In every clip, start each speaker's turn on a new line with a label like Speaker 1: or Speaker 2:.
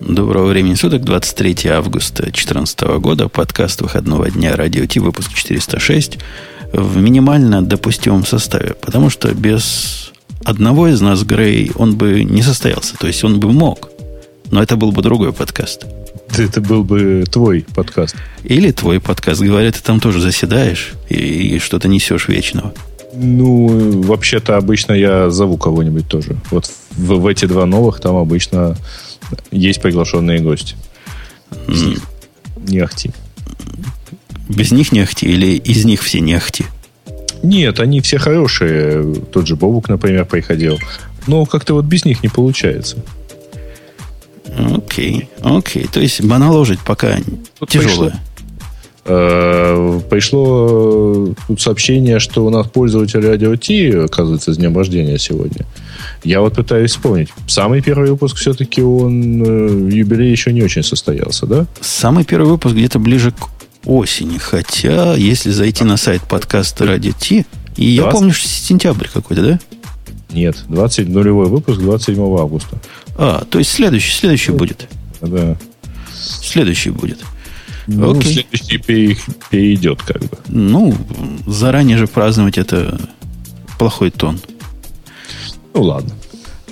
Speaker 1: Доброго времени суток, 23 августа 2014 года, подкаст выходного дня Радио Ти, выпуск 406, в минимально допустимом составе, потому что без одного из нас, Грей, он бы не состоялся, то есть он бы мог, но это был бы другой подкаст.
Speaker 2: Это был бы твой подкаст.
Speaker 1: Или твой подкаст. Говорят, ты там тоже заседаешь и, и что-то несешь вечного.
Speaker 2: Ну, вообще-то обычно я зову кого-нибудь тоже. Вот в, в эти два новых там обычно есть приглашенные гости. Них не ахти.
Speaker 1: Без них не ахти или из них все не ахти?
Speaker 2: Нет, они все хорошие. Тот же Бобук, например, приходил. Но как-то вот без них не получается.
Speaker 1: Окей, окей. То есть моноложить пока Тут тяжелое.
Speaker 2: Пришло, пришло тут сообщение, что у нас пользователь радио Ти, оказывается, с днем рождения сегодня. Я вот пытаюсь вспомнить. Самый первый выпуск все-таки он э, юбилей еще не очень состоялся, да?
Speaker 1: Самый первый выпуск где-то ближе к осени. Хотя, если зайти на сайт подкаста Радио Ти, и я помню, что сентябрь какой-то, да?
Speaker 2: Нет, 20, нулевой выпуск 27 августа.
Speaker 1: А, то есть следующий, следующий будет.
Speaker 2: Да.
Speaker 1: Следующий будет.
Speaker 2: Ну, Окей. следующий пере, перейдет, как бы.
Speaker 1: Ну, заранее же праздновать это плохой тон.
Speaker 2: Ну, ладно.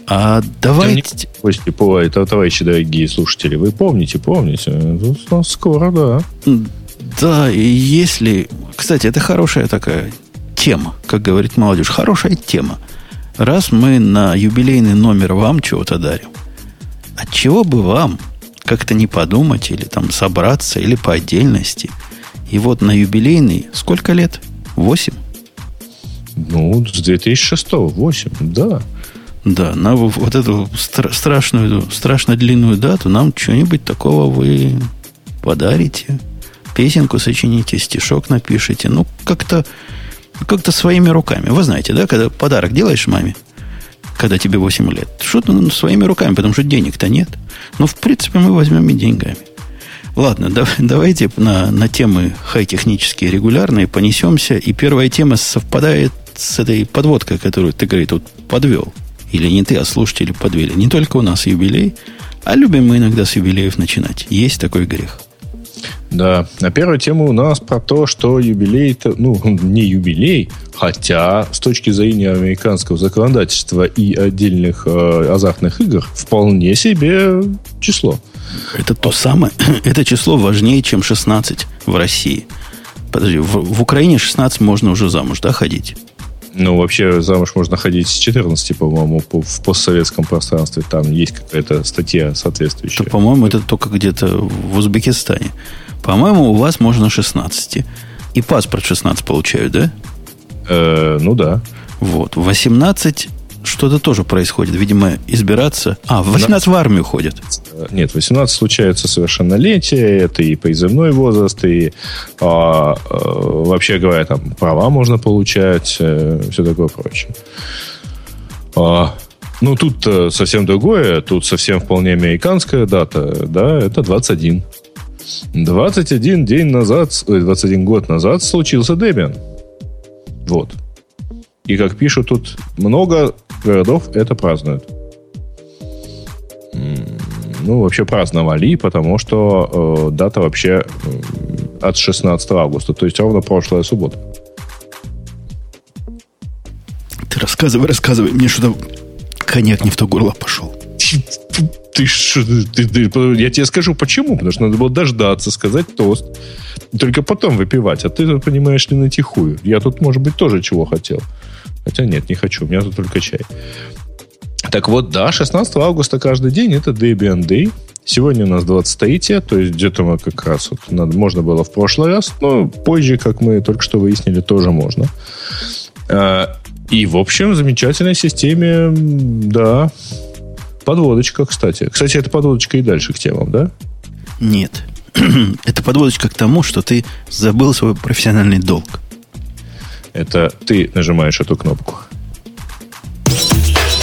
Speaker 1: А давайте...
Speaker 2: Гости, по, это, товарищи дорогие слушатели, вы помните, помните? Тут скоро, да.
Speaker 1: Да, и если... Кстати, это хорошая такая тема, как говорит молодежь. Хорошая тема. Раз мы на юбилейный номер вам чего-то дарим, от чего бы вам как-то не подумать или там собраться, или по отдельности. И вот на юбилейный сколько лет? Восемь?
Speaker 2: Ну, с 2006 8, да.
Speaker 1: Да, на вот эту стра- страшную, страшно длинную дату нам что-нибудь такого вы подарите. Песенку сочините, стишок напишите. Ну, как-то как-то своими руками. Вы знаете, да, когда подарок делаешь маме, когда тебе 8 лет, что-то ну, своими руками, потому что денег-то нет. Но, в принципе, мы возьмем и деньгами. Ладно, да, давайте на, на темы хай-технические регулярные понесемся. И первая тема совпадает с этой подводкой, которую ты, говорит, тут подвел. Или не ты, а слушатели подвели. Не только у нас юбилей, а любим мы иногда с юбилеев начинать. Есть такой грех.
Speaker 2: Да, а первая тема у нас про то, что юбилей, ну, не юбилей, хотя с точки зрения американского законодательства и отдельных э, азартных игр вполне себе число.
Speaker 1: Это то самое, это число важнее, чем 16 в России. Подожди, в, в Украине 16 можно уже замуж, да, ходить?
Speaker 2: Ну, вообще замуж можно ходить с 14, по-моему, в постсоветском пространстве. Там есть какая-то статья соответствующая.
Speaker 1: То, по-моему, это только где-то в Узбекистане. По-моему, у вас можно 16. И паспорт 16 получают, да?
Speaker 2: Э, ну да.
Speaker 1: Вот. 18 что-то тоже происходит. Видимо, избираться... А, в 18 в армию ходят.
Speaker 2: Нет, 18 случается совершеннолетие, это и призывной возраст, и а, а, вообще говоря, там права можно получать, э, все такое прочее. А, ну, тут э, совсем другое, тут совсем вполне американская дата, да, это 21. 21 день назад, 21 год назад случился Debian. Вот. И как пишут тут, много городов это празднуют. Ну, вообще праздновали, потому что э, дата вообще от 16 августа, то есть ровно прошлая суббота.
Speaker 1: Ты рассказывай, рассказывай, мне что-то коньяк не в то горло пошел.
Speaker 2: Ты, ты, ты, я тебе скажу почему, потому что надо было дождаться, сказать тост, только потом выпивать, а ты тут понимаешь ли на тихую. Я тут, может быть, тоже чего хотел. Хотя нет, не хочу, у меня тут только чай. Так вот, да, 16 августа каждый день это Debian Day. Сегодня у нас 23 то есть где-то мы как раз вот, надо, можно было в прошлый раз, но позже, как мы только что выяснили, тоже можно. А, и, в общем, замечательной системе, да, подводочка, кстати. Кстати, это подводочка и дальше к темам, да?
Speaker 1: Нет. это подводочка к тому, что ты забыл свой профессиональный долг.
Speaker 2: Это ты нажимаешь эту кнопку.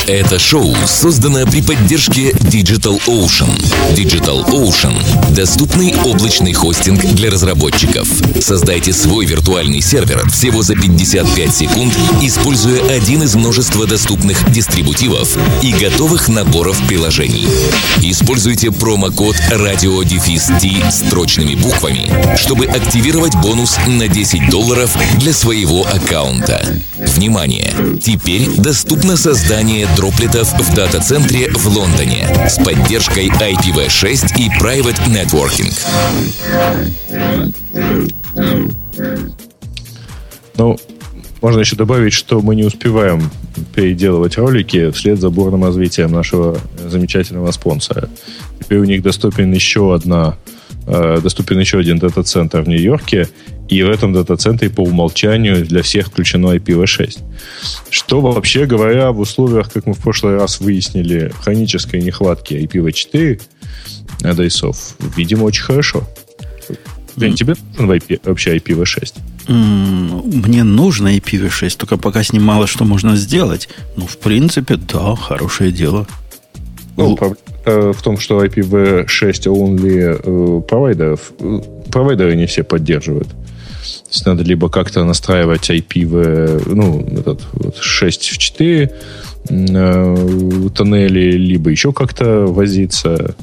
Speaker 3: Это шоу создано при поддержке Digital Ocean. Digital Ocean – доступный облачный хостинг для разработчиков. Создайте свой виртуальный сервер всего за 55 секунд, используя один из множества доступных дистрибутивов и готовых наборов приложений. Используйте промокод RadioDefist строчными буквами, чтобы активировать бонус на 10 долларов для своего аккаунта. Внимание! Теперь доступно создание дроплетов в дата-центре в Лондоне с поддержкой IPv6 и Private Networking.
Speaker 2: Ну, можно еще добавить, что мы не успеваем переделывать ролики вслед за бурным развитием нашего замечательного спонсора. Теперь у них доступен еще одна э, доступен еще один дата-центр в Нью-Йорке, и в этом дата-центре по умолчанию для всех включено IPv6. Что вообще говоря, в условиях, как мы в прошлый раз выяснили, хронической нехватки IPv4 адресов, видимо, очень хорошо. Блин, mm. тебе нужен IP, вообще IPv6?
Speaker 1: Мне нужно IPv6, только пока с ним мало что можно сделать. Ну, в принципе, да, хорошее дело.
Speaker 2: Ну, в том, что IPv6 only э, провайдеров, э, провайдеры не все поддерживают. То есть надо либо как-то настраивать IPv, ну, этот вот 6 в 4 э, тоннели, либо еще как-то возиться.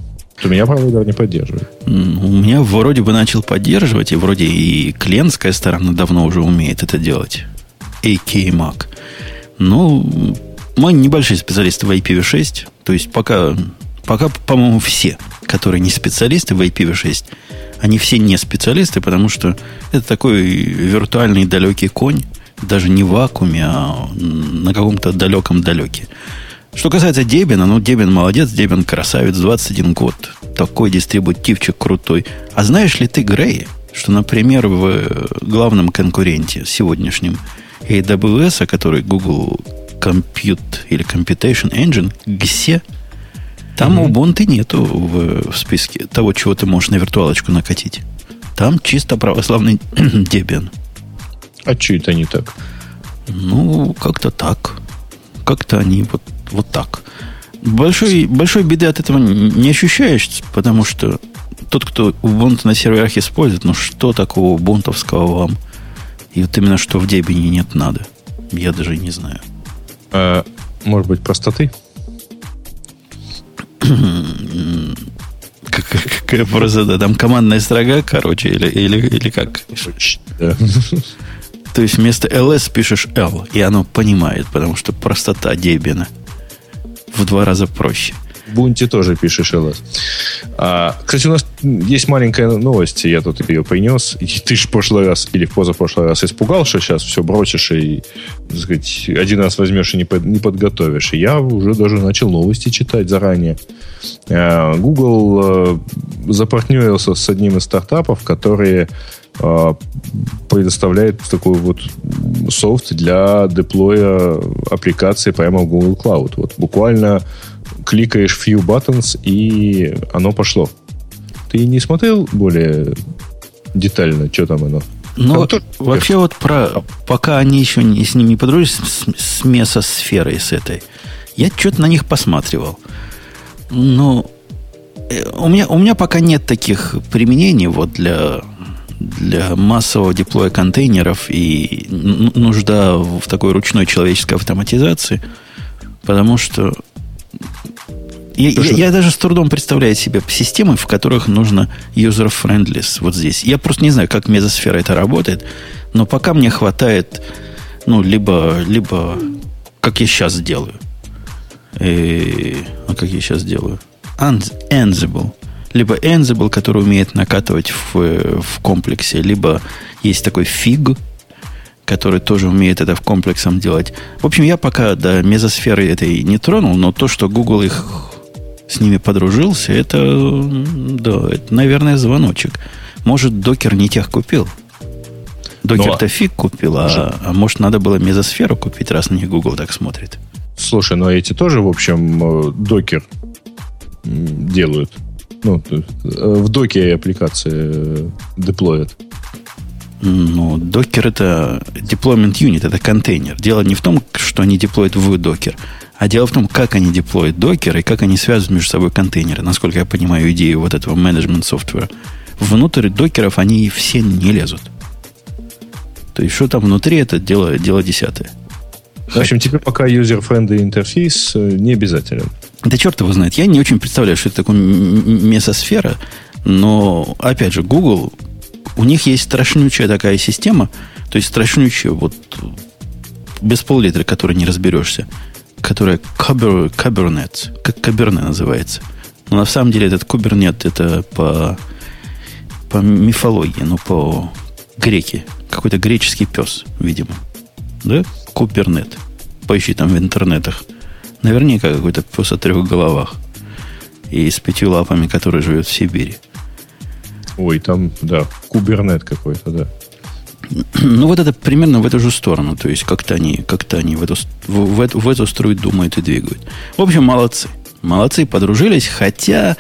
Speaker 2: У меня провайдер не поддерживает.
Speaker 1: У меня вроде бы начал поддерживать, и вроде и клиентская сторона давно уже умеет это делать. AK Mac. Ну, мы небольшие специалисты в IPv6. То есть пока, пока по-моему, все, которые не специалисты в IPv6, они все не специалисты, потому что это такой виртуальный далекий конь, даже не в вакууме, а на каком-то далеком далеке. Что касается Дебина, ну, Дебин молодец, Дебин красавец, 21 год. Такой дистрибутивчик крутой. А знаешь ли ты, Грей, что, например, в главном конкуренте сегодняшнем AWS, который Google Compute или Computation Engine, GSE, там mm-hmm. Ubuntu нету в, в списке того, чего ты можешь на виртуалочку накатить. Там чисто православный Debian.
Speaker 2: А что это не так?
Speaker 1: Ну, как-то так. Как-то они вот, вот так. Большой, большой беды от этого не ощущаешь, потому что тот, кто Ubuntu на серверах использует, ну что такого бунтовского вам? И вот именно что в Debian нет надо. Я даже не знаю.
Speaker 2: А, может быть, простоты?
Speaker 1: Какая да? Там командная строга, короче, или, или, или как? Да. То есть вместо ls пишешь l, и оно понимает, потому что простота Дебина в два раза проще.
Speaker 2: Бунти тоже пишешь ls. А, кстати, у нас есть маленькая новость, я тут ее принес. И ты же в прошлый раз или в позапрошлый раз испугал, что сейчас все бросишь и, так сказать, один раз возьмешь и не, под, не подготовишь. И я уже даже начал новости читать заранее. А, Google а, запартнерился с одним из стартапов, которые предоставляет такой вот софт для деплоя аппликации прямо в Google Cloud. Вот буквально кликаешь few buttons, и оно пошло. Ты не смотрел более детально, что там оно?
Speaker 1: Ну, вот, вообще вот про... Пока они еще не, с ним не подружились, с, с месосферой с этой, я что-то на них посматривал. Но э, у меня, у меня пока нет таких применений вот для, для массового деплоя контейнеров и нужда в такой ручной человеческой автоматизации, потому что я, я, я даже с трудом представляю себе системы, в которых нужно user-friendly вот здесь. Я просто не знаю, как мезосфера это работает, но пока мне хватает, ну, либо, либо как я сейчас делаю. И, а как я сейчас делаю? Ansible. Либо Ansible, который умеет накатывать в, в комплексе, либо есть такой фиг, который тоже умеет это в комплексом делать. В общем, я пока до мезосферы этой не тронул, но то, что Google их с ними подружился, это, да, это, наверное, звоночек. Может, докер не тех купил? Докер-то но... фиг купил, а, а может, надо было мезосферу купить, раз на них Google так смотрит.
Speaker 2: Слушай, ну эти тоже, в общем, э, докер делают. Ну, э, в доке аппликации э, деплоят.
Speaker 1: Ну, докер это deployment unit, это контейнер. Дело не в том, что они деплоят в докер. А дело в том, как они деплоят докер и как они связывают между собой контейнеры. Насколько я понимаю идею вот этого менеджмент софтвера. Внутрь докеров они все не лезут. То есть, что там внутри, это дело, дело десятое.
Speaker 2: В общем, теперь пока user-friendly интерфейс э, не обязателен.
Speaker 1: Да черт его знает. Я не очень представляю, что это такое месосфера, но, опять же, Google, у них есть страшнючая такая система, то есть страшнючая, вот без пол-литра, которой не разберешься, которая Kubernetes, как Kubernetes называется. Но на самом деле этот Kubernetes это по, по мифологии, ну, по греке. Какой-то греческий пес, видимо. Да? Кубернет. Поищи там в интернетах. Наверняка какой-то пес о трех головах. И с пятью лапами, который живет в Сибири.
Speaker 2: Ой, там, да, кубернет какой-то, да.
Speaker 1: Ну, вот это примерно в эту же сторону. То есть, как-то они, как-то они в эту, в, в, эту, в эту струю думают и двигают. В общем, молодцы. Молодцы, подружились. Хотя,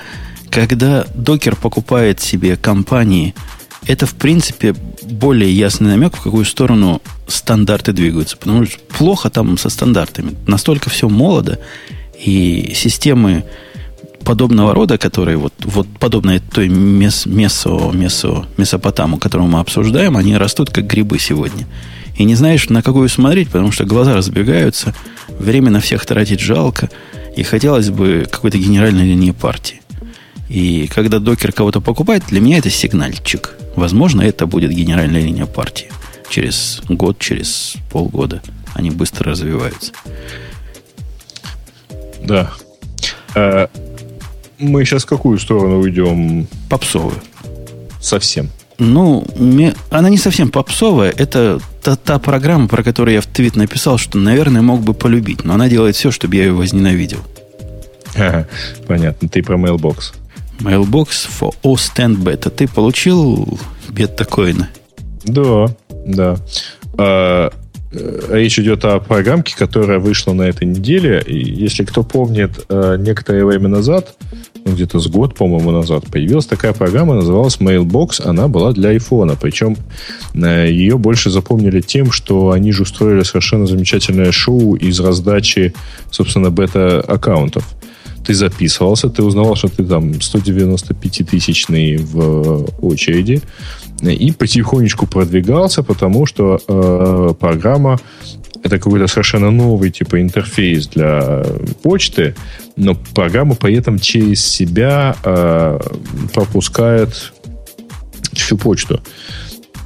Speaker 1: когда докер покупает себе компании, это, в принципе, более ясный намек, в какую сторону стандарты двигаются. Потому что плохо там со стандартами. Настолько все молодо, и системы подобного рода, которые вот, вот подобные той мес, месо, месо, месопотаму, которую мы обсуждаем, они растут как грибы сегодня. И не знаешь, на какую смотреть, потому что глаза разбегаются, время на всех тратить жалко, и хотелось бы какой-то генеральной линии партии. И когда докер кого-то покупает, для меня это сигнальчик. Возможно, это будет генеральная линия партии. Через год, через полгода. Они быстро развиваются.
Speaker 2: Да. Э, мы сейчас в какую сторону уйдем?
Speaker 1: Попсовую.
Speaker 2: Совсем.
Speaker 1: Ну, мне, она не совсем попсовая. Это та, та программа, про которую я в твит написал, что, наверное, мог бы полюбить. Но она делает все, чтобы я ее возненавидел.
Speaker 2: Ага, понятно. Ты про Mailbox.
Speaker 1: Mailbox for X Beta. Ты получил бета-коина?
Speaker 2: Да, да. А, Э, речь идет о программке, которая вышла на этой неделе. И если кто помнит, э, некоторое время назад, ну, где-то с год, по-моему, назад, появилась такая программа, называлась Mailbox. Она была для iPhone. Причем э, ее больше запомнили тем, что они же устроили совершенно замечательное шоу из раздачи, собственно, бета-аккаунтов ты записывался, ты узнавал, что ты там 195-тысячный в очереди, и потихонечку продвигался, потому что э, программа это какой-то совершенно новый типа интерфейс для почты, но программа при этом через себя э, пропускает всю почту.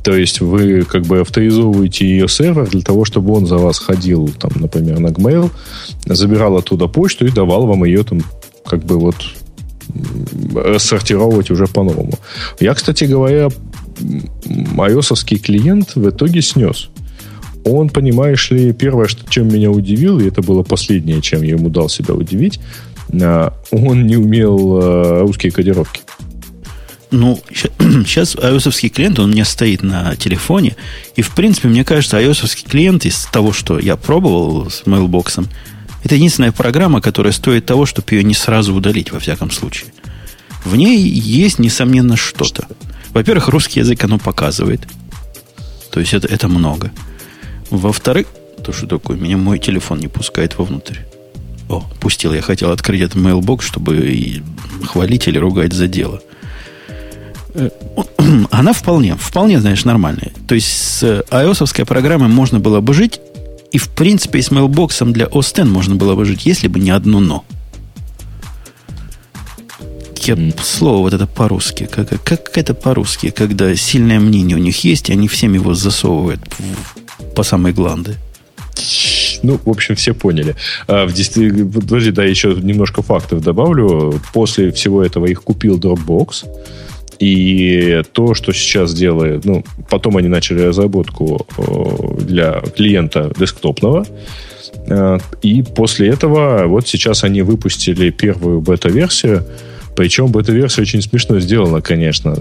Speaker 2: То есть вы как бы авторизовываете ее сервер для того, чтобы он за вас ходил, там, например, на Gmail, забирал оттуда почту и давал вам ее там как бы вот рассортировать уже по-новому. Я, кстати говоря, ios клиент в итоге снес. Он, понимаешь ли, первое, что, чем меня удивил, и это было последнее, чем я ему дал себя удивить, а, он не умел а, русские кодировки.
Speaker 1: Ну, сейчас ios клиент, он у меня стоит на телефоне, и, в принципе, мне кажется, ios клиент из того, что я пробовал с Mailbox, это единственная программа, которая стоит того, чтобы ее не сразу удалить, во всяком случае. В ней есть, несомненно, что-то. Во-первых, русский язык оно показывает. То есть это, это много. Во-вторых, то, что такое, меня мой телефон не пускает вовнутрь. О, пустил. Я хотел открыть этот mailbox, чтобы хвалить или ругать за дело. Э, она вполне, вполне, знаешь, нормальная. То есть с ios программой можно было бы жить, и в принципе с mailbox для OS X можно было бы жить, если бы не одно но. Я слово вот это по-русски. Как, как это по-русски, когда сильное мнение у них есть, и они всем его засовывают в, по самой гланды.
Speaker 2: Ну, в общем, все поняли. А, в действительности, подожди, да, еще немножко фактов добавлю. После всего этого их купил Dropbox. И то, что сейчас делает, ну, потом они начали разработку для клиента десктопного. А, и после этого вот сейчас они выпустили первую бета-версию, причем бета-версия очень смешно сделана, конечно.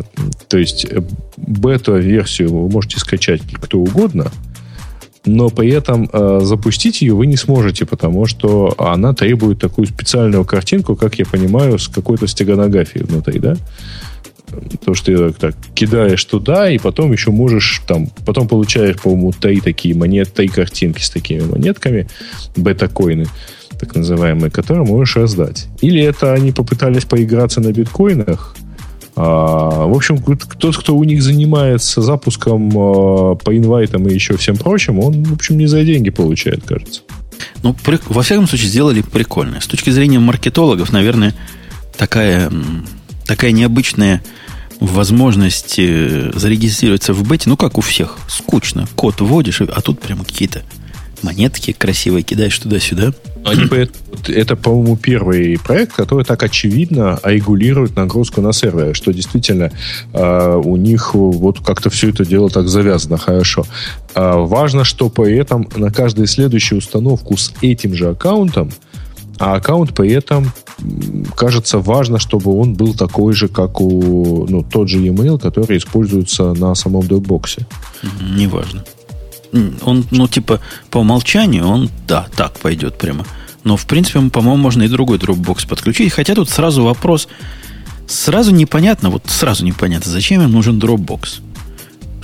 Speaker 2: То есть э, бета-версию вы можете скачать кто угодно, но при этом э, запустить ее вы не сможете, потому что она требует такую специальную картинку, как я понимаю, с какой-то стеганографией внутри, да? То, что ты так кидаешь туда, и потом еще можешь там, потом получаешь, по-моему, три такие монеты, три картинки с такими монетками, бета-коины, так называемые, которые можешь раздать. Или это они попытались поиграться на биткоинах, а, в общем, тот, кто у них занимается запуском а, по инвайтам и еще всем прочим, он, в общем, не за деньги получает, кажется.
Speaker 1: Ну, при, во всяком случае, сделали прикольно. С точки зрения маркетологов, наверное, такая, такая необычная возможность э, зарегистрироваться в бете, ну, как у всех, скучно. Код вводишь, а тут прямо какие-то монетки красивые кидаешь туда-сюда.
Speaker 2: Они, это, по-моему, первый проект, который так очевидно регулирует нагрузку на серверы, что действительно э, у них вот как-то все это дело так завязано хорошо. Э, важно, что при этом на каждую следующую установку с этим же аккаунтом, а аккаунт при этом кажется важно, чтобы он был такой же, как у ну, тот же e-mail, который используется на самом Dropbox.
Speaker 1: Неважно. Он, ну, типа, по умолчанию, он, да, так пойдет прямо. Но, в принципе, по-моему, можно и другой Dropbox подключить. Хотя тут сразу вопрос. Сразу непонятно, вот сразу непонятно, зачем им нужен Dropbox.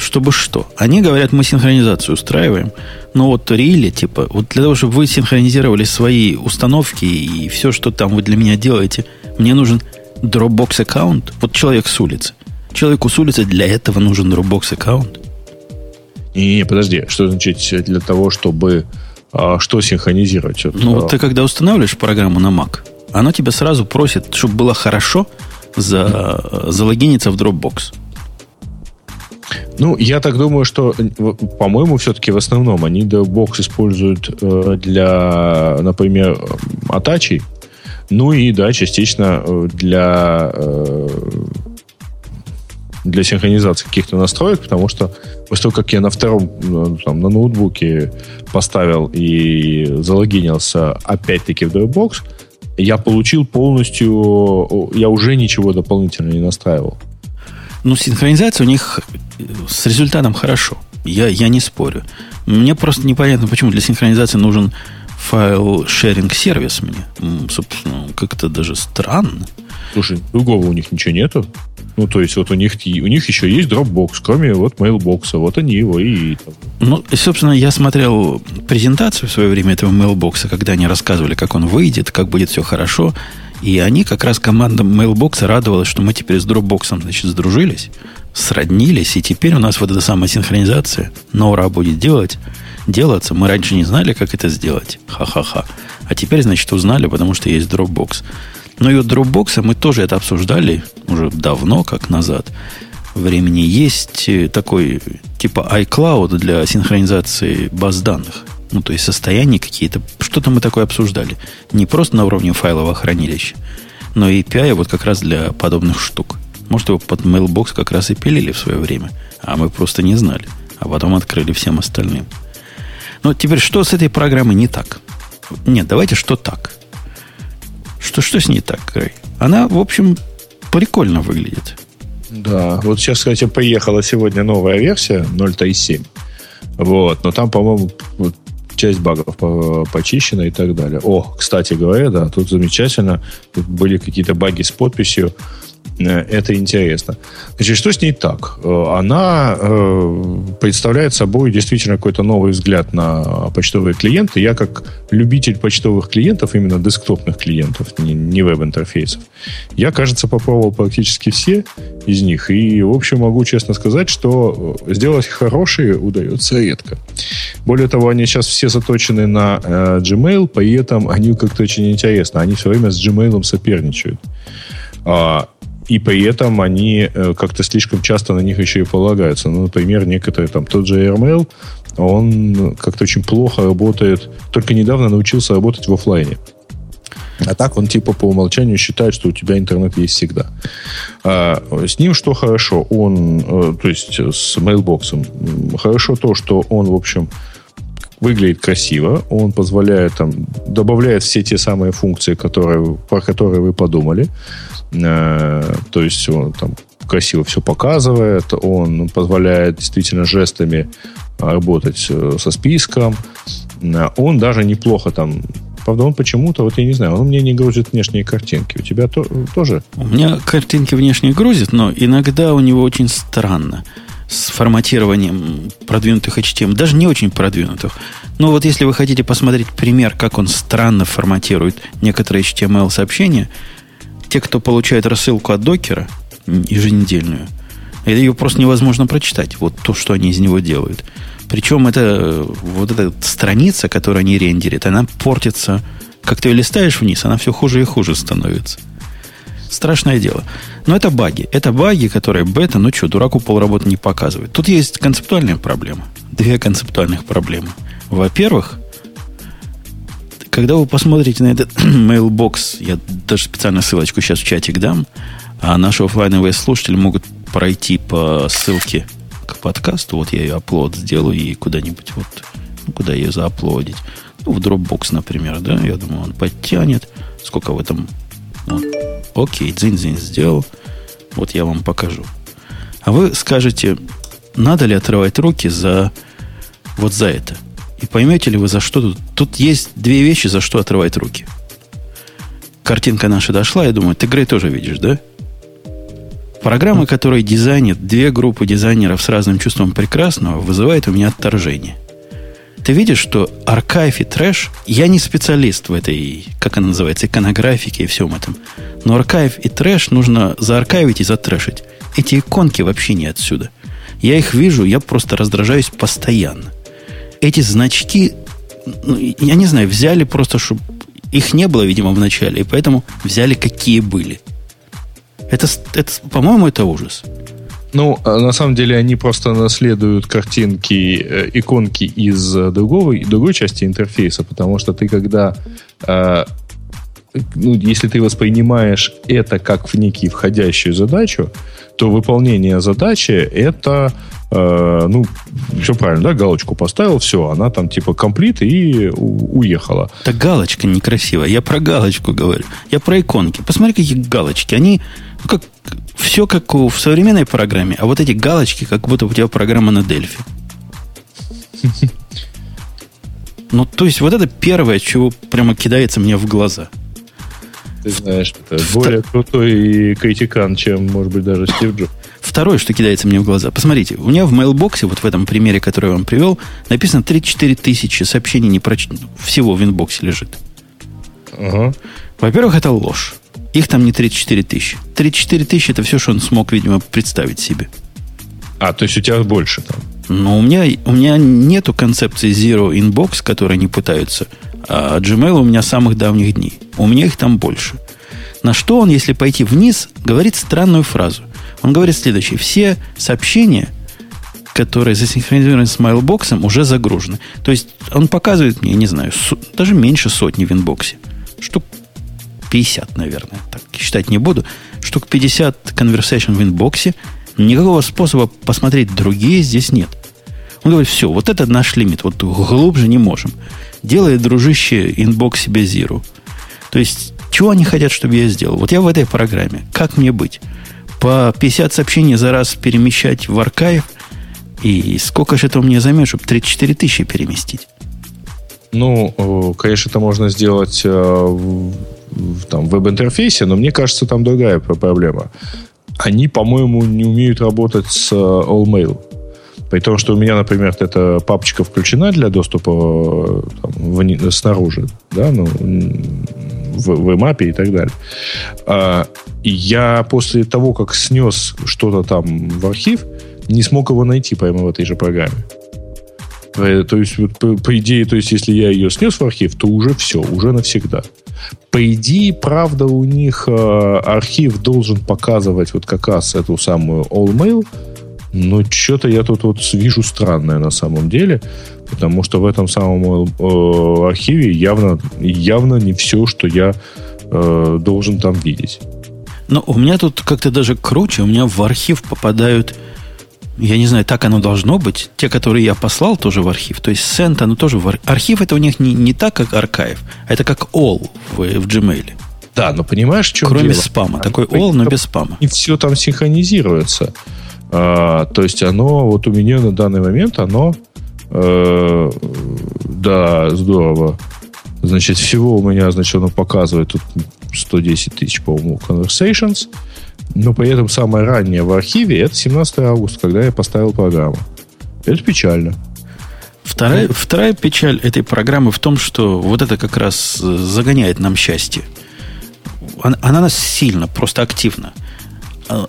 Speaker 1: Чтобы что? Они говорят, мы синхронизацию устраиваем. Но вот рили, типа, вот для того, чтобы вы синхронизировали свои установки и все, что там вы для меня делаете, мне нужен Dropbox аккаунт. Вот человек с улицы. Человеку с улицы для этого нужен Dropbox аккаунт.
Speaker 2: Не, не, подожди, что значит для того, чтобы а, что синхронизировать?
Speaker 1: Ну, вот ты когда устанавливаешь программу на Mac, она тебя сразу просит, чтобы было хорошо, за, залогиниться в Dropbox.
Speaker 2: Ну, я так думаю, что, по-моему, все-таки в основном они Dropbox используют э, для, например, атачей, ну и, да, частично э, для э, для синхронизации каких-то настроек, потому что после того, как я на втором, там, на ноутбуке поставил и залогинился опять-таки в Dropbox, я получил полностью, я уже ничего дополнительно не настраивал.
Speaker 1: Ну, синхронизация у них с результатом хорошо. Я, я не спорю. Мне просто непонятно, почему для синхронизации нужен файл шеринг сервис мне. Собственно, как-то даже странно.
Speaker 2: Слушай, другого у них ничего нету. Ну, то есть, вот у них, у них еще есть Dropbox, кроме вот Mailbox. Вот они его и...
Speaker 1: Ну, собственно, я смотрел презентацию в свое время этого Mailbox, когда они рассказывали, как он выйдет, как будет все хорошо. И они, как раз команда Mailbox радовалась, что мы теперь с Dropbox, значит, сдружились, сроднились, и теперь у нас вот эта самая синхронизация на ура будет делать, делаться. Мы раньше не знали, как это сделать. Ха-ха-ха. А теперь, значит, узнали, потому что есть Dropbox. Но и у Dropbox мы тоже это обсуждали уже давно, как назад. Времени есть э, такой типа iCloud для синхронизации баз данных. Ну, то есть состояния какие-то. Что-то мы такое обсуждали. Не просто на уровне файлового хранилища, но и API вот как раз для подобных штук. Может, его под Mailbox как раз и пилили в свое время, а мы просто не знали. А потом открыли всем остальным. Но теперь что с этой программой не так? Нет, давайте что так. Что, что с ней так, Грей? Она, в общем, прикольно выглядит.
Speaker 2: Да, вот сейчас, кстати, поехала сегодня новая версия 0.3.7. Вот, но там, по-моему, вот, часть багов почищена и так далее. О, кстати говоря, да, тут замечательно. Тут были какие-то баги с подписью. Э, это интересно. Значит, что с ней так? Э, она э, представляет собой действительно какой-то новый взгляд на почтовые клиенты. Я как любитель почтовых клиентов, именно десктопных клиентов, не веб-интерфейсов, я, кажется, попробовал практически все из них. И, в общем, могу честно сказать, что сделать хорошие удается редко. Более того, они сейчас все заточены на Gmail, при этом они как-то очень интересно. Они все время с Gmail соперничают. И при этом они э, как-то слишком часто на них еще и полагаются. Ну, например, некоторые, там, тот же AirMail, он как-то очень плохо работает, только недавно научился работать в офлайне. А так он типа по умолчанию считает, что у тебя интернет есть всегда. А с ним что хорошо? Он, э, то есть с Mailbox, хорошо то, что он, в общем, выглядит красиво, он позволяет там, добавляет все те самые функции, которые, про которые вы подумали. Э, то есть он там красиво все показывает, он позволяет действительно жестами работать э, со списком. Э, он даже неплохо там Правда, он почему-то, вот я не знаю, он мне не грузит внешние картинки. У тебя то, тоже?
Speaker 1: У меня картинки внешние грузит, но иногда у него очень странно с форматированием продвинутых HTML, даже не очень продвинутых. Но вот если вы хотите посмотреть пример, как он странно форматирует некоторые HTML-сообщения, те, кто получает рассылку от докера еженедельную, ее просто невозможно прочитать. Вот то, что они из него делают. Причем это вот эта страница, которую они рендерят, она портится. Как ты ее листаешь вниз, она все хуже и хуже становится. Страшное дело. Но это баги. Это баги, которые бета, ну что, дураку полработы не показывает. Тут есть концептуальная проблема. Две концептуальных проблемы. Во-первых, когда вы посмотрите на этот mailbox, я даже специально ссылочку сейчас в чатик дам, а наши офлайновые слушатели могут пройти по ссылке к подкасту. Вот я ее аплод сделаю и куда-нибудь вот, ну, куда ее зааплодить. Ну, в Dropbox, например, да, я думаю, он подтянет. Сколько в этом вот. Окей, дзинь-дзинь сделал. Вот я вам покажу. А вы скажете, надо ли отрывать руки за вот за это? И поймете ли вы, за что тут? Тут есть две вещи, за что отрывать руки. Картинка наша дошла, я думаю, ты, Грей, тоже видишь, да? Программа, которая дизайнит две группы дизайнеров с разным чувством прекрасного, вызывает у меня отторжение – ты видишь, что аркайв и трэш, я не специалист в этой, как она называется, иконографике и всем этом, но аркайв и трэш нужно зааркайвить и затрэшить. Эти иконки вообще не отсюда. Я их вижу, я просто раздражаюсь постоянно. Эти значки, ну, я не знаю, взяли просто, чтобы... Их не было, видимо, в начале, и поэтому взяли, какие были. Это, это по-моему, это ужас.
Speaker 2: Ну, а на самом деле они просто наследуют картинки, э, иконки из э, другого, другой части интерфейса, потому что ты когда э, ну, если ты воспринимаешь это как в некий входящую задачу, то выполнение задачи это э, ну, все правильно, да, галочку поставил, все, она там типа комплит и у- уехала.
Speaker 1: Так галочка некрасивая. Я про галочку говорю. Я про иконки. Посмотри, какие галочки. Они ну, как все как в современной программе, а вот эти галочки, как будто у тебя программа на Delphi. Ну, то есть, вот это первое, чего прямо кидается мне в глаза.
Speaker 2: Ты знаешь, это более крутой критикан, чем, может быть, даже Стив Джобс.
Speaker 1: Второе, что кидается мне в глаза. Посмотрите, у меня в mailbox'е, вот в этом примере, который я вам привел, написано 34 тысячи сообщений не проч... всего в inbox'е лежит.
Speaker 2: Ага.
Speaker 1: Во-первых, это ложь. Их там не 34 тысячи. 34 тысячи это все, что он смог, видимо, представить себе.
Speaker 2: А, то есть у тебя больше там?
Speaker 1: Но у меня, у меня нету концепции Zero Inbox, которые они пытаются. А Gmail у меня самых давних дней. У меня их там больше. На что он, если пойти вниз, говорит странную фразу. Он говорит следующее. Все сообщения, которые засинхронизированы с Mailbox, уже загружены. То есть он показывает мне, не знаю, даже меньше сотни в inbox'е. Штук 50, наверное. Так считать не буду. Штук 50 conversation в inbox'е. Никакого способа посмотреть другие здесь нет. Он говорит, все, вот это наш лимит. Вот глубже не можем. Делай, дружище, inbox себе zero. То есть, чего они хотят, чтобы я сделал? Вот я в этой программе. Как мне быть? По 50 сообщений за раз перемещать в аркайв? И сколько же это у меня займет, чтобы 34 тысячи переместить?
Speaker 2: Ну, конечно, это можно сделать э, в там, веб-интерфейсе, но мне кажется, там другая проблема. Они, по-моему, не умеют работать с э, AllMail. При том, что у меня, например, эта папочка включена для доступа э, там, в, снаружи, да, ну, в, в мапе и так далее. А, я после того, как снес что-то там в архив, не смог его найти прямо в этой же программе. То есть, по идее, то есть, если я ее снес в архив, то уже все, уже навсегда. По идее, правда, у них э, архив должен показывать вот как раз эту самую AllMail, но что-то я тут вот вижу странное на самом деле, потому что в этом самом э, архиве явно, явно не все, что я э, должен там видеть.
Speaker 1: Но у меня тут как-то даже круче, у меня в архив попадают я не знаю, так оно должно быть. Те, которые я послал, тоже в архив. То есть send, оно тоже в архив. Архив это у них не, не так, как архив, а это как all в, в Gmail.
Speaker 2: Да, но понимаешь, что
Speaker 1: Кроме дело? спама. Они, Такой all, но без спама.
Speaker 2: И все там синхронизируется. А, то есть оно, вот у меня на данный момент, оно, э, да, здорово. Значит, всего у меня, значит, он показывает тут 110 тысяч, по-моему, conversations. Но при этом самое раннее в архиве это 17 августа, когда я поставил программу. Это печально.
Speaker 1: Вторая, вторая печаль этой программы в том, что вот это как раз загоняет нам счастье. Она, она нас сильно, просто активно. А,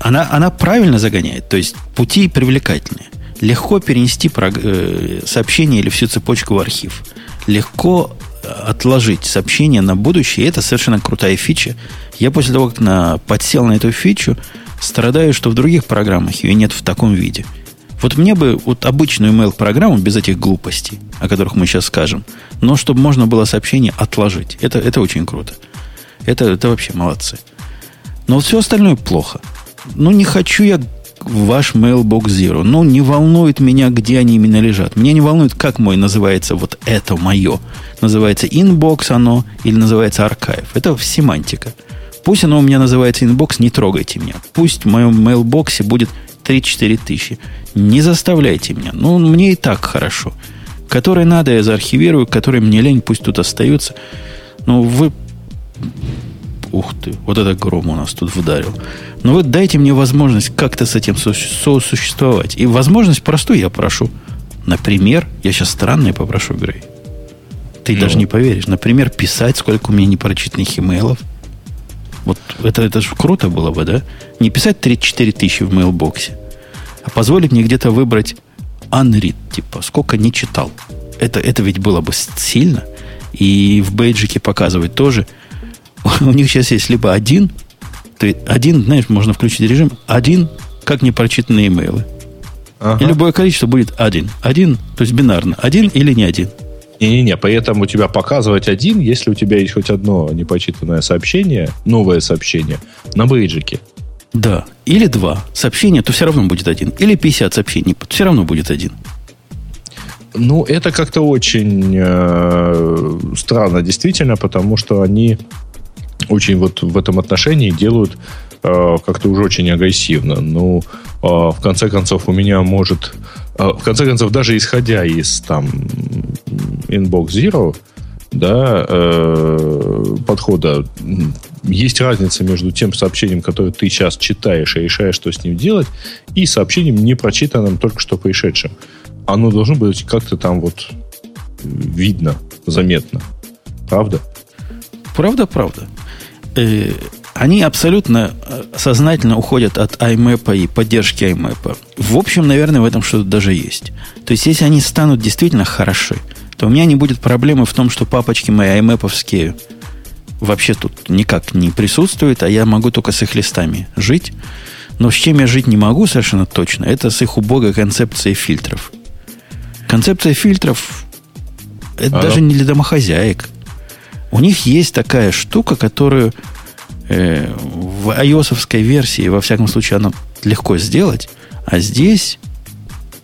Speaker 1: она, она правильно загоняет, то есть пути привлекательные. Легко перенести э, сообщение или всю цепочку в архив. Легко э, отложить сообщение на будущее. И это совершенно крутая фича. Я после того, как на, подсел на эту фичу, страдаю, что в других программах ее нет в таком виде. Вот мне бы вот обычную email-программу без этих глупостей, о которых мы сейчас скажем, но чтобы можно было сообщение отложить. Это, это очень круто. Это, это вообще молодцы. Но вот все остальное плохо. Ну, не хочу я ваш Mailbox Zero. Ну, не волнует меня, где они именно лежат. Меня не волнует, как мой называется вот это мое. Называется inbox оно или называется архив. Это семантика. Пусть оно у меня называется inbox, не трогайте меня. Пусть в моем мейлбоксе будет 3-4 тысячи. Не заставляйте меня. Ну, мне и так хорошо. Которые надо, я заархивирую, которые мне лень, пусть тут остаются. Ну, вы... Ух ты, вот это гром у нас тут вдарил. Ну вот дайте мне возможность как-то с этим сосуществовать. И возможность простую я прошу. Например, я сейчас странное попрошу, Грей. Ты ну. даже не поверишь. Например, писать, сколько у меня непрочитанных имейлов. Вот это, это же круто было бы, да? Не писать 34 тысячи в мейлбоксе, а позволить мне где-то выбрать unread, типа, сколько не читал. Это, это ведь было бы сильно. И в бейджике показывать тоже. У них сейчас есть либо один ты один, знаешь, можно включить режим один, как непрочитанные имейлы. Ага. И любое количество будет один. Один, то есть бинарно. Один или не один.
Speaker 2: Не-не-не, поэтому у тебя показывать один, если у тебя есть хоть одно непрочитанное сообщение, новое сообщение, на бейджике.
Speaker 1: Да. Или два сообщения, то все равно будет один. Или 50 сообщений, то все равно будет один.
Speaker 2: Ну, это как-то очень э, странно, действительно, потому что они очень вот в этом отношении делают э, как-то уже очень агрессивно. Ну, э, в конце концов, у меня может... Э, в конце концов, даже исходя из там Inbox Zero, да, э, подхода, есть разница между тем сообщением, которое ты сейчас читаешь и решаешь, что с ним делать, и сообщением, не прочитанным, только что пришедшим. Оно должно быть как-то там вот видно, заметно. Правда?
Speaker 1: Правда, правда э, они абсолютно э, сознательно уходят от IMAP и поддержки IMAP. В общем, наверное, в этом что-то даже есть. То есть, если они станут действительно хороши, то у меня не будет проблемы в том, что папочки мои IMAP вообще тут никак не присутствуют, а я могу только с их листами жить. Но с чем я жить не могу совершенно точно, это с их убогой концепцией фильтров. Концепция фильтров это а даже не для домохозяек. У них есть такая штука, которую э, в ios версии, во всяком случае, она легко сделать. А здесь,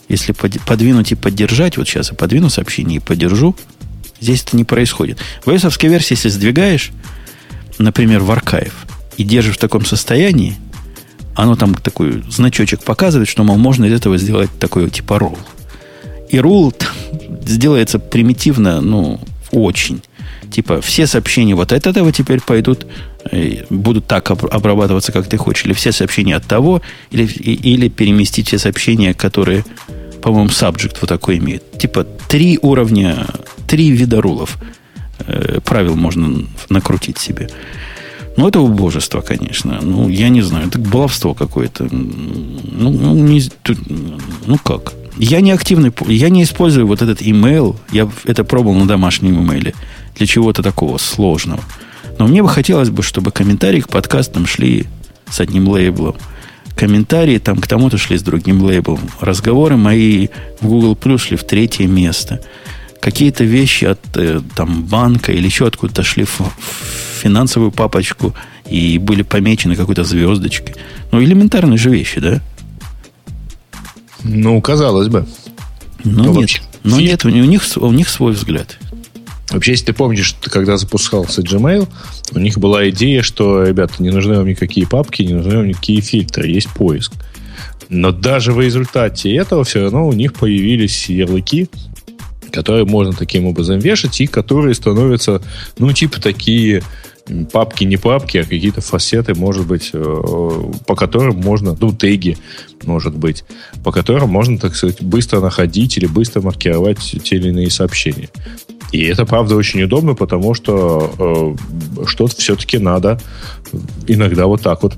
Speaker 1: если подвинуть и поддержать, вот сейчас я подвину сообщение и поддержу, здесь это не происходит. В ios версии, если сдвигаешь, например, в архив, и держишь в таком состоянии, оно там такой значочек показывает, что, мол, можно из этого сделать такой типа ролл. И рулл сделается примитивно, ну, очень. Типа, все сообщения вот от этого теперь пойдут, э, будут так обрабатываться, как ты хочешь. Или все сообщения от того, или, или переместить все сообщения, которые, по-моему, subject вот такой имеет. Типа, три уровня, три вида рулов э, правил можно накрутить себе. Ну, это убожество, конечно. Ну, я не знаю, это баловство какое-то. Ну, ну, не, ну как? Я не активный, я не использую вот этот email. Я это пробовал на домашнем имейле для чего-то такого сложного. Но мне бы хотелось бы, чтобы комментарии к подкастам шли с одним лейблом. Комментарии там к тому-то шли с другим лейблом. Разговоры мои в Google Plus шли в третье место. Какие-то вещи от э, там, банка или еще откуда-то шли в, в финансовую папочку и были помечены какой-то звездочкой. Ну, элементарные же вещи, да?
Speaker 2: Ну, казалось бы.
Speaker 1: Но, ну, нет, но нет, у них, у них свой взгляд.
Speaker 2: Вообще, если ты помнишь, когда запускался Gmail, у них была идея, что, ребята, не нужны вам никакие папки, не нужны вам никакие фильтры, есть поиск. Но даже в результате этого все равно у них появились ярлыки, которые можно таким образом вешать и которые становятся, ну, типа такие папки не папки, а какие-то фасеты, может быть, э, по которым можно, ну, теги, может быть, по которым можно, так сказать, быстро находить или быстро маркировать те или иные сообщения. И это, правда, очень удобно, потому что э, что-то все-таки надо иногда вот так вот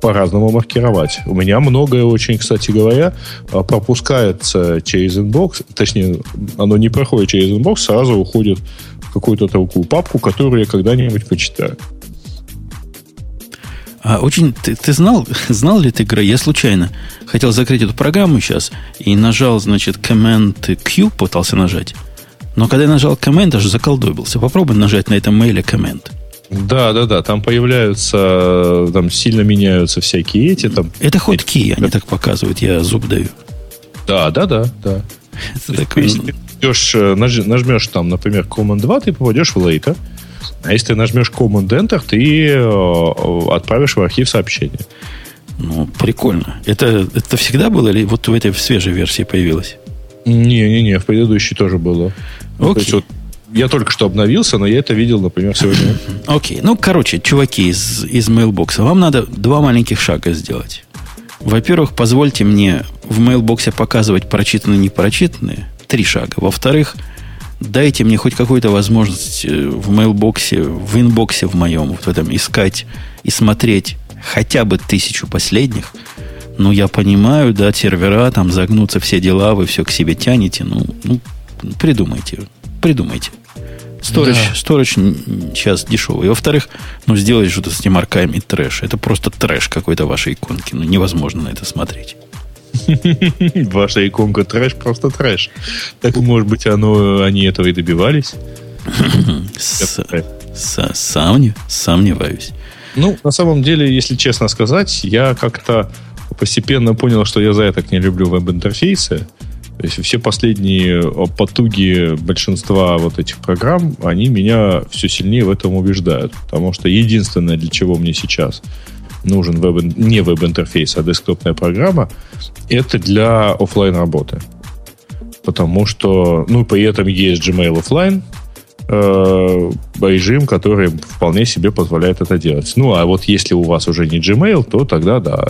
Speaker 2: по-разному маркировать. У меня многое очень, кстати говоря, э, пропускается через inbox, точнее, оно не проходит через inbox, сразу уходит в какую-то такую папку, которую я когда-нибудь почитаю.
Speaker 1: А очень ты, ты знал, знал ли ты, Грей? Я случайно хотел закрыть эту программу сейчас и нажал, значит, Command Q, пытался нажать. Но когда я нажал Command, даже заколдобился. Попробуй нажать на этом mail'е Command.
Speaker 2: Да, да, да. Там появляются, там сильно меняются всякие эти. Там...
Speaker 1: Это хоть ки, они так показывают, я зуб даю.
Speaker 2: Да, да, да, да. Это такой... Если ты идешь, э, нажмешь там, например, Command 2, ты попадешь в Later. А если ты нажмешь Command Enter, ты э, отправишь в архив сообщение.
Speaker 1: Ну, прикольно. Это, это всегда было или вот в этой свежей версии появилось?
Speaker 2: Не-не-не, в предыдущей тоже было. Ну, Окей. вот я только что обновился, но я это видел, например, сегодня.
Speaker 1: Окей. Ну, короче, чуваки из, из Mailbox, вам надо два маленьких шага сделать. Во-первых, позвольте мне в Mailbox показывать прочитанные и непрочитанные. Три шага. Во-вторых, дайте мне хоть какую-то возможность э, в Mailbox, в инбоксе в моем, вот в этом искать и смотреть хотя бы тысячу последних – ну, я понимаю, да, сервера, там загнутся все дела, вы все к себе тянете. Ну, ну придумайте, придумайте. Сторож, да. сторож сейчас дешевый. Во-вторых, ну, сделать что-то с этим арками трэш. Это просто трэш какой-то вашей иконки. Ну, невозможно на это смотреть.
Speaker 2: Ваша иконка трэш, просто трэш. Так, может быть, оно, они этого и добивались?
Speaker 1: Сомневаюсь.
Speaker 2: Ну, на самом деле, если честно сказать, я как-то постепенно понял, что я за это не люблю веб-интерфейсы. То есть все последние потуги большинства вот этих программ, они меня все сильнее в этом убеждают. Потому что единственное, для чего мне сейчас нужен веб, не веб-интерфейс, а десктопная программа, это для офлайн работы. Потому что, ну, при этом есть Gmail офлайн, э, режим, который вполне себе позволяет это делать. Ну, а вот если у вас уже не Gmail, то тогда, да,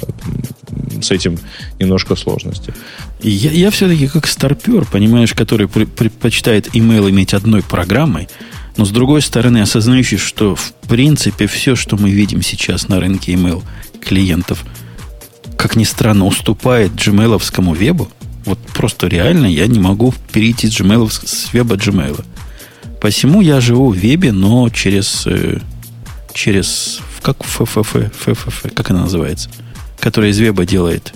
Speaker 2: с этим немножко сложности.
Speaker 1: Я, я все-таки как старпер, понимаешь, который предпочитает email иметь одной программой, но с другой стороны, осознающий, что в принципе все, что мы видим сейчас на рынке email клиентов, как ни странно, уступает gmail вебу, вот просто реально я не могу перейти с, Gmail, с веба Gmail. Посему я живу в вебе, но через, э, через как ФФФ, ФФФ, как она называется? Которая из веба делает.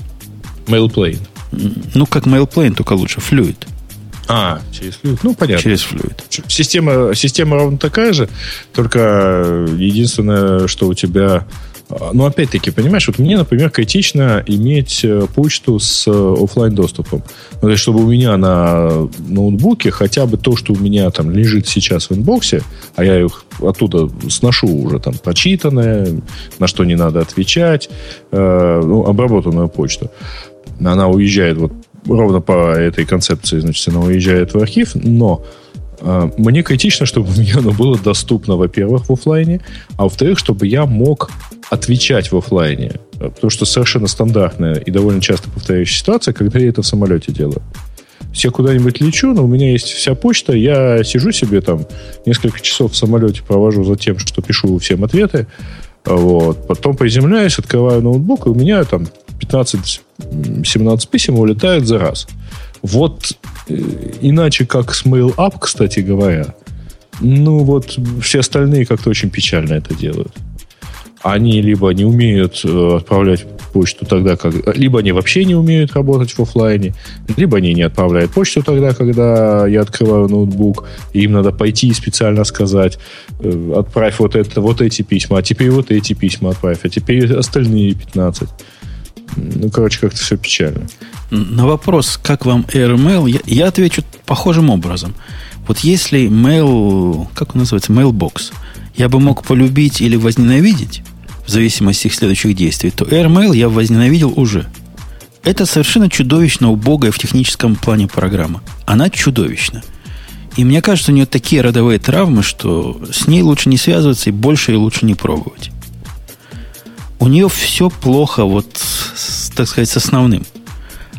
Speaker 2: MailPlane.
Speaker 1: Ну, как MailPlane, только лучше. Fluid.
Speaker 2: А, через Fluid. Ну, понятно.
Speaker 1: Через Fluid.
Speaker 2: Система, система ровно такая же, только единственное, что у тебя а, ну, опять-таки, понимаешь, вот мне, например, критично иметь э, почту с э, офлайн доступом. Ну, то есть, чтобы у меня на ноутбуке хотя бы то, что у меня там лежит сейчас в инбоксе, а я их оттуда сношу уже там прочитанное, на что не надо отвечать, э, ну, обработанную почту. Она уезжает вот ровно по этой концепции, значит, она уезжает в архив, но мне критично, чтобы мне оно было доступно, во-первых, в офлайне, а во-вторых, чтобы я мог отвечать в офлайне. Потому что совершенно стандартная и довольно часто повторяющая ситуация, когда я это в самолете делаю. Я куда-нибудь лечу, но у меня есть вся почта, я сижу себе там, несколько часов в самолете провожу за тем, что пишу всем ответы, вот. Потом приземляюсь, открываю ноутбук, и у меня там 15-17 писем улетает за раз. Вот иначе как с Mail Up, кстати говоря, ну вот все остальные как-то очень печально это делают они либо не умеют э, отправлять почту тогда, как... Либо они вообще не умеют работать в офлайне, либо они не отправляют почту тогда, когда я открываю ноутбук, и им надо пойти и специально сказать, э, отправь вот, это, вот эти письма, а теперь вот эти письма отправь, а теперь остальные 15. Ну, короче, как-то все печально.
Speaker 1: На вопрос, как вам AirMail, я, я отвечу похожим образом. Вот если mail, как он называется, mailbox, я бы мог полюбить или возненавидеть, в зависимости от следующих действий, то AirMail я возненавидел уже. Это совершенно чудовищно убогая в техническом плане программа. Она чудовищна. И мне кажется, у нее такие родовые травмы, что с ней лучше не связываться и больше и лучше не пробовать. У нее все плохо, вот, так сказать, с основным.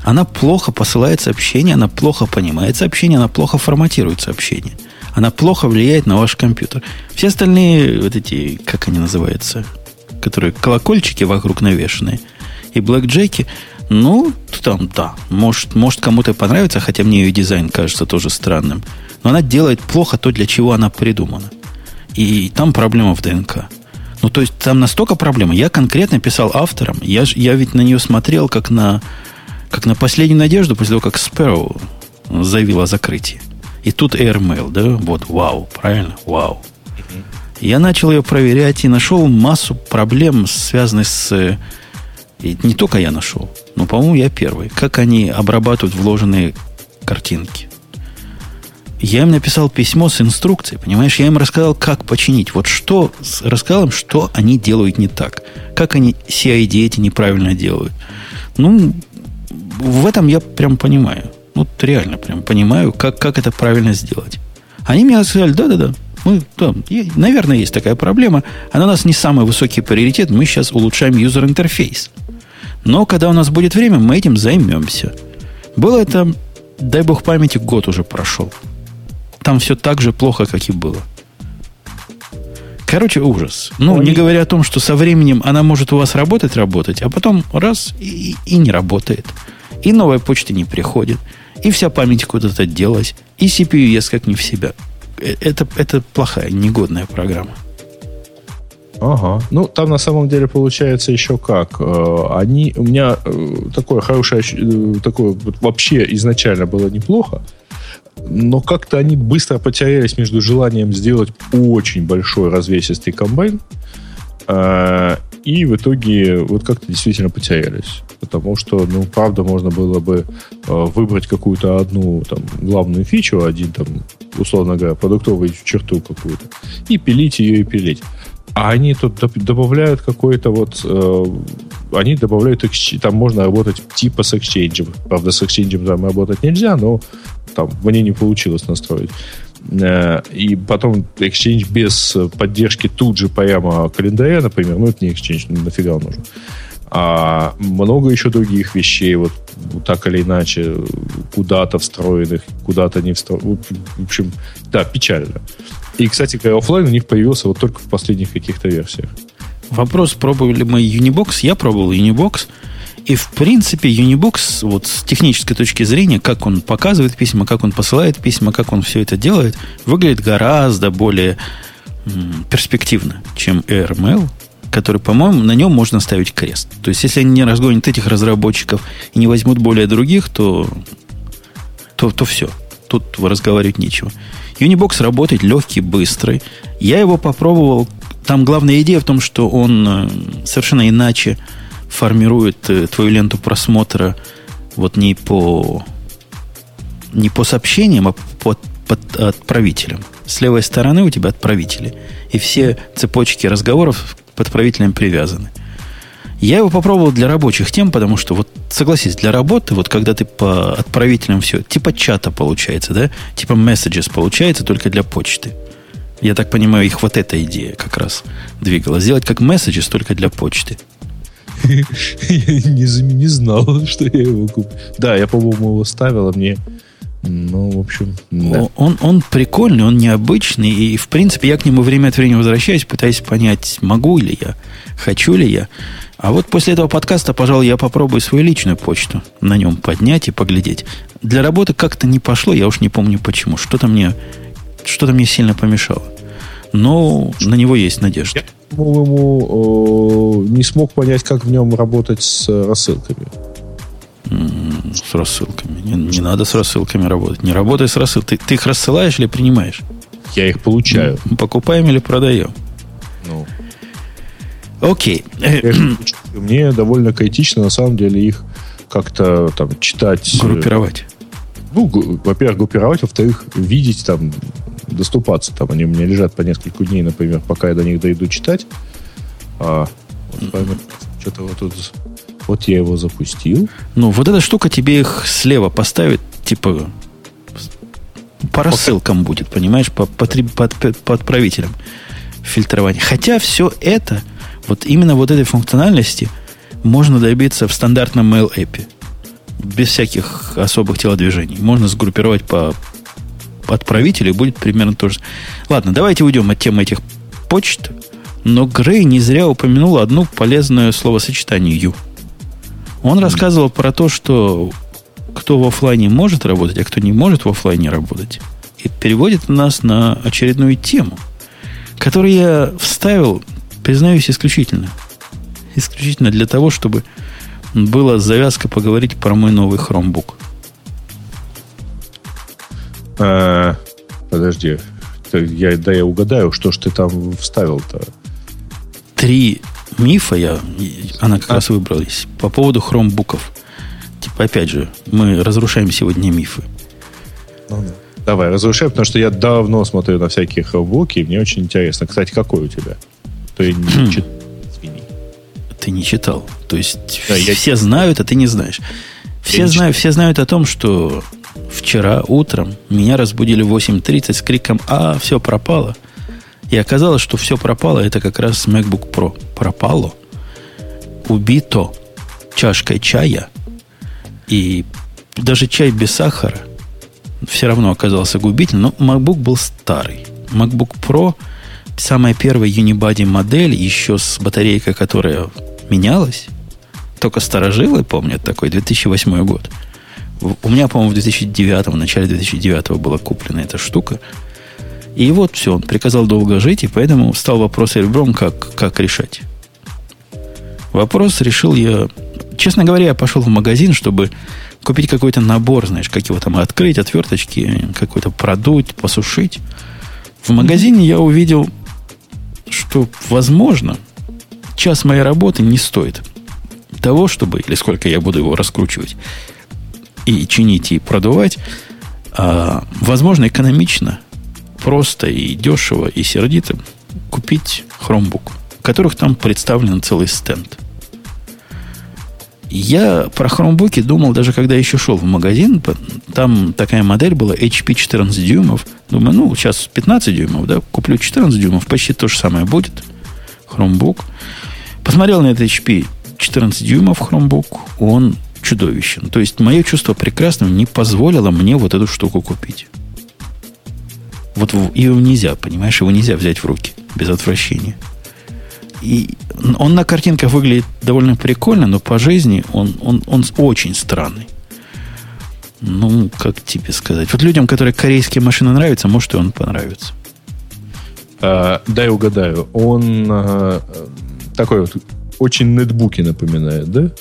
Speaker 1: Она плохо посылает сообщения, она плохо понимает сообщения, она плохо форматирует сообщения. Она плохо влияет на ваш компьютер. Все остальные, вот эти, как они называются, которые колокольчики вокруг навешенные, и блэкджеки, ну, там, да, может, может кому-то понравится, хотя мне ее дизайн кажется тоже странным. Но она делает плохо то, для чего она придумана. И там проблема в ДНК. Ну, то есть там настолько проблема. Я конкретно писал авторам. Я, я ведь на нее смотрел как на, как на последнюю надежду после того, как Sparrow заявила закрытие. И тут AirMail, да? Вот, вау, правильно? Вау. Я начал ее проверять и нашел массу проблем, связанных с... И не только я нашел, но, по-моему, я первый. Как они обрабатывают вложенные картинки. Я им написал письмо с инструкцией, понимаешь? Я им рассказал, как починить. Вот что, рассказал им, что они делают не так. Как они CID эти неправильно делают. Ну, в этом я прям понимаю. Вот реально прям понимаю, как, как это правильно сделать. Они мне сказали, да-да-да, мы, да, наверное, есть такая проблема. Она у нас не самый высокий приоритет. Мы сейчас улучшаем юзер-интерфейс. Но когда у нас будет время, мы этим займемся. Было это, дай бог памяти, год уже прошел. Там все так же плохо, как и было. Короче, ужас. Ну, Они... не говоря о том, что со временем она может у вас работать, работать, а потом раз и, и не работает. И новая почта не приходит. И вся память куда-то делась. И CPU ест как не в себя. Э, это, это плохая, негодная программа.
Speaker 2: Ага. Ну, там на самом деле получается еще как. Э, они, у меня э, такое хорошее, такое вообще изначально было неплохо, но как-то они быстро потерялись между желанием сделать очень большой развесистый комбайн и в итоге вот как-то действительно потерялись. Потому что, ну, правда, можно было бы э, выбрать какую-то одну там главную фичу, один там, условно говоря, продуктовую черту какую-то, и пилить ее и пилить. А они тут добавляют какой-то вот... Э, они добавляют... Там можно работать типа с Exchange. Правда, с Exchange там работать нельзя, но там мне не получилось настроить. Э, и потом Exchange без поддержки тут же прямо календаря, например, ну это не Exchange, ну, нафига он нужен. А много еще других вещей, вот, так или иначе, куда-то встроенных, куда-то не встроенных. В общем, да, печально. И, кстати офлайн у них появился вот только в последних каких-то версиях.
Speaker 1: Вопрос, пробовали мы Unibox. Я пробовал Unibox. И, в принципе, Unibox, вот с технической точки зрения, как он показывает письма, как он посылает письма, как он все это делает, выглядит гораздо более м, перспективно, чем AirMail, который, по-моему, на нем можно ставить крест. То есть, если они не разгонят этих разработчиков и не возьмут более других, то, то, то все. Тут разговаривать нечего. Unibox работает легкий, быстрый. Я его попробовал. Там главная идея в том, что он э, совершенно иначе формирует э, твою ленту просмотра вот не по не по сообщениям, а по, по отправителям. С левой стороны у тебя отправители. И все цепочки разговоров к отправителям привязаны. Я его попробовал для рабочих тем, потому что, вот согласись, для работы, вот когда ты по отправителям все, типа чата получается, да? Типа messages получается только для почты. Я так понимаю, их вот эта идея как раз двигала. Сделать как messages только для почты.
Speaker 2: Я не, знал, что я его куплю. Да, я, по-моему, его ставил, а мне... Ну, в общем,
Speaker 1: да. он, он прикольный, он необычный, и, в принципе, я к нему время от времени возвращаюсь, пытаясь понять, могу ли я, хочу ли я. А вот после этого подкаста, пожалуй, я попробую свою личную почту на нем поднять и поглядеть. Для работы как-то не пошло, я уж не помню почему. Что-то мне, что-то мне сильно помешало. Но на него есть надежда.
Speaker 2: Я, по-моему, не смог понять, как в нем работать с рассылками.
Speaker 1: С рассылками. Не, не надо с рассылками работать. Не работай с рассылками. Ты, ты их рассылаешь или принимаешь?
Speaker 2: Я их получаю.
Speaker 1: Покупаем или продаем? Ну. Окей.
Speaker 2: Мне довольно критично, на самом деле, их как-то там читать.
Speaker 1: Э, группировать.
Speaker 2: Ну, во-первых, группировать, во-вторых, видеть там доступаться. Там они у меня лежат по несколько дней, например, пока я до них дойду читать. А, вот, что-то вот тут... Вот я его запустил.
Speaker 1: Ну, вот эта штука тебе их слева поставит, типа По рассылкам будет, понимаешь, по, по, по, по отправителям фильтрования. Хотя все это, вот именно вот этой функциональности можно добиться в стандартном mail API. Без всяких особых телодвижений. Можно сгруппировать по, отправителю, и будет примерно то же. Ладно, давайте уйдем от темы этих почт. Но Грей не зря упомянул одно полезное словосочетание «ю». Он рассказывал про то, что кто в офлайне может работать, а кто не может в офлайне работать. И переводит нас на очередную тему, которую я вставил, признаюсь, исключительно. Исключительно для того, чтобы была завязка поговорить про мой новый Chromebook.
Speaker 2: А, подожди. Я, да я угадаю, что ж ты там вставил-то?
Speaker 1: Три мифа я, она как а? раз выбралась, по поводу хромбуков. Типа, опять же, мы разрушаем сегодня мифы.
Speaker 2: Ну, да. Давай, разрушай, потому что я давно смотрю на всякие хромбуки, и мне очень интересно. Кстати, какой у тебя? Я не хм. чит...
Speaker 1: Извини. Ты не читал. То есть да, все я... знают, а ты не знаешь. Все, знают, все знают о том, что вчера утром меня разбудили в 8.30 с криком «А, все пропало!» И оказалось, что все пропало, это как раз MacBook Pro. Пропало. Убито чашкой чая. И даже чай без сахара все равно оказался губительным. Но MacBook был старый. MacBook Pro, самая первая Unibody модель, еще с батарейкой, которая менялась. Только старожилы помнят такой, 2008 год. У меня, по-моему, в 2009, в начале 2009 была куплена эта штука – и вот все, он приказал долго жить, и поэтому стал вопрос ребром, как, как решать. Вопрос решил я... Честно говоря, я пошел в магазин, чтобы купить какой-то набор, знаешь, как его там открыть, отверточки, какой-то продуть, посушить. В магазине я увидел, что, возможно, час моей работы не стоит того, чтобы, или сколько я буду его раскручивать и чинить, и продувать, а, возможно, экономично просто и дешево, и сердито купить Chromebook, в которых там представлен целый стенд. Я про хромбуки думал, даже когда еще шел в магазин, там такая модель была HP 14 дюймов. Думаю, ну, сейчас 15 дюймов, да, куплю 14 дюймов, почти то же самое будет. Хромбук. Посмотрел на этот HP 14 дюймов хромбук, он чудовищен. То есть мое чувство прекрасного не позволило мне вот эту штуку купить. Вот его нельзя, понимаешь, его нельзя взять в руки без отвращения. И он на картинках выглядит довольно прикольно, но по жизни он, он, он очень странный. Ну, как тебе сказать? Вот людям, которые корейские машины нравятся, может, и он понравится.
Speaker 2: А, дай угадаю. Он а, такой вот очень нетбуки напоминает, да?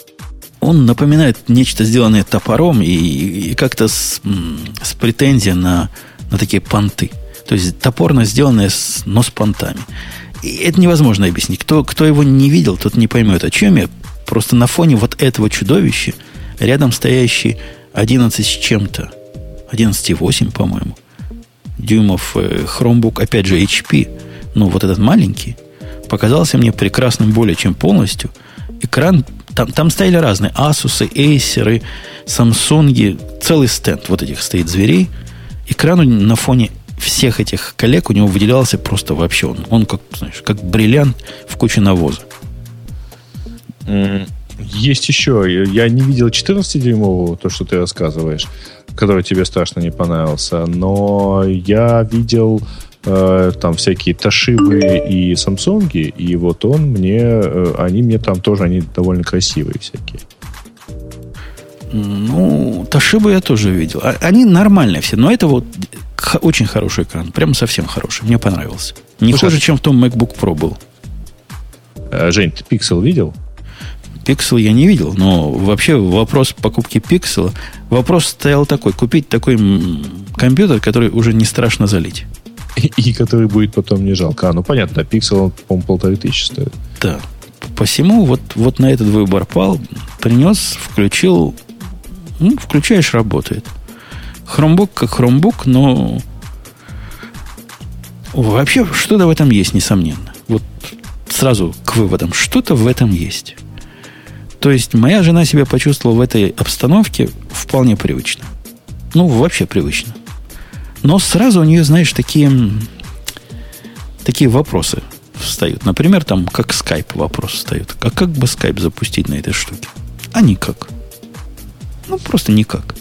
Speaker 1: Он напоминает нечто сделанное топором и, и как-то с, с претензией на, на такие понты. То есть топорно сделанное, с, но с понтами. И это невозможно объяснить. Кто, кто его не видел, тот не поймет, о чем я. Просто на фоне вот этого чудовища рядом стоящий 11 с чем-то, 11,8, по-моему, дюймов э, Chromebook, опять же, HP, ну, вот этот маленький, показался мне прекрасным более чем полностью. Экран, там, там стояли разные Asus, Acer, Samsung, целый стенд вот этих стоит зверей. Экран на фоне всех этих коллег у него выделялся просто вообще он. Он как, знаешь, как бриллиант в куче навоза.
Speaker 2: Есть еще. Я не видел 14-дюймового, то, что ты рассказываешь, который тебе страшно не понравился. Но я видел э, там всякие Ташибы и Самсунги, и вот он мне, э, они мне там тоже, они довольно красивые всякие.
Speaker 1: Ну, Ташибы я тоже видел. А, они нормальные все, но это вот очень хороший экран. Прям совсем хороший. Мне понравился. Не Слушай, хуже, чем в том MacBook Pro был.
Speaker 2: Э, Жень, ты Pixel видел?
Speaker 1: Pixel я не видел, но вообще вопрос покупки Pixel, вопрос стоял такой, купить такой компьютер, который уже не страшно залить.
Speaker 2: И, и который будет потом не жалко. А, ну понятно, Pixel, по-моему, полторы тысячи стоит.
Speaker 1: Да. Посему вот, вот на этот выбор пал, принес, включил, ну, включаешь, работает. Хромбук как хромбук, но вообще что-то в этом есть, несомненно. Вот сразу к выводам. Что-то в этом есть. То есть моя жена себя почувствовала в этой обстановке вполне привычно. Ну, вообще привычно. Но сразу у нее, знаешь, такие, такие вопросы встают. Например, там, как скайп вопрос встает. А как бы скайп запустить на этой штуке? А никак. Ну, просто никак.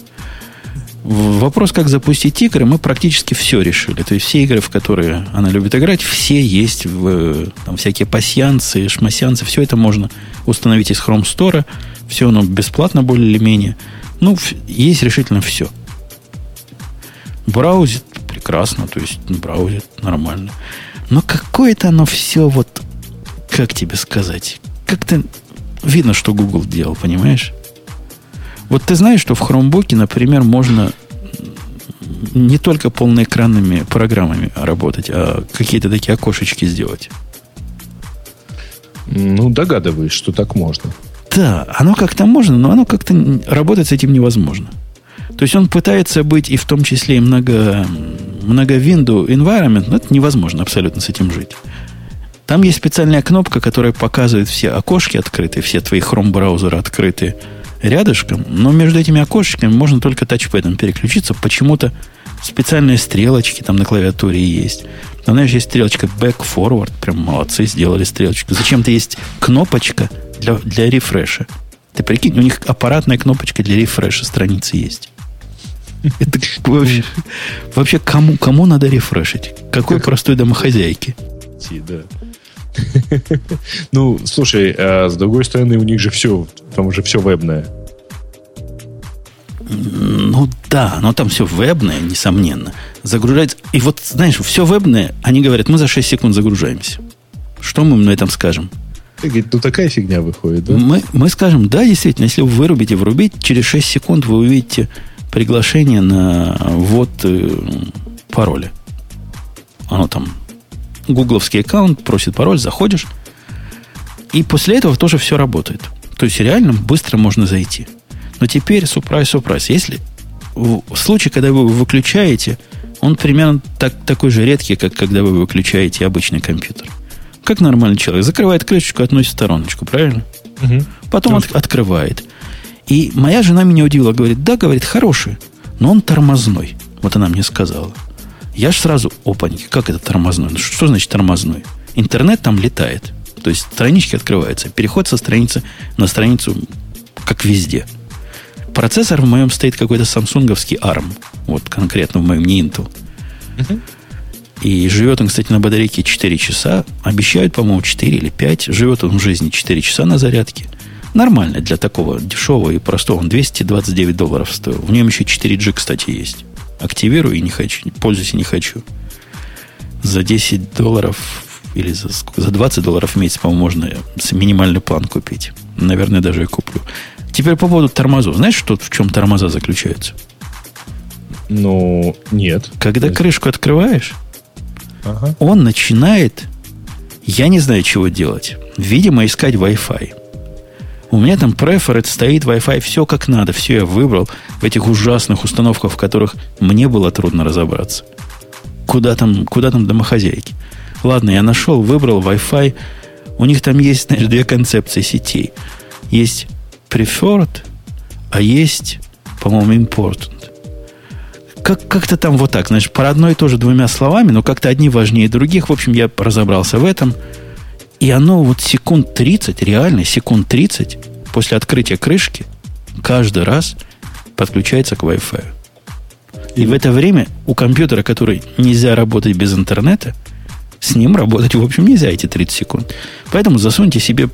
Speaker 1: Вопрос, как запустить игры, мы практически все решили. То есть все игры, в которые она любит играть, все есть в там, всякие пасьянцы, шмасянцы, все это можно установить из Chrome Store. Все оно бесплатно более или менее. Ну, есть решительно все. Браузит прекрасно, то есть браузит нормально. Но какое-то оно все вот, как тебе сказать, как-то видно, что Google делал, понимаешь? Вот ты знаешь, что в Chromebook, например, можно не только полноэкранными программами работать, а какие-то такие окошечки сделать.
Speaker 2: Ну, догадываюсь, что так можно.
Speaker 1: Да, оно как-то можно, но оно как-то работать с этим невозможно. То есть он пытается быть и в том числе и много, много window environment, но это невозможно абсолютно с этим жить. Там есть специальная кнопка, которая показывает все окошки открытые, все твои Chrome браузеры открытые рядышком, но между этими окошечками можно только тачпэдом переключиться. Почему-то специальные стрелочки там на клавиатуре есть. Там, знаешь, есть стрелочка back-forward. Прям молодцы, сделали стрелочку. Зачем-то есть кнопочка для, для рефреша. Ты прикинь, у них аппаратная кнопочка для рефреша страницы есть. Это вообще, вообще кому, кому надо рефрешить? Какой простой домохозяйки?
Speaker 2: Да. Ну, слушай, а с другой стороны, у них же все, там уже все вебное.
Speaker 1: Ну да, но там все вебное, несомненно. Загружается. И вот, знаешь, все вебное, они говорят, мы за 6 секунд загружаемся. Что мы на этом скажем?
Speaker 2: Ты ну такая фигня выходит, да?
Speaker 1: Мы, мы скажем, да, действительно, если вы вырубите, врубить, через 6 секунд вы увидите приглашение на ввод э, пароля. Оно там гугловский аккаунт, просит пароль, заходишь. И после этого тоже все работает. То есть реально быстро можно зайти. Но теперь, сюрприз, сюрприз, если в случае, когда вы выключаете, он примерно так, такой же редкий, как когда вы выключаете обычный компьютер. Как нормальный человек. Закрывает крышечку, относит в стороночку, правильно? Угу. Потом от, открывает. И моя жена меня удивила, говорит, да, говорит, хороший, но он тормозной. Вот она мне сказала. Я ж сразу, опаньки, как это тормозной? Ну, что значит тормозной? Интернет там летает. То есть странички открываются. Переход со страницы на страницу, как везде. Процессор в моем стоит какой-то самсунговский ARM. Вот конкретно в моем, не Intel. Uh-huh. И живет он, кстати, на батарейке 4 часа. Обещают, по-моему, 4 или 5. Живет он в жизни 4 часа на зарядке. Нормально для такого дешевого и простого. Он 229 долларов стоил. В нем еще 4G, кстати, есть активирую и не хочу, пользуюсь и не хочу. За 10 долларов или за, за 20 долларов в месяц, по-моему, можно минимальный план купить. Наверное, даже и куплю. Теперь по поводу тормозов. Знаешь, что, в чем тормоза заключаются?
Speaker 2: Ну, нет.
Speaker 1: Когда есть... крышку открываешь, ага. он начинает, я не знаю, чего делать. Видимо, искать Wi-Fi. У меня там преферет стоит, Wi-Fi, все как надо, все я выбрал в этих ужасных установках, в которых мне было трудно разобраться. Куда там, куда там домохозяйки? Ладно, я нашел, выбрал Wi-Fi. У них там есть, знаешь, две концепции сетей. Есть preferred, а есть, по-моему, important. Как, как-то там вот так, знаешь, по одной тоже двумя словами, но как-то одни важнее других. В общем, я разобрался в этом – и оно вот секунд 30, реально секунд 30 после открытия крышки каждый раз подключается к Wi-Fi. И в это время у компьютера, который нельзя работать без интернета, с ним работать, в общем, нельзя эти 30 секунд. Поэтому засуньте себе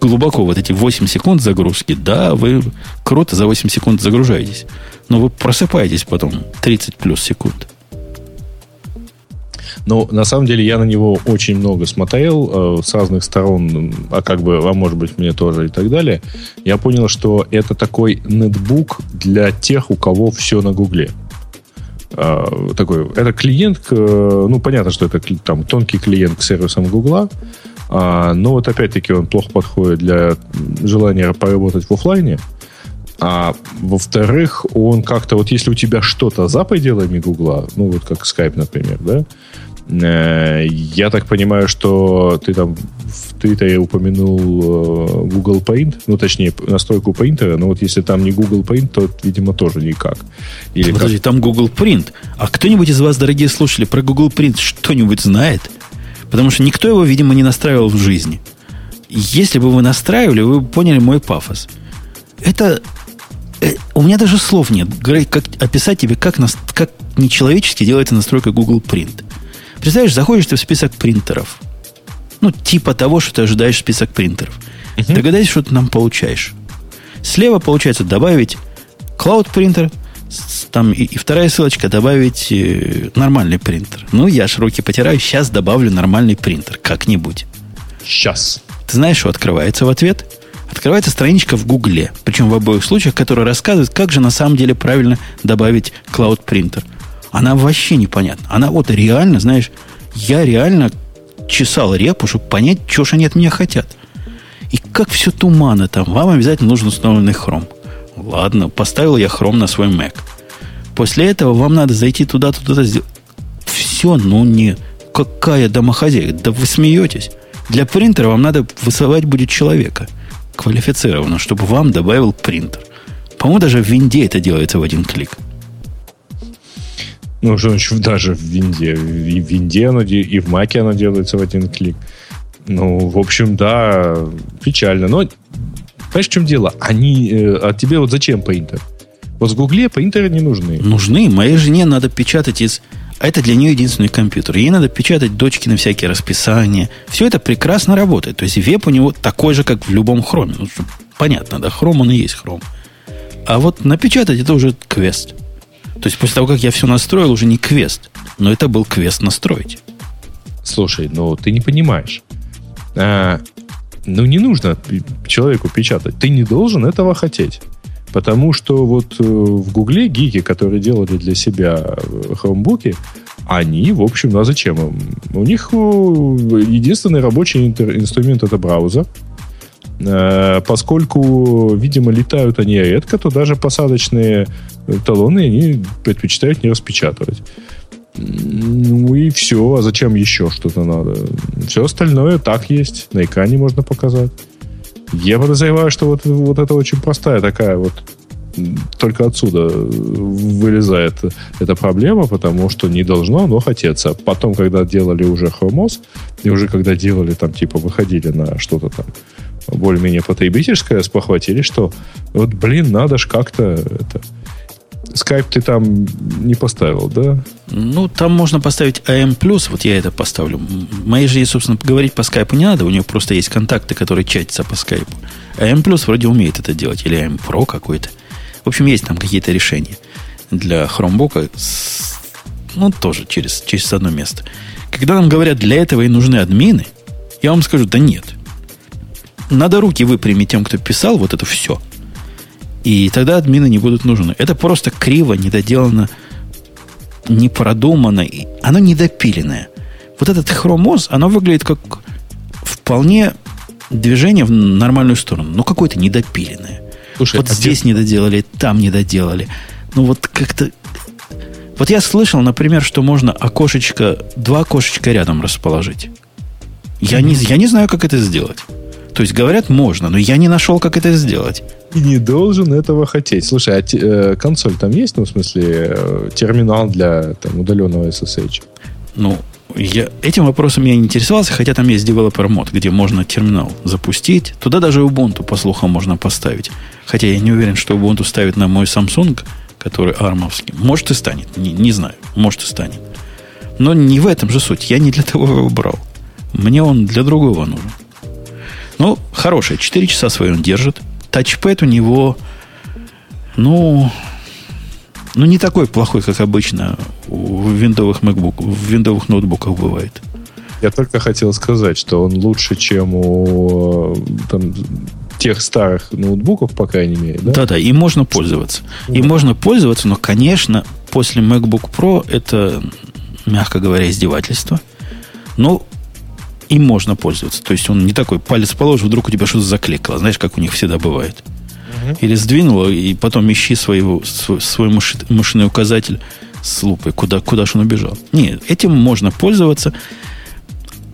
Speaker 1: глубоко вот эти 8 секунд загрузки. Да, вы круто за 8 секунд загружаетесь. Но вы просыпаетесь потом 30 плюс секунд.
Speaker 2: Но на самом деле я на него очень много смотрел э, с разных сторон, а как бы, а может быть мне тоже и так далее. Я понял, что это такой нетбук для тех, у кого все на Гугле. Э, такой, это клиент, ну понятно, что это там тонкий клиент к сервисам Гугла, э, но вот опять-таки он плохо подходит для желания поработать в офлайне. А во-вторых, он как-то, вот если у тебя что-то за пределами Гугла, ну вот как Skype, например, да, я так понимаю, что ты там в Твиттере упомянул э, Google Paint, ну, точнее, настройку Painter, но вот если там не Google Paint, то, видимо, тоже никак.
Speaker 1: Или Подожди, как? там Google Print. А кто-нибудь из вас, дорогие слушатели, про Google Print что-нибудь знает? Потому что никто его, видимо, не настраивал в жизни. Если бы вы настраивали, вы бы поняли мой пафос. Это... Э, у меня даже слов нет, как описать тебе, как, нас, как нечеловечески делается настройка Google Print. Представляешь, заходишь ты в список принтеров. Ну, типа того, что ты ожидаешь список принтеров. Uh-huh. Догадайся, что ты нам получаешь. Слева получается добавить Cloud принтер, там и, и вторая ссылочка добавить э, нормальный принтер. Ну, я ж руки потираю, сейчас добавлю нормальный принтер как-нибудь.
Speaker 2: Сейчас.
Speaker 1: Ты знаешь, что открывается в ответ? Открывается страничка в Гугле, причем в обоих случаях, которая рассказывает, как же на самом деле правильно добавить Cloud принтер она вообще непонятна. Она вот реально, знаешь, я реально чесал репу, чтобы понять, что же они от меня хотят. И как все туманно там. Вам обязательно нужен установленный хром. Ладно, поставил я хром на свой Mac. После этого вам надо зайти туда, туда, сделать. Все, ну не... Какая домохозяйка? Да вы смеетесь. Для принтера вам надо высылать будет человека квалифицированного, чтобы вам добавил принтер. По-моему, даже в винде это делается в один клик.
Speaker 2: Ну, значит даже в винде. И в винде оно, и в маке оно делается в один клик. Ну, в общем, да, печально. Но, понимаешь, в чем дело? Они, э, а тебе вот зачем принтер? Вот в Гугле принтеры не нужны.
Speaker 1: Нужны. Моей жене надо печатать из... А это для нее единственный компьютер. Ей надо печатать дочки на всякие расписания. Все это прекрасно работает. То есть веб у него такой же, как в любом хроме. Ну, понятно, да, хром он и есть хром. А вот напечатать это уже квест. То есть после того, как я все настроил, уже не квест. Но это был квест настроить.
Speaker 2: Слушай, ну ты не понимаешь. А, ну не нужно человеку печатать. Ты не должен этого хотеть. Потому что вот э, в Гугле гики, которые делали для себя хромбуки, они, в общем, ну а зачем им? У них э, единственный рабочий инструмент это браузер. Э, поскольку, видимо, летают они редко, то даже посадочные талоны они предпочитают не распечатывать. Ну и все. А зачем еще что-то надо? Все остальное так есть. На экране можно показать. Я подозреваю, что вот, вот это очень простая такая вот только отсюда вылезает эта проблема, потому что не должно оно хотеться. Потом, когда делали уже Chromos, и уже когда делали там, типа, выходили на что-то там более-менее потребительское, спохватили, что вот, блин, надо ж как-то это... Skype ты там не поставил, да?
Speaker 1: Ну, там можно поставить AM+, вот я это поставлю. Моей жене, собственно, говорить по скайпу не надо, у нее просто есть контакты, которые чатятся по скайпу. AM+, вроде умеет это делать, или AM Pro какой-то. В общем, есть там какие-то решения для хромбука, ну, тоже через, через одно место. Когда нам говорят, для этого и нужны админы, я вам скажу, да нет. Надо руки выпрямить тем, кто писал вот это все. И тогда админы не будут нужны. Это просто криво, недоделано, не продумано. Оно недопиленное. Вот этот хромоз, оно выглядит как вполне движение в нормальную сторону, но какое-то недопиленное. Слушай, вот а здесь где... не доделали, там не доделали. Ну вот как-то... Вот я слышал, например, что можно окошечко, два окошечка рядом расположить. Я не, я не знаю, как это сделать. То есть, говорят, можно, но я не нашел, как это сделать.
Speaker 2: И не должен этого хотеть. Слушай, а те, э, консоль там есть, ну, в смысле, э, терминал для там, удаленного SSH?
Speaker 1: Ну, я этим вопросом я не интересовался, хотя там есть developer мод, где можно терминал запустить. Туда даже Ubuntu, по слухам, можно поставить. Хотя я не уверен, что Ubuntu ставит на мой Samsung, который армовский. Может и станет, не, не знаю, может и станет. Но не в этом же суть. Я не для того его брал. Мне он для другого нужен. Ну, хороший. 4 часа свои он держит. Тачпэд у него, ну, ну, не такой плохой, как обычно в виндовых MacBook, в виндовых ноутбуках бывает.
Speaker 2: Я только хотел сказать, что он лучше, чем у там, тех старых ноутбуков, по крайней мере. Да,
Speaker 1: да, да и можно пользоваться. И можно пользоваться, но, конечно, после MacBook Pro это, мягко говоря, издевательство. Но им можно пользоваться. То есть он не такой палец положил, вдруг у тебя что-то закликало. Знаешь, как у них всегда бывает. Угу. Или сдвинуло, и потом ищи своего, свой, свой мышиный указатель с лупой, куда, куда же он убежал. Нет, этим можно пользоваться.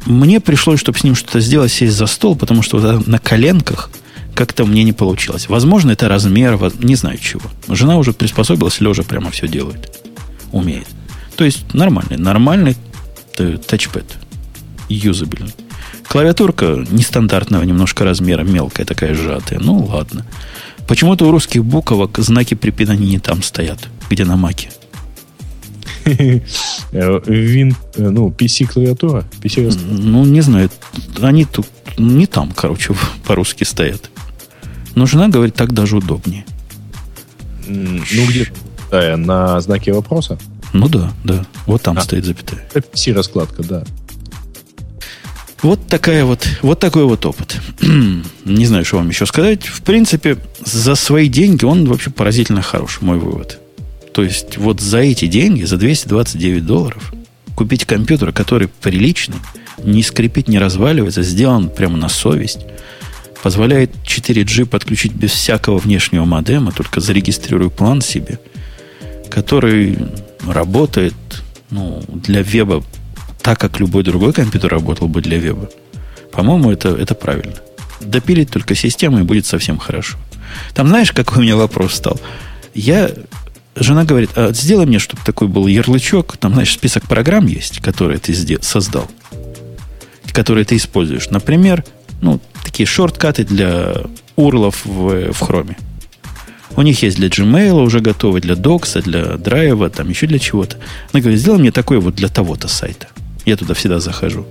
Speaker 1: Мне пришлось, чтобы с ним что-то сделать, сесть за стол, потому что вот на коленках как-то мне не получилось. Возможно, это размер, не знаю чего. Жена уже приспособилась, лежа прямо все делает. Умеет. То есть нормальный, нормальный тачпэд. Юзабельный. Клавиатурка нестандартного немножко размера, мелкая такая сжатая. Ну, ладно. Почему-то у русских буквок знаки препинания не там стоят, где на маке.
Speaker 2: Вин, ну, PC-клавиатура? PC
Speaker 1: ну, не знаю. Они тут не там, короче, по-русски стоят. Но жена говорит, так даже удобнее.
Speaker 2: Ну, где? На знаке вопроса?
Speaker 1: Ну да, да. Вот там а, стоит запятая.
Speaker 2: Это PC-раскладка, да.
Speaker 1: Вот такая вот, вот такой вот опыт. Не знаю, что вам еще сказать. В принципе, за свои деньги он вообще поразительно хорош, мой вывод. То есть, вот за эти деньги, за 229 долларов, купить компьютер, который приличный, не скрипит, не разваливается, сделан прямо на совесть, позволяет 4G подключить без всякого внешнего модема, только зарегистрирую план себе, который работает ну, для веба так, как любой другой компьютер работал бы для веба. По-моему, это, это правильно. Допилить только систему, и будет совсем хорошо. Там знаешь, какой у меня вопрос стал? Я жена говорит, а сделай мне, чтобы такой был ярлычок. Там, знаешь, список программ есть, которые ты создал, которые ты используешь. Например, ну, такие шорткаты для урлов в, в хроме. У них есть для Gmail уже готовы, для Docs, для драйва, там еще для чего-то. Она говорит, сделай мне такой вот для того-то сайта. Я туда всегда захожу.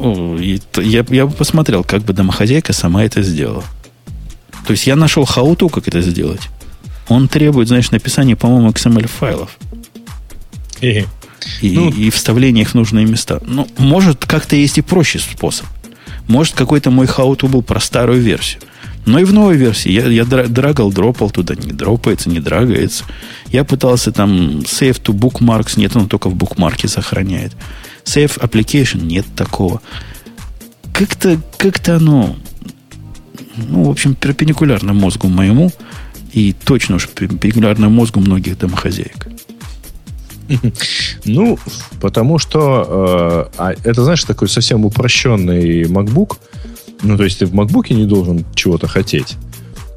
Speaker 1: И я, я бы посмотрел, как бы домохозяйка сама это сделала. То есть я нашел хауту, как это сделать. Он требует, знаешь, написания, по-моему, XML-файлов. И, ну, и вставления их в нужные места. Ну, может, как-то есть и проще способ. Может, какой-то мой хауту был про старую версию. Но и в новой версии я, я драгал, дропал туда, не дропается, не драгается. Я пытался там save to bookmarks, нет, он только в букмарке сохраняет. Save application, нет такого. Как-то как оно, ну, в общем, перпендикулярно мозгу моему, и точно уж перпендикулярно мозгу многих домохозяек.
Speaker 2: Ну, потому что э, а это, знаешь, такой совсем упрощенный MacBook. Ну, то есть ты в MacBook не должен чего-то хотеть.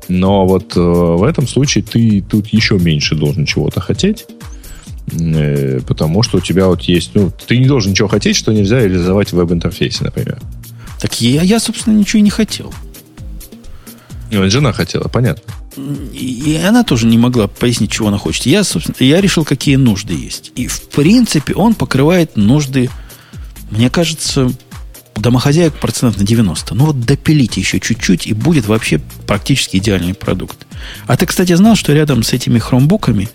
Speaker 2: Но вот э, в этом случае ты тут еще меньше должен чего-то хотеть. Э, потому что у тебя вот есть... Ну, ты не должен ничего хотеть, что нельзя реализовать в веб-интерфейсе, например.
Speaker 1: Так я, я, собственно, ничего и не хотел.
Speaker 2: Ну, жена хотела, понятно.
Speaker 1: И она тоже не могла пояснить, чего она хочет. Я, собственно, я решил, какие нужды есть. И, в принципе, он покрывает нужды, мне кажется, домохозяек процентов на 90. Ну вот допилите еще чуть-чуть, и будет вообще практически идеальный продукт. А ты, кстати, знал, что рядом с этими хромбуками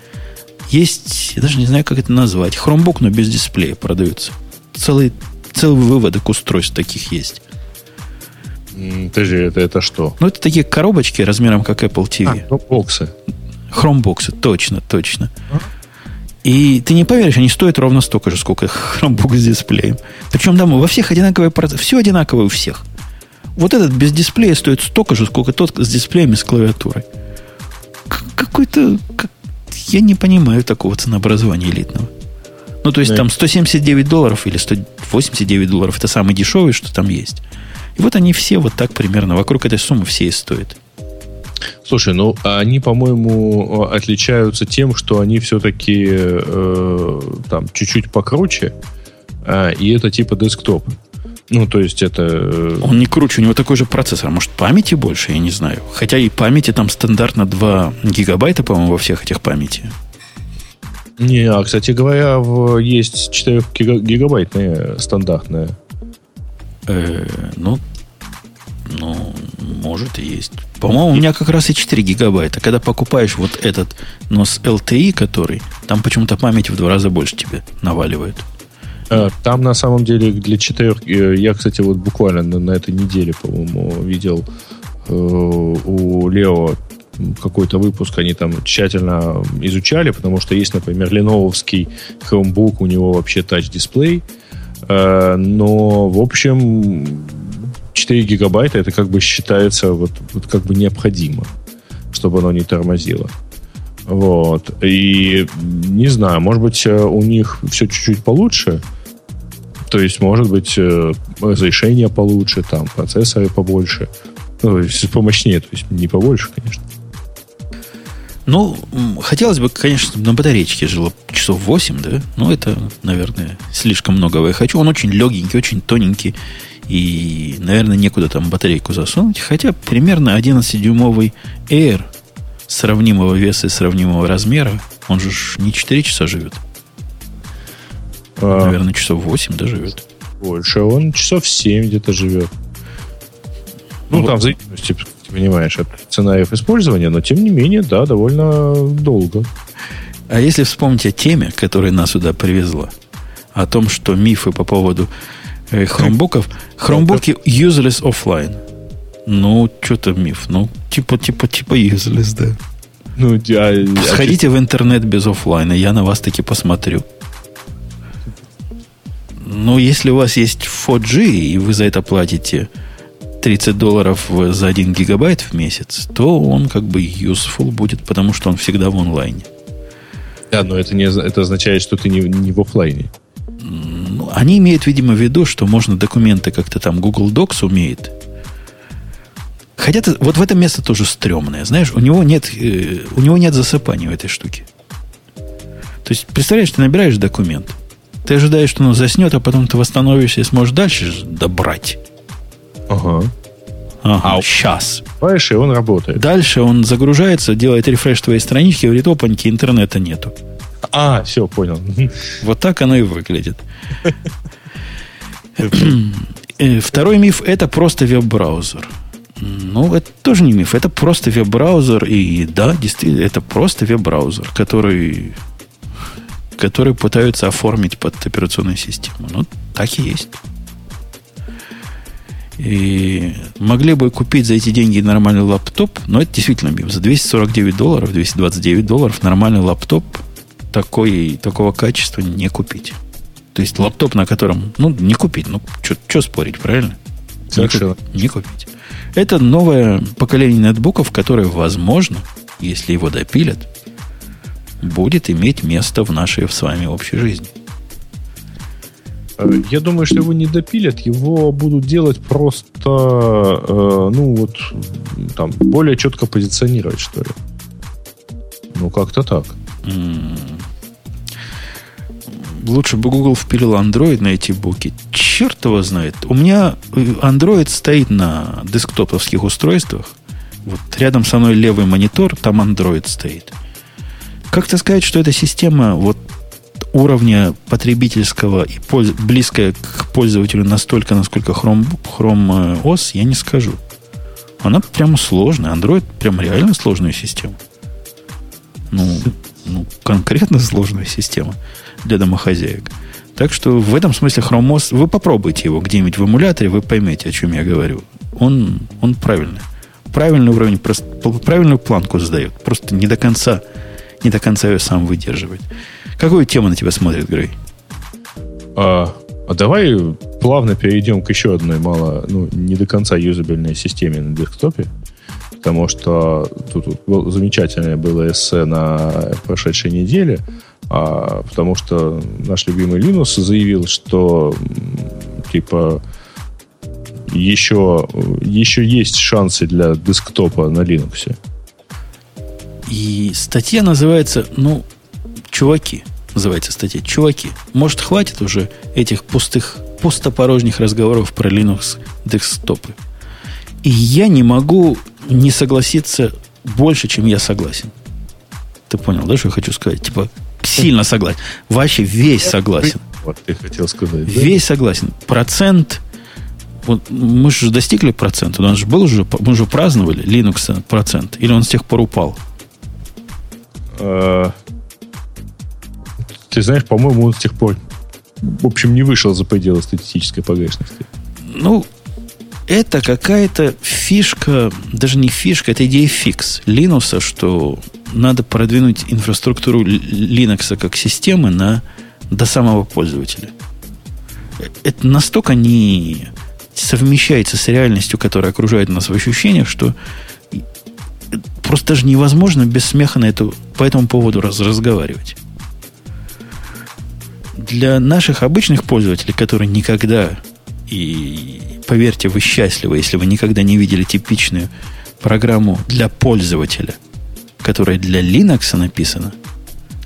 Speaker 1: есть, я даже не знаю, как это назвать, хромбук, но без дисплея продается. Целый, целый выводок устройств таких есть.
Speaker 2: Подожди, это, это что?
Speaker 1: Ну, это такие коробочки размером, как Apple TV.
Speaker 2: А, боксы.
Speaker 1: Хромбоксы, точно, точно. А? И ты не поверишь, они стоят ровно столько же, сколько хромбук с дисплеем. Причем там во всех одинаковые процессы. Все одинаковое у всех. Вот этот без дисплея стоит столько же, сколько тот с дисплеем и с клавиатурой. Какой-то... Как, я не понимаю такого ценообразования элитного. Ну, то есть да. там 179 долларов или 189 долларов это самый дешевый, что там есть. И вот они все вот так примерно вокруг этой суммы все и стоят.
Speaker 2: Слушай, ну они, по-моему, отличаются тем, что они все-таки э, там чуть-чуть покруче, э, и это типа десктоп. Ну, то есть это... Э,
Speaker 1: Он не круче, у него такой же процессор. Может, памяти больше, я не знаю. Хотя и памяти там стандартно 2 гигабайта, по-моему, во всех этих памяти.
Speaker 2: Не, а, кстати говоря, в, есть 4 гигабайтная стандартная.
Speaker 1: Э, ну, ну, может и есть. По-моему, у меня как раз и 4 гигабайта. Когда покупаешь вот этот, но с LTE, который, там почему-то память в два раза больше тебе наваливает.
Speaker 2: Э, там на самом деле для 4... Э, я, кстати, вот буквально на, на этой неделе, по-моему, видел э, у Лео какой-то выпуск они там тщательно изучали, потому что есть, например, леновский Chromebook, у него вообще тач-дисплей, э, но, в общем, 4 гигабайта это как бы считается вот, вот как бы необходимо, чтобы оно не тормозило. Вот. И не знаю, может быть, э, у них все чуть-чуть получше. То есть, может быть, э, разрешение получше, там, процессоры побольше. Ну, помощнее, то есть не побольше, конечно.
Speaker 1: Ну, хотелось бы, конечно, на батарейке жило часов 8, да? Но это, наверное, слишком многого я хочу. Он очень легенький, очень тоненький. И, наверное, некуда там батарейку засунуть. Хотя примерно 11-дюймовый Air сравнимого веса и сравнимого размера, он же не 4 часа живет. А, наверное, часов 8 да, живет.
Speaker 2: Больше. Он часов 7 где-то живет. Ну, ну там в зависимости, ты понимаешь, от сценариев использования, но тем не менее, да, довольно долго.
Speaker 1: А если вспомнить о теме, которая нас сюда привезла, о том, что мифы по поводу хромбуков, хромбуки useless offline. Ну, что-то миф. Ну, типа, типа, типа useless, да. Ну, а, Сходите а, в интернет без офлайна, я на вас таки посмотрю. Ну, если у вас есть 4G, и вы за это платите 30 долларов за 1 гигабайт в месяц, то он как бы useful будет, потому что он всегда в онлайне.
Speaker 2: Да, но это, не, это означает, что ты не, не в офлайне.
Speaker 1: Ну, они имеют, видимо, в виду, что можно документы как-то там Google Docs умеет. Хотя -то, вот в этом место тоже стрёмное. Знаешь, у него нет, э, у него нет засыпания в этой штуке. То есть, представляешь, ты набираешь документ, ты ожидаешь, что он заснет, а потом ты восстановишься и сможешь дальше добрать.
Speaker 2: Ага.
Speaker 1: Ага, а сейчас.
Speaker 2: Дальше он работает.
Speaker 1: Дальше он загружается, делает рефреш твоей странички, говорит, опаньки, интернета нету.
Speaker 2: А, все, понял.
Speaker 1: Вот так оно и выглядит. Э, второй миф – это просто веб-браузер. Ну, это тоже не миф. Это просто веб-браузер. И да, действительно, это просто веб-браузер, который, который пытаются оформить под операционную систему. Ну, так и есть. И могли бы купить за эти деньги нормальный лаптоп, но это действительно миф. За 249 долларов, 229 долларов нормальный лаптоп такой, такого качества не купить. То есть лаптоп, на котором, ну, не купить, ну, что спорить, правильно?
Speaker 2: Совершенно.
Speaker 1: Не, не купить. Это новое поколение нетбуков, которое, возможно, если его допилят, будет иметь место в нашей с вами общей жизни.
Speaker 2: Э, я думаю, что его не допилят, его будут делать просто, э, ну вот, там, более четко позиционировать, что ли. Ну, как-то так.
Speaker 1: Лучше бы Google впилил Android на эти буки. Черт его знает. У меня э, Android стоит на десктоповских устройствах. Вот рядом со мной левый монитор, там Android стоит. Как-то сказать, что эта система вот уровня потребительского и польз... близкая к пользователю настолько, насколько Chrome, Chrome OS, я не скажу. Она прямо сложная. Android прям реально сложная система. Ну, ну конкретно сложная система для домохозяек. Так что в этом смысле Chrome OS, вы попробуйте его где-нибудь в эмуляторе, вы поймете, о чем я говорю. Он, он правильный. Правильный уровень, правильную планку задает. Просто не до конца, не до конца ее сам выдерживает. Какую тему на тебя смотрит, Грей?
Speaker 2: А, а давай плавно перейдем к еще одной мало, ну, не до конца юзабельной системе на десктопе. Потому что тут, тут замечательное было эссе на прошедшей неделе. А, потому что наш любимый Linux заявил, что типа еще, еще есть шансы для десктопа на Linux.
Speaker 1: И статья называется, ну, чуваки, называется статья. Чуваки, может, хватит уже этих пустых, пустопорожних разговоров про Linux десктопы? И я не могу не согласиться больше, чем я согласен. Ты понял, да, что я хочу сказать? Типа, сильно согласен. Вообще весь согласен.
Speaker 2: Вот ты хотел сказать. Да?
Speaker 1: Весь согласен. Процент вот мы же достигли процента. Нас же был уже, мы же праздновали Linux процент. Или он с тех пор упал?
Speaker 2: А, ты знаешь, по-моему, он с тех пор, в общем, не вышел за пределы статистической погрешности.
Speaker 1: Ну, это какая-то фишка, даже не фишка, это идея фикс Linux, что надо продвинуть инфраструктуру Linux как системы на, до самого пользователя. Это настолько не совмещается с реальностью, которая окружает нас в ощущениях, что просто даже невозможно без смеха на эту, по этому поводу раз, разговаривать. Для наших обычных пользователей, которые никогда, и поверьте, вы счастливы, если вы никогда не видели типичную программу для пользователя, которая для Linux написана,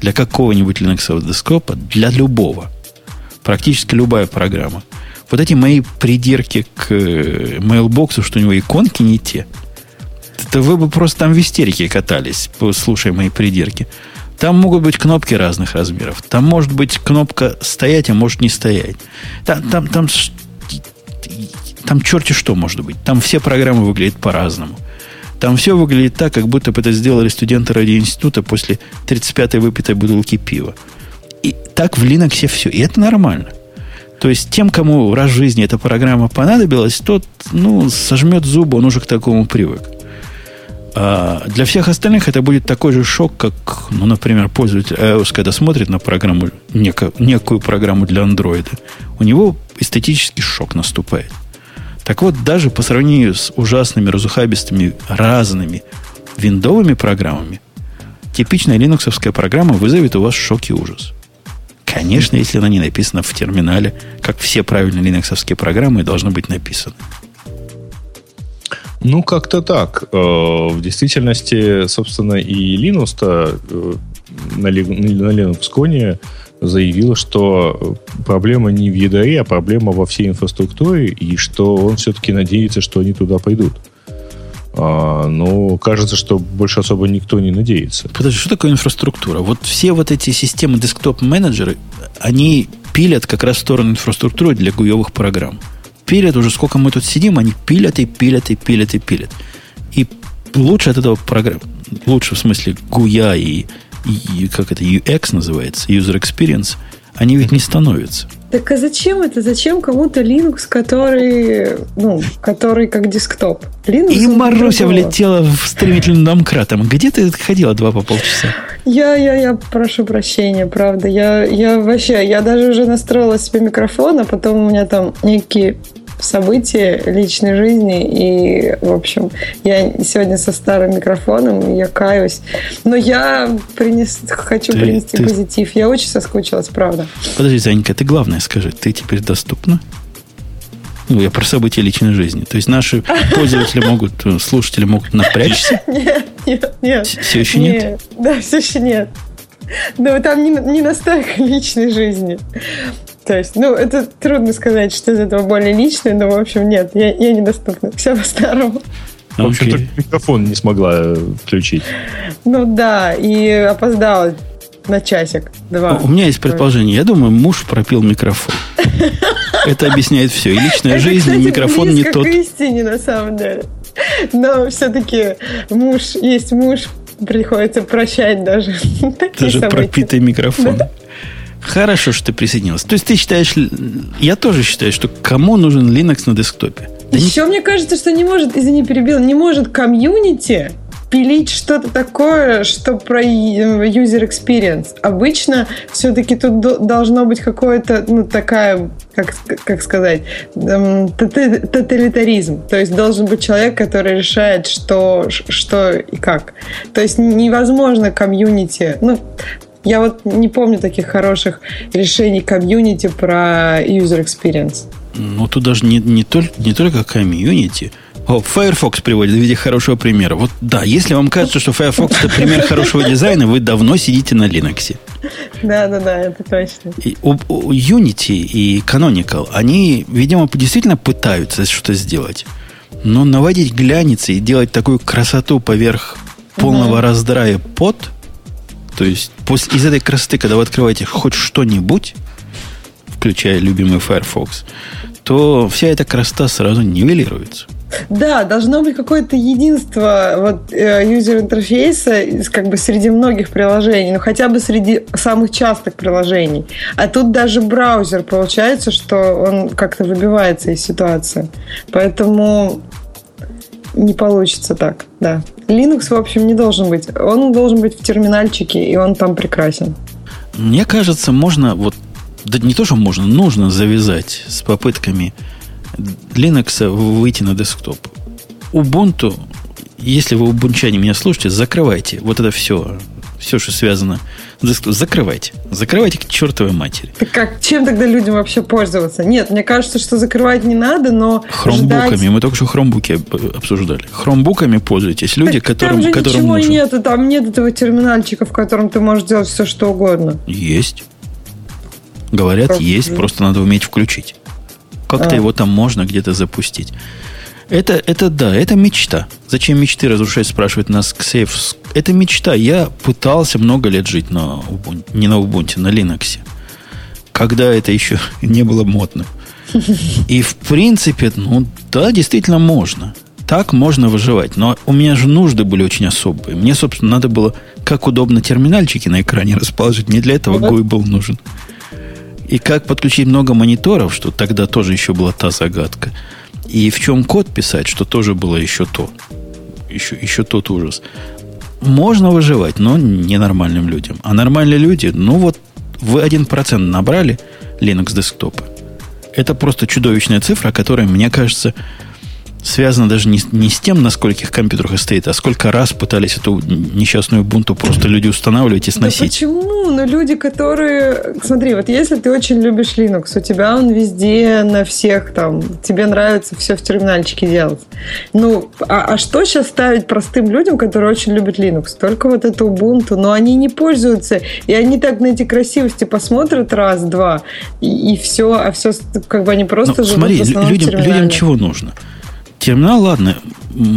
Speaker 1: для какого-нибудь Linux десктопа, для любого. Практически любая программа. Вот эти мои придирки к э, mailbox, что у него иконки не те, это вы бы просто там в истерике катались, слушая мои придирки. Там могут быть кнопки разных размеров. Там может быть кнопка стоять, а может не стоять. Там, там, там, там черти что может быть. Там все программы выглядят по-разному. Там все выглядит так, как будто бы это сделали студенты радиоинститута после 35-й выпитой бутылки пива. И так в Linux все. И это нормально. То есть тем, кому раз в жизни эта программа понадобилась, тот ну, сожмет зубы, он уже к такому привык. А для всех остальных это будет такой же шок, как, ну, например, пользователь iOS, когда смотрит на программу, некую программу для Android, у него эстетический шок наступает. Так вот, даже по сравнению с ужасными, разухабистыми, разными виндовыми программами, типичная линуксовская программа вызовет у вас шок и ужас. Конечно, если она не написана в терминале, как все правильные линуксовские программы должны быть написаны.
Speaker 2: Ну, как-то так. Э, в действительности, собственно, и Linux-то э, на Linux Коне заявил, что проблема не в ядре, а проблема во всей инфраструктуре, и что он все-таки надеется, что они туда пойдут. А, но кажется, что больше особо никто не надеется.
Speaker 1: Подожди, что такое инфраструктура? Вот все вот эти системы десктоп-менеджеры, они пилят как раз в сторону инфраструктуры для гуевых программ. Пилят уже сколько мы тут сидим, они пилят и пилят и пилят и пилят. И лучше от этого программ, лучше в смысле гуя и, как это, UX называется, User Experience, они ведь не становятся.
Speaker 4: Так а зачем это? Зачем кому-то Linux, который, ну, который как десктоп?
Speaker 1: Linux и Маруся влетела в стремительным домкратом. Где ты ходила два по полчаса?
Speaker 4: Я, я, я прошу прощения, правда. Я, я вообще, я даже уже настроила себе микрофон, а потом у меня там некие события личной жизни. И, в общем, я сегодня со старым микрофоном, я каюсь. Но я принес, хочу ты, принести ты... позитив. Я очень соскучилась, правда.
Speaker 1: Подожди, Занька, ты главное скажи, ты теперь доступна? Ну, я про события личной жизни. То есть наши пользователи могут, слушатели могут напрячься?
Speaker 4: Нет, нет, нет.
Speaker 1: Все еще нет? нет?
Speaker 4: Да, все еще нет. Но там не, не настолько личной жизни. То есть, ну, это трудно сказать, что из этого более личное, но, в общем, нет, я, я недоступна. Все по-старому.
Speaker 2: В общем, только микрофон не смогла э, включить.
Speaker 4: Ну да, и опоздала на часик, два.
Speaker 1: У меня есть предположение. Я думаю, муж пропил микрофон. Это объясняет все. И личная жизнь, и микрофон не тот.
Speaker 4: к истине, на самом деле. Но все-таки муж, есть муж, приходится прощать даже.
Speaker 1: Даже пропитый микрофон. Хорошо, что ты присоединился. То есть ты считаешь, я тоже считаю, что кому нужен Linux на десктопе?
Speaker 4: Да Еще не... мне кажется, что не может, извини, перебил, не может комьюнити пилить что-то такое, что про user experience. Обычно все-таки тут должно быть какое-то, ну, такая, как, как сказать, эм, тоталитаризм. То есть должен быть человек, который решает, что, что и как. То есть невозможно community, ну, я вот не помню таких хороших решений community про user experience.
Speaker 1: Ну, тут даже не, не, только, не только community. О, Firefox приводит в виде хорошего примера. Вот да, если вам кажется, что Firefox это пример хорошего дизайна, вы давно сидите на Linux.
Speaker 4: Да, да, да, это точно.
Speaker 1: И, у, у Unity и Canonical, они, видимо, действительно пытаются что-то сделать. Но наводить глянец и делать такую красоту поверх полного угу. раздрая под – то есть после, из этой красоты, когда вы открываете хоть что-нибудь, включая любимый Firefox, то вся эта красота сразу нивелируется.
Speaker 4: Да, должно быть какое-то единство вот э, юзер интерфейса как бы среди многих приложений, ну хотя бы среди самых частых приложений. А тут даже браузер получается, что он как-то выбивается из ситуации. Поэтому не получится так, да. Linux, в общем, не должен быть. Он должен быть в терминальчике, и он там прекрасен.
Speaker 1: Мне кажется, можно, вот, да не то, что можно, нужно завязать с попытками Linux выйти на десктоп. Ubuntu если вы убунчане меня слушаете, закрывайте вот это все, все, что связано Закрывайте. Закрывайте к чертовой матери.
Speaker 4: Так как, чем тогда людям вообще пользоваться? Нет, мне кажется, что закрывать не надо, но
Speaker 1: Хромбуками.
Speaker 4: ждать...
Speaker 1: Мы только что хромбуки обсуждали. Хромбуками пользуйтесь. Люди, так которым,
Speaker 4: там же
Speaker 1: которым
Speaker 4: ничего
Speaker 1: нужен.
Speaker 4: нету. Там нет этого терминальчика, в котором ты можешь делать все, что угодно.
Speaker 1: Есть. Говорят,
Speaker 4: Просто
Speaker 1: есть,
Speaker 4: есть.
Speaker 1: просто надо уметь включить. Как-то
Speaker 4: А.
Speaker 1: его там можно где-то запустить. Это, это да, это мечта. Зачем мечты разрушать, спрашивает нас Ксейф. Это мечта. Я пытался много лет жить на Ubuntu, не на Ubuntu, на Linux. Когда это еще не было модно. И в принципе, ну да, действительно можно. Так можно выживать. Но у меня же нужды были очень особые. Мне, собственно, надо было как удобно терминальчики на экране расположить. Не для этого. GUI был нужен. И как подключить много мониторов, что тогда тоже еще была та загадка. И в чем код писать, что тоже было еще то. Еще, еще тот ужас. Можно выживать, но не нормальным людям. А нормальные люди, ну вот вы 1% набрали Linux десктопы. Это просто чудовищная цифра, которая, мне кажется, связана даже не, не с тем, на скольких компьютерах стоит, а сколько раз пытались эту несчастную бунту просто люди устанавливать и
Speaker 4: Да
Speaker 1: сносить.
Speaker 4: почему? Ну, люди, которые... Смотри, вот если ты очень любишь Linux, у тебя он везде, на всех там, тебе нравится все в терминальчике делать. Ну, а, а что сейчас ставить простым людям, которые очень любят Linux? Только вот это Ubuntu, но они не пользуются, и они так на эти красивости посмотрят раз-два, и, все, а все как бы они просто
Speaker 1: Ну,
Speaker 4: живут
Speaker 1: смотри, людям, людям чего нужно? Терминал, ладно,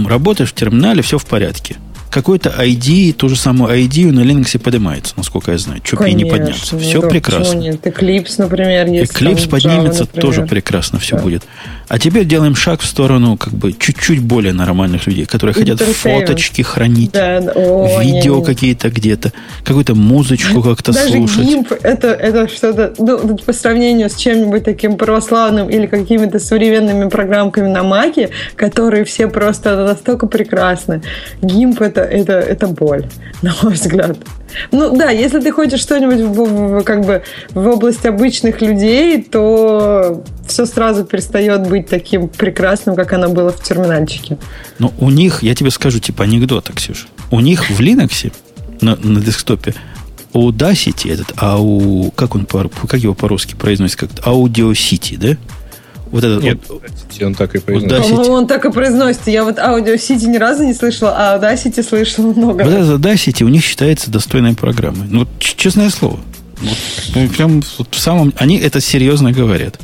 Speaker 1: работаешь в терминале, все в порядке. Какой-то ID, ту же самую ID на Linux поднимается, насколько я знаю. Ей не подняться.
Speaker 4: ну
Speaker 1: Все
Speaker 4: да,
Speaker 1: прекрасно.
Speaker 4: нет? Eclipse, например, есть.
Speaker 1: Eclipse поднимется,
Speaker 4: Java,
Speaker 1: тоже прекрасно все
Speaker 4: Да.
Speaker 1: будет. А теперь делаем шаг в сторону как бы чуть-чуть более нормальных людей, которые хотят фоточки хранить,
Speaker 4: Да, да. О,
Speaker 1: видео какие-то где-то, какую-то музычку как-то
Speaker 4: Даже
Speaker 1: слушать.
Speaker 4: гимп это, это что-то, ну, по сравнению с чем-нибудь таким православным или какими-то современными программками на Маке, которые все просто настолько прекрасны. Гимп это, это, это боль, на мой взгляд. Ну да, если ты хочешь что-нибудь в, в- как бы в область обычных людей, то все сразу перестает быть таким прекрасным, как оно было в терминальчике.
Speaker 1: Но у них, я тебе скажу, типа анекдота, Ксюша. У них в Linux на, на десктопе Audacity этот, а у как он как его по-русски произносится, как Audio City, да? Вот этот
Speaker 2: Нет,
Speaker 1: вот-
Speaker 2: он так и произносит.
Speaker 1: Audacity.
Speaker 4: он так и произносится. Я вот Audio City ни разу не слышала, а Audacity слышала много.
Speaker 1: вот этот Audacity у них считается достойной программой. Ну, честное слово. Вот, прям вот в самом... Они это серьезно говорят.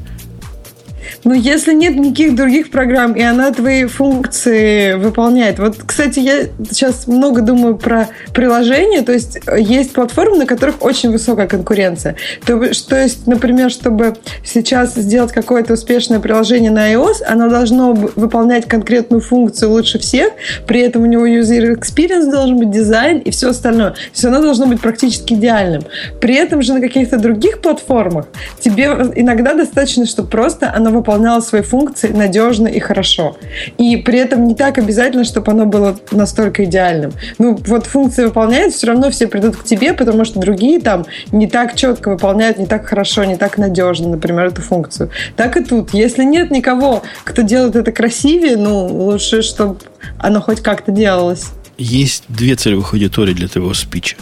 Speaker 4: Ну, если нет никаких других программ, и она твои функции выполняет. Вот, кстати, я сейчас много думаю про приложения. То есть, э, есть платформы, на которых очень высокая конкуренция. То, то есть, например, чтобы сейчас сделать какое-то успешное приложение на iOS, оно должно выполнять конкретную функцию лучше всех, при этом у него user experience должен быть, дизайн и все остальное. То есть, оно должно быть практически идеальным. При этом же на каких-то других платформах тебе иногда достаточно, чтобы просто оно выполняло свои функции надежно и хорошо. И при этом не так обязательно, чтобы оно было настолько идеальным. Ну, вот функции выполняют, все равно все придут к тебе, потому что другие там не так четко выполняют, не так хорошо, не так надежно, например, эту функцию. Так и тут. Если нет никого, кто делает это красивее, ну, лучше, чтобы оно хоть как-то делалось.
Speaker 1: Есть две целевых аудитории для твоего спича.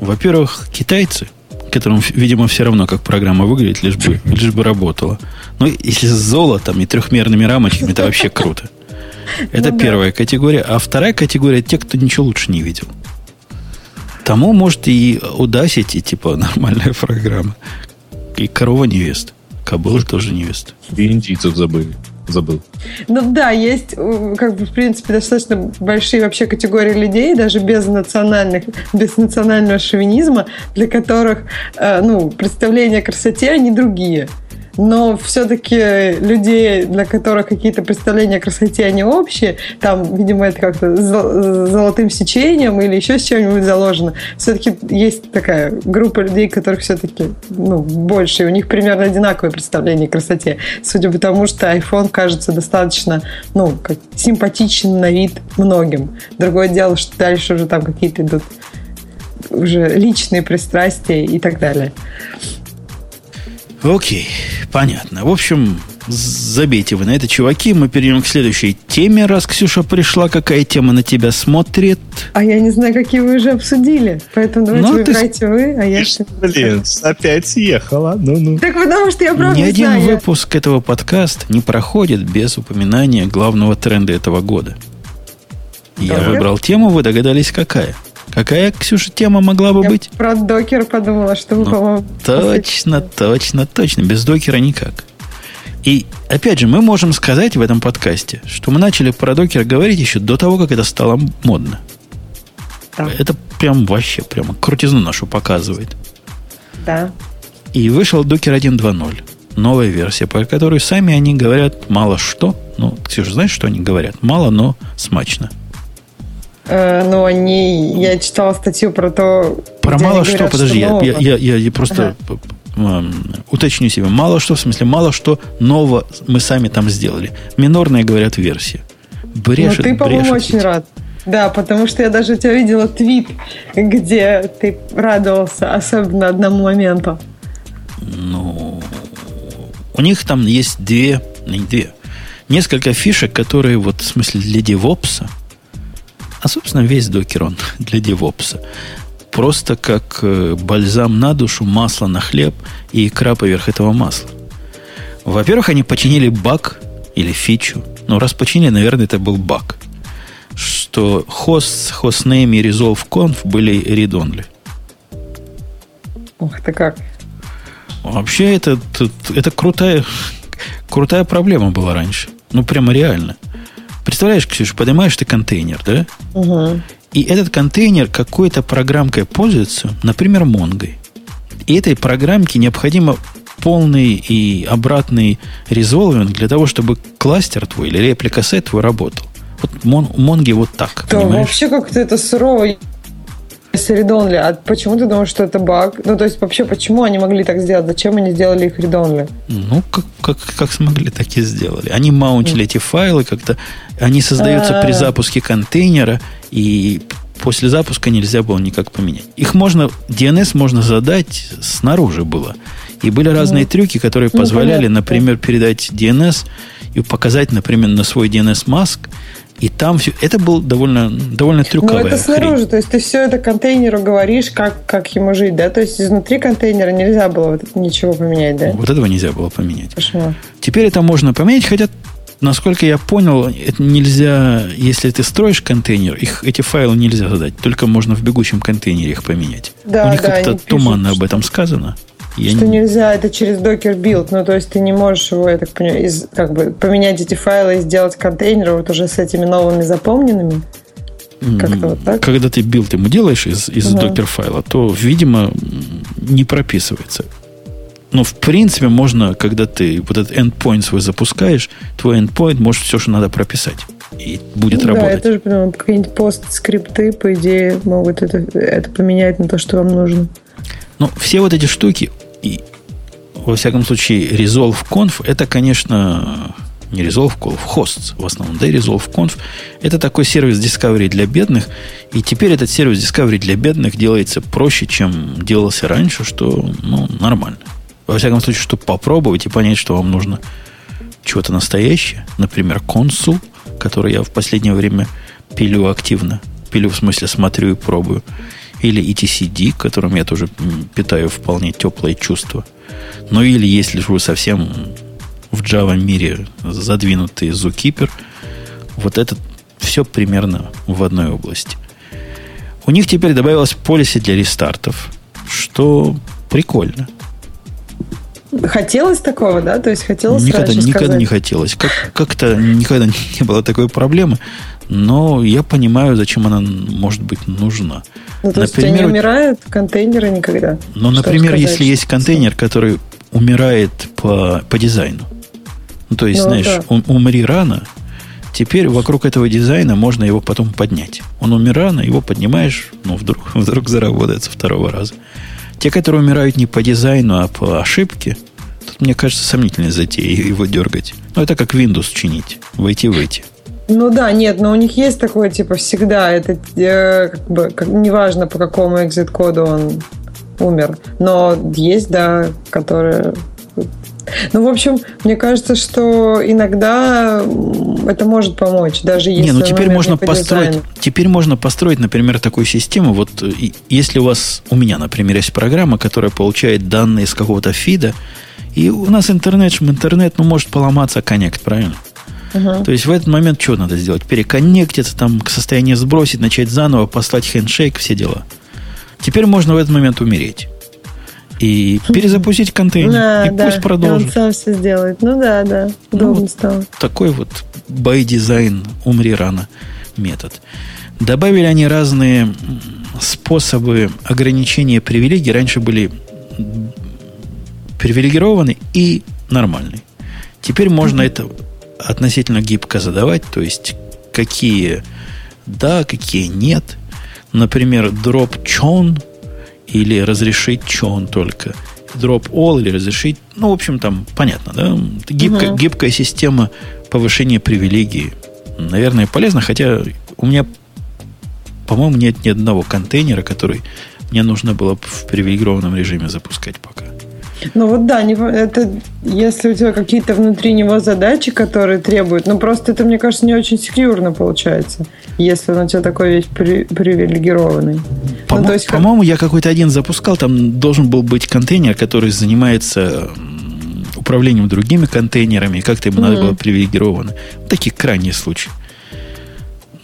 Speaker 1: Во-первых, китайцы, которым, видимо, все равно, как программа выглядит, лишь бы, лишь бы работала. Ну, если с золотом и трехмерными рамочками, это вообще круто. Это
Speaker 4: Ну да.
Speaker 1: первая категория. А вторая категория – те, кто ничего лучше не видел. Тому, может, и удасить, и типа нормальная программа. И корова невеста. Кобыла тоже невеста.
Speaker 2: И индийцев забыли. Забыл.
Speaker 4: Ну да, есть, э, как бы, в принципе, достаточно большие вообще категории людей, даже без национальных, без национального шовинизма, для которых, э, ну, представления о красоте, они другие. Но все-таки людей, для которых какие-то представления о красоте, они общие, там, видимо, это как-то зо- золотым сечением или еще с чем-нибудь заложено. Все-таки есть такая группа людей, которых все-таки ну, больше, и у них примерно одинаковое представление о красоте. Судя по тому, что iPhone кажется достаточно ну, как, симпатичен на вид многим. Другое дело, что дальше уже там какие-то идут уже личные пристрастия и так далее.
Speaker 1: Окей, понятно. В общем, забейте вы на это, чуваки. Мы перейдем к следующей теме, раз Ксюша пришла. Какая тема на тебя смотрит?
Speaker 4: А я не знаю, какие вы уже обсудили. Поэтому давайте
Speaker 1: Ну, ты
Speaker 4: выбирайте вы, а я...
Speaker 2: Блин, опять съехала. Ну-ну.
Speaker 4: Так потому что я правда
Speaker 1: Ни один
Speaker 4: знаю.
Speaker 1: Выпуск этого подкаста не проходит без упоминания главного тренда этого года. Я
Speaker 4: Докер?
Speaker 1: выбрал тему, вы догадались, какая. Какая, Ксюша, тема могла бы
Speaker 4: Я
Speaker 1: быть?
Speaker 4: про докер подумала, что вы,
Speaker 1: Ну,
Speaker 4: по-моему...
Speaker 1: Точно, точно, точно. Без докера никак. И, опять же, мы можем сказать в этом подкасте, что мы начали про докер говорить еще до того, как это стало модно.
Speaker 4: Да.
Speaker 1: Это прям вообще, прямо крутизну нашу показывает.
Speaker 4: Да.
Speaker 1: И вышел докер 1.2.0. Новая версия, по которой сами они говорят мало что. Ну, Ксюша, знаешь, что они говорят? Мало, но смачно.
Speaker 4: Э, ну, они... Я читала статью про то...
Speaker 1: Про мало что,
Speaker 4: говорят,
Speaker 1: подожди, я,
Speaker 4: нового.
Speaker 1: я, я- я- я просто м, уточню себе. Мало что, в смысле, мало что нового мы сами там сделали. Минорные, говорят, версии. Брешет,
Speaker 4: ну, ты, по-моему, очень
Speaker 1: ведь.
Speaker 4: рад. Да, потому что я даже у тебя видела твит, где ты радовался особенно одному моменту.
Speaker 1: Ну, у них там есть две, не две, несколько фишек, которые вот в смысле для девопса, а, собственно, весь докер он для девопса. Просто как э, бальзам на душу, масло на хлеб и икра поверх этого масла. Во-первых, они починили баг или фичу. Ну, раз починили, наверное, это был баг. Что host, hostname и resolve conf были read-only.
Speaker 4: Ух ты как.
Speaker 1: Вообще, это, это, это крутая, крутая проблема была раньше. Ну, прямо реально. Представляешь, Ксюша, поднимаешь ты контейнер, да?
Speaker 4: Угу.
Speaker 1: И этот контейнер какой-то программкой пользуется, например, Монгой. И этой программке необходимо полный и обратный резолвинг для того, чтобы кластер твой или реплика сет твой работал. Вот Мон, Монги вот так,
Speaker 4: Да,
Speaker 1: понимаешь?
Speaker 4: вообще как-то это сурово. Редонли, а почему ты думаешь, что это баг? Ну, то есть, вообще, почему они могли так сделать? Зачем они сделали их редонли?
Speaker 1: Ну, как, как, как смогли, так и сделали. Они маунтили эти файлы как-то. Они создаются при
Speaker 4: А.
Speaker 1: запуске контейнера, и после запуска нельзя было никак поменять. Их можно, DNS можно задать снаружи было. И были разные трюки, которые
Speaker 4: Ну,
Speaker 1: позволяли,
Speaker 4: понятно.
Speaker 1: например, передать DNS и показать, например, на свой DNS маск. И там все. Это был довольно, довольно
Speaker 4: Ну,
Speaker 1: трюковая
Speaker 4: это
Speaker 1: хрень.
Speaker 4: снаружи, то есть ты все это контейнеру говоришь, как, как ему жить, да? То есть изнутри контейнера нельзя было вот это ничего поменять, да?
Speaker 1: Вот этого нельзя было поменять.
Speaker 4: Кошмар.
Speaker 1: Теперь это можно поменять, хотя, насколько я понял, это нельзя, если ты строишь контейнер, их, эти файлы нельзя задать, только можно в бегущем контейнере их поменять.
Speaker 4: Да,
Speaker 1: У них
Speaker 4: да,
Speaker 1: как-то
Speaker 4: они пишут,
Speaker 1: туманно об этом сказано. Я
Speaker 4: Что
Speaker 1: не-
Speaker 4: нельзя, это через Docker build. Ну, то есть ты не можешь его, я так понимаю, из, как бы поменять эти файлы и сделать контейнер вот уже с этими новыми запомненными. как-то вот так?
Speaker 1: Когда ты build ему делаешь из, из
Speaker 4: Ага.
Speaker 1: Docker файла, то, видимо, не прописывается. Но, в принципе, можно, когда ты вот этот endpoint свой запускаешь, твой endpoint может все, что надо прописать. И будет
Speaker 4: Ну да, я
Speaker 1: работать.
Speaker 4: тоже понимаю, какие-нибудь пост-скрипты, по идее, могут это, это поменять на то, что вам нужно.
Speaker 1: Ну, все вот эти штуки, и, во всяком случае, resolv.conf, это, конечно, не Resolve Conf, Hosts в основном, да, и Resolve это такой сервис Discovery для бедных, и теперь этот сервис Discovery для бедных делается проще, чем делался раньше, что, ну, нормально. Во всяком случае, чтобы попробовать и понять, что вам нужно чего-то настоящее, например, консул, который я в последнее время пилю активно, пилю в смысле смотрю и пробую, или etcd, к которым я тоже питаю вполне теплые чувства. Ну или если же вы совсем в Java мире задвинутый Zookeeper, вот это все примерно в одной области. У них теперь добавилось полиси для рестартов, что прикольно.
Speaker 4: Хотелось такого, да? То есть хотелось
Speaker 1: Никогда, никогда
Speaker 4: сказать?
Speaker 1: не хотелось. Как, как-то никогда не было такой проблемы. Но я понимаю, зачем она может быть нужна.
Speaker 4: Ну, то есть у тебя не умирают контейнеры никогда?
Speaker 1: Ну, например,
Speaker 4: сказать,
Speaker 1: если есть контейнер, который умирает по, по дизайну. Ну, то есть,
Speaker 4: Ну,
Speaker 1: знаешь,
Speaker 4: да.
Speaker 1: он умри рано, теперь вокруг этого дизайна можно его потом поднять. Он умер рано, его поднимаешь, ну, вдруг, вдруг заработает со второго раза. Те, которые умирают не по дизайну, а по ошибке, тут, мне кажется, сомнительная затея его дергать. Ну, это как Windows чинить. Войти-выйти.
Speaker 4: Ну да, нет, но у них есть такое, типа, всегда, это э, как бы, как- неважно, по какому экзит-коду он умер. Но есть, да, которые Ну, в общем, мне кажется, что иногда это может помочь, даже если...
Speaker 1: Не, ну теперь можно построить, теперь можно построить, например, такую систему. Вот если у вас, у меня, например, есть программа, которая получает данные из какого-то фида, и у нас интернет, интернет, ну, может поломаться коннект, правильно? То есть в этот момент что надо сделать? Переконнектиться, там к состоянию сбросить, начать заново, послать хендшейк, все дела. Теперь можно в этот момент умереть и перезапустить контейнер. Да, и да, пусть продолжит.
Speaker 4: он сам все сделает. Ну да, да, удобно ну, стало.
Speaker 1: Такой вот by design умри рано метод. Добавили они разные способы ограничения привилегий. Раньше были привилегированы и нормальные. Теперь можно mm-hmm. это относительно гибко задавать, то есть какие да, какие нет. Например, дроп чон – или разрешить что он только. Drop all или разрешить. Ну, в общем, там понятно, да? Гибкая, угу. гибкая система повышения привилегий. Наверное, полезно, хотя у меня, по-моему, нет ни одного контейнера, который мне нужно было в привилегированном режиме запускать пока.
Speaker 4: Ну вот да, не, это если у тебя какие-то внутри него задачи, которые требуют, ну просто это, мне кажется, не очень секьюрно получается, если он у тебя такой весь при, привилегированный.
Speaker 1: По- ну, есть, по-моему, я какой-то один запускал, там должен был быть контейнер, который занимается управлением другими контейнерами, как-то ему mm-hmm. надо было привилегировано. Такие крайние случаи.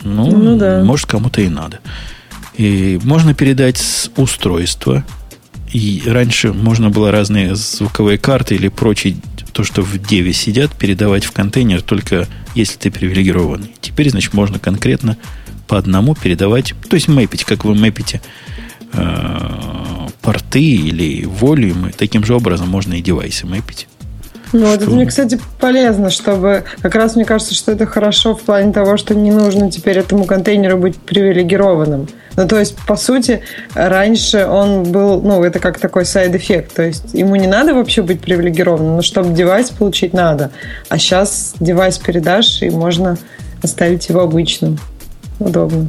Speaker 1: Ну, ну да. может, кому-то и надо. И можно передать с устройства и раньше можно было разные звуковые карты или прочие, то, что в деве сидят, передавать в контейнер только если ты привилегированный. Теперь, значит, можно конкретно по одному передавать, то есть мэпить, как вы мэпите э, порты или волюмы, таким же образом можно и девайсы мэпить.
Speaker 4: Ну, что... это мне, кстати, полезно, чтобы... Как раз мне кажется, что это хорошо в плане того, что не нужно теперь этому контейнеру быть привилегированным. Ну, то есть, по сути, раньше он был... Ну, это как такой side-эффект. То есть, ему не надо вообще быть привилегированным, но чтобы device получить надо. А сейчас device передашь, и можно оставить его обычным. Удобно.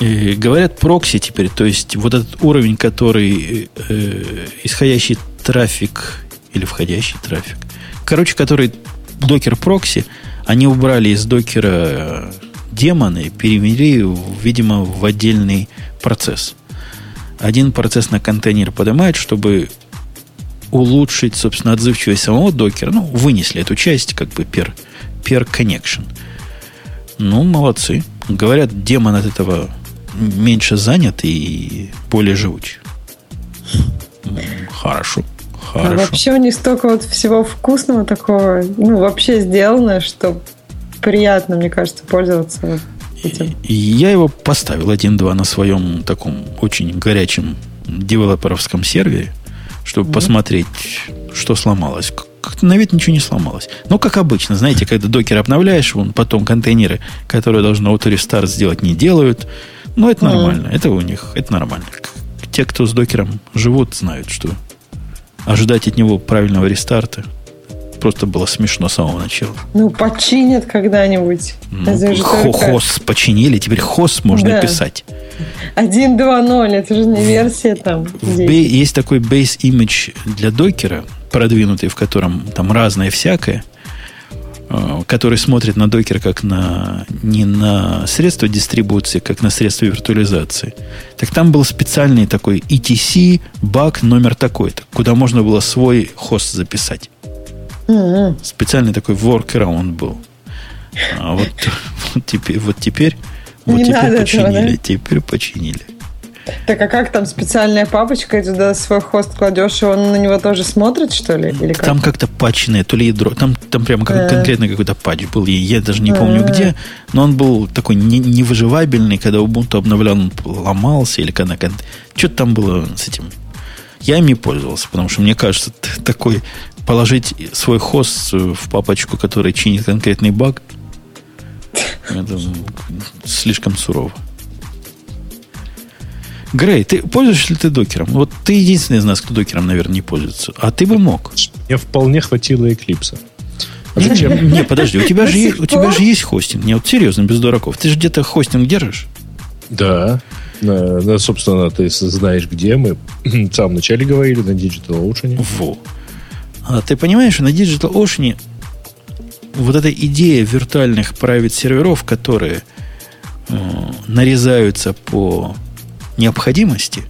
Speaker 1: И говорят прокси теперь, то есть вот этот уровень, который э, исходящий трафик или входящий трафик. Короче, который Docker proxy, они убрали из докера э, демоны, перевели, видимо, в отдельный процесс. Один процесс на контейнер поднимает, чтобы улучшить, собственно, отзывчивость самого докера. Ну, вынесли эту часть, как бы per, per connection. Ну, молодцы. Говорят, демон от этого меньше занят и более живуч. Хорошо. Хорошо.
Speaker 4: А вообще у них столько вот всего вкусного такого, ну, вообще сделано, что приятно, мне кажется, пользоваться этим.
Speaker 1: Я его поставил 1.2 на своем таком очень горячем девелоперовском сервере, чтобы mm-hmm. посмотреть, что сломалось. Как-то на вид ничего не сломалось. Но, как обычно, знаете, когда докер обновляешь, вон потом контейнеры, которые должны auto сделать, не делают. Но это mm-hmm. нормально. Это у них, это нормально. Те, кто с докером живут, знают, что ожидать от него правильного рестарта просто было смешно с самого начала.
Speaker 4: Ну, починят когда-нибудь.
Speaker 1: Ну, хо только... починили, теперь хост можно да. писать.
Speaker 4: 1.2.0, это же не версия там.
Speaker 1: Здесь. Есть такой base image для докера, продвинутый, в котором там разное всякое, который смотрит на докер как на не на средство дистрибуции, как на средство виртуализации. Так там был специальный такой ETC баг номер такой-то, куда можно было свой хост записать. Mm-hmm. Специальный такой workaround был. А вот, вот теперь, вот теперь, вот теперь починили, этого, да? теперь починили.
Speaker 4: Так а как там специальная папочка, и туда свой хост кладешь, и он на него тоже смотрит, что ли? Или
Speaker 1: как? Там как-то патчное, то ли ядро. Там, там прямо как, конкретно какой-то патч был. Я даже не помню где, но он был такой не, невыживабельный, когда Ubuntu обновлял, он ломался, или когда... Что-то там было с этим. Я им не пользовался, потому что мне кажется, такой положить свой хост в папочку, который чинит конкретный баг, это слишком сурово. Грей, ты пользуешься ли ты докером? Вот ты единственный из нас, кто докером, наверное, не пользуется. А ты бы мог.
Speaker 2: Мне вполне хватило эклипса.
Speaker 1: А зачем? Не, подожди, у тебя, же, у тебя же есть хостинг. Не, вот серьезно, без дураков. Ты же где-то хостинг держишь?
Speaker 2: Да. На, на, собственно, ты знаешь, где мы. В самом начале говорили, на Digital Ocean.
Speaker 1: Во. А ты понимаешь, на Digital Ocean вот эта идея виртуальных private серверов, которые э, нарезаются по необходимости,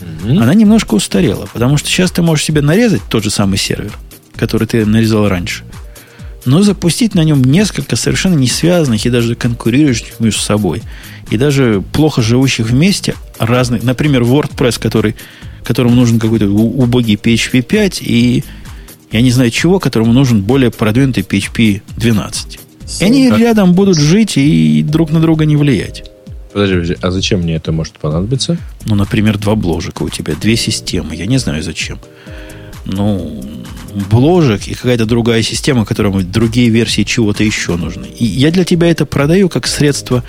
Speaker 1: mm-hmm. она немножко устарела. Потому что сейчас ты можешь себе нарезать тот же самый сервер, который ты нарезал раньше, но запустить на нем несколько совершенно не связанных и даже конкурирующих между собой, и даже плохо живущих вместе разных, например, WordPress, который, которому нужен какой-то убогий PHP 5, и я не знаю чего, которому нужен более продвинутый PHP 12. И они рядом будут жить и друг на друга не влиять.
Speaker 2: Подожди, подожди, а зачем мне это может понадобиться?
Speaker 1: Ну, например, два бложика у тебя, две системы. Я не знаю зачем. Ну, бложек и какая-то другая система, которому другие версии чего-то еще нужны. И я для тебя это продаю как средство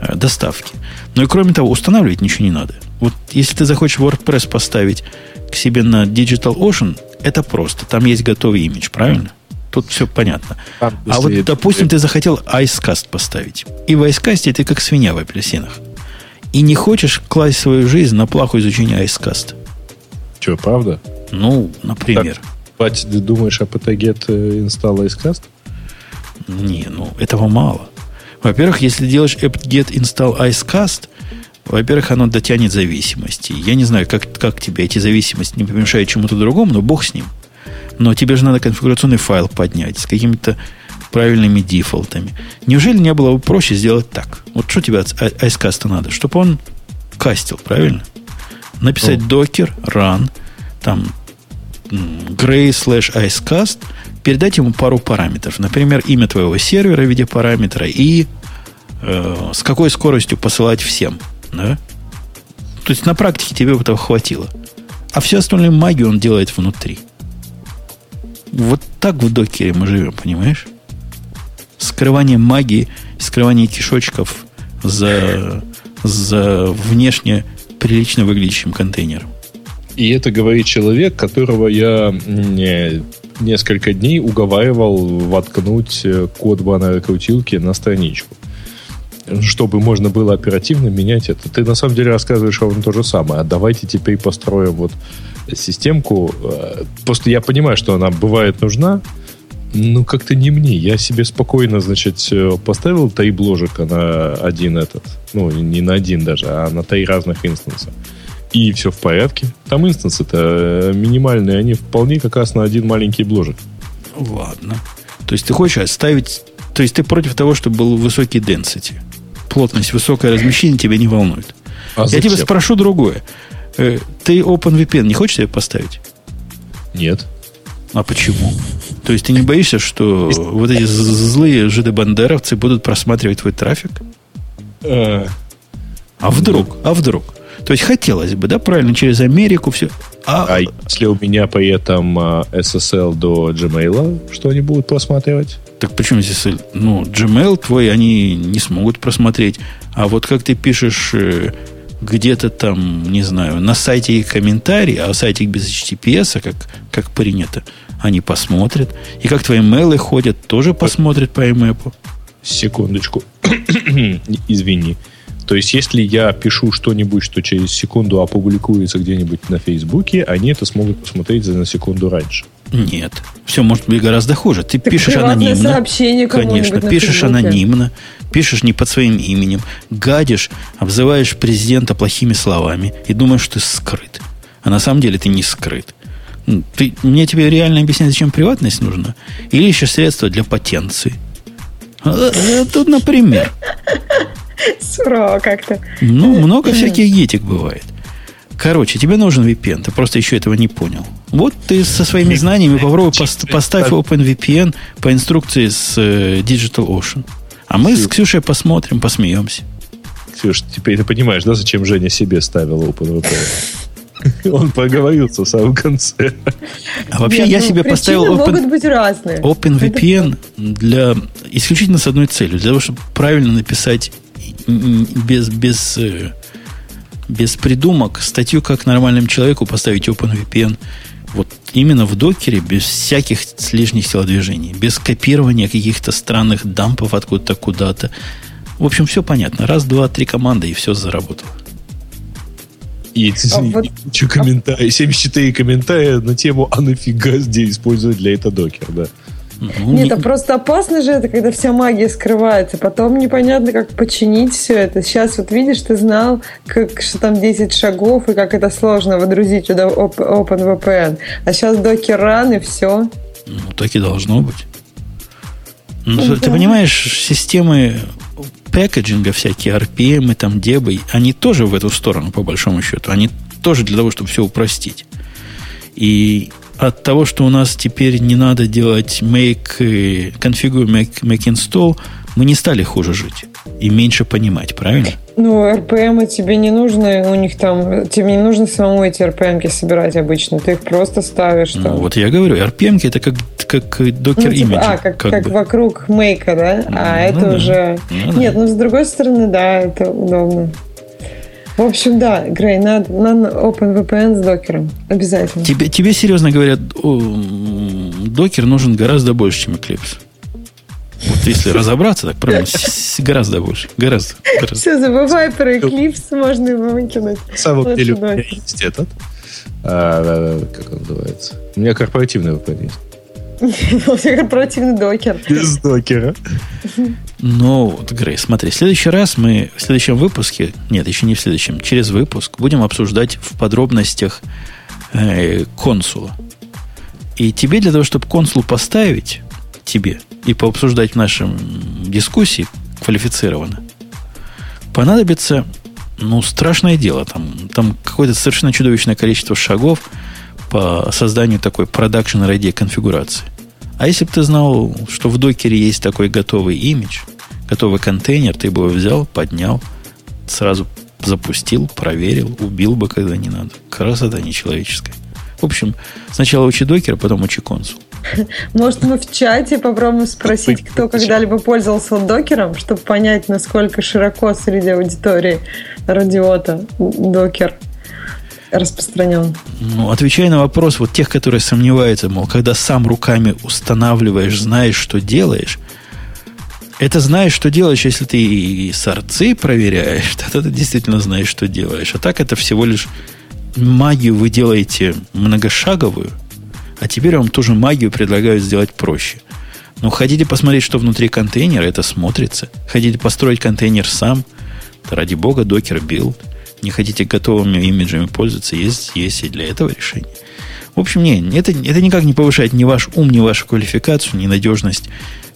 Speaker 1: э, доставки. Но и кроме того, устанавливать ничего не надо. Вот если ты захочешь WordPress поставить к себе на Digital Ocean, это просто. Там есть готовый имидж, правильно? Тут все понятно. Там, а вот, допустим, ты захотел Icecast поставить. И в Icecast ты как свинья в апельсинах. И не хочешь класть свою жизнь на плаху изучения Icecast.
Speaker 2: Че, правда?
Speaker 1: Ну, например. Так,
Speaker 2: ты думаешь, apt-get install Icecast?
Speaker 1: Не, ну, этого мало. Во-первых, если делаешь apt-get install Icecast, во-первых, оно дотянет зависимости. Я не знаю, как, как тебе эти зависимости не помешают чему-то другому, но бог с ним. Но тебе же надо конфигурационный файл поднять с какими-то правильными дефолтами. Неужели не было бы проще сделать так? Вот что тебе от айскаста надо? Чтобы он кастил, правильно? Написать docker run, там gray slash icecast, передать ему пару параметров. Например, имя твоего сервера в виде параметра и э, с какой скоростью посылать всем. Да? То есть на практике тебе этого хватило. А всю остальную магию он делает внутри. Вот так в докере мы живем, понимаешь? Скрывание магии, скрывание кишочков за, за внешне прилично выглядящим контейнером.
Speaker 2: И это говорит человек, которого я не, несколько дней уговаривал воткнуть код баннера крутилки на страничку чтобы можно было оперативно менять это. Ты на самом деле рассказываешь ровно то же самое. А давайте теперь построим вот системку. Э, просто я понимаю, что она бывает нужна, ну, как-то не мне. Я себе спокойно, значит, э, поставил три бложика на один этот. Ну, не на один даже, а на три разных инстанса. И все в порядке. Там инстансы-то э, минимальные, они вполне как раз на один маленький бложик.
Speaker 1: Ладно. То есть ты хочешь оставить... То есть ты против того, чтобы был высокий density? плотность, высокое размещение тебя не волнует. А Я тебя спрошу другое. Э, ты OpenVPN не хочешь себе поставить?
Speaker 2: Нет.
Speaker 1: А почему? То есть ты не боишься, что вот эти злые жиды-бандеровцы будут просматривать твой трафик? Э. А вдруг? А вдруг? То есть хотелось бы, да, правильно, через Америку все.
Speaker 2: А, а если у меня при этом SSL до Gmail, что они будут просматривать?
Speaker 1: Так почему здесь, ну, Gmail твой они не смогут просмотреть. А вот как ты пишешь э, где-то там, не знаю, на сайте комментарий, а сайте без HTTPS, как, как принято, они посмотрят. И как твои мейлы ходят, тоже посмотрят по IMAP.
Speaker 2: Секундочку. Извини. То есть, если я пишу что-нибудь, что через секунду опубликуется где-нибудь на Фейсбуке, они это смогут посмотреть за секунду раньше.
Speaker 1: Нет. Все может быть гораздо хуже. Ты так пишешь анонимно. Конечно, пишешь анонимно, пишешь не под своим именем, гадишь, обзываешь президента плохими словами и думаешь, что ты скрыт. А на самом деле ты не скрыт. Ты, мне тебе реально объяснять, зачем приватность нужна? Или еще средства для потенции? А, а, тут, например.
Speaker 4: Сурово как-то.
Speaker 1: Ну, много всяких етик бывает. Короче, тебе нужен VPN, ты просто еще этого не понял. Вот ты со своими знаниями попробуй пост- поставь OpenVPN по инструкции с э, Digital Ocean. А мы с Ксюшей посмотрим, посмеемся.
Speaker 2: Ксюш, теперь ты понимаешь, да, зачем Женя себе ставил OpenVPN? Он проговорился в самом конце.
Speaker 1: А вообще Нет, я ну, себе поставил
Speaker 4: Open, могут быть разные.
Speaker 1: OpenVPN для исключительно с одной целью, для того, чтобы правильно написать без, без э, без придумок статью, как нормальному человеку поставить OpenVPN вот именно в докере, без всяких лишних телодвижений, без копирования каких-то странных дампов откуда-то куда-то. В общем, все понятно. Раз, два, три команды, и все заработало.
Speaker 2: И а вот, куча комментариев, 74 комментария на тему, а нафига здесь использовать для этого докер, да.
Speaker 4: Ну, Нет, а просто опасно же это, когда вся магия скрывается. Потом непонятно, как починить все это. Сейчас вот видишь, ты знал, как, что там 10 шагов и как это сложно выдрузить туда OpenVPN. А сейчас докер ран и все.
Speaker 1: Ну, так и должно быть. Ну, да. Ты понимаешь, системы пэкэджинга всякие, RPM и там дебы, они тоже в эту сторону, по большому счету. Они тоже для того, чтобы все упростить. И от того, что у нас теперь не надо делать make, configure, make, make install, мы не стали хуже жить и меньше понимать, правильно?
Speaker 4: Ну, RPM тебе не нужно, у них там, тебе не нужно самому эти RPM собирать обычно, ты их просто ставишь
Speaker 1: там. Ну, вот я говорю, RPM это как, как докер ну,
Speaker 4: типа, А, как, как, как вокруг мейка, да? Ну, а ну, это да. уже... Ну, Нет, да. ну, с другой стороны, да, это удобно. В общем, да, Грей, надо, надо OpenVPN с докером. Обязательно.
Speaker 1: Тебе, тебе серьезно говорят, докер нужен гораздо больше, чем Eclipse. Вот если разобраться, так правильно, гораздо больше. Гораздо. гораздо.
Speaker 4: Все, забывай про Eclipse, можно его выкинуть.
Speaker 2: Самом деле есть этот. А, как он называется? У меня корпоративный VPN есть.
Speaker 4: Корпоративный докер.
Speaker 2: Без докера.
Speaker 1: Ну, вот, Грей, смотри, в следующий раз мы в следующем выпуске, нет, еще не в следующем, через выпуск будем обсуждать в подробностях э, консула. И тебе для того, чтобы консул поставить, тебе, и пообсуждать в нашем дискуссии квалифицированно, понадобится, ну, страшное дело. Там, там какое-то совершенно чудовищное количество шагов по созданию такой production ready конфигурации. А если бы ты знал, что в докере есть такой готовый имидж, готовый контейнер, ты бы его взял, поднял, сразу запустил, проверил, убил бы, когда не надо. Красота нечеловеческая. В общем, сначала учи докер, потом учи консул.
Speaker 4: Может, мы в чате попробуем спросить, кто когда-либо пользовался докером, чтобы понять, насколько широко среди аудитории радиота докер распространен.
Speaker 1: Ну, отвечая на вопрос вот тех, которые сомневаются, мол, когда сам руками устанавливаешь, знаешь, что делаешь, это знаешь, что делаешь, если ты и сорцы проверяешь, тогда ты действительно знаешь, что делаешь. А так это всего лишь магию вы делаете многошаговую, а теперь вам тоже магию предлагают сделать проще. Ну, хотите посмотреть, что внутри контейнера, это смотрится. Хотите построить контейнер сам, ради бога, Docker build. Не хотите готовыми image'ами пользоваться, есть, есть и для этого решение. В общем, не, это, это никак не повышает ни ваш ум, ни вашу квалификацию, ни надежность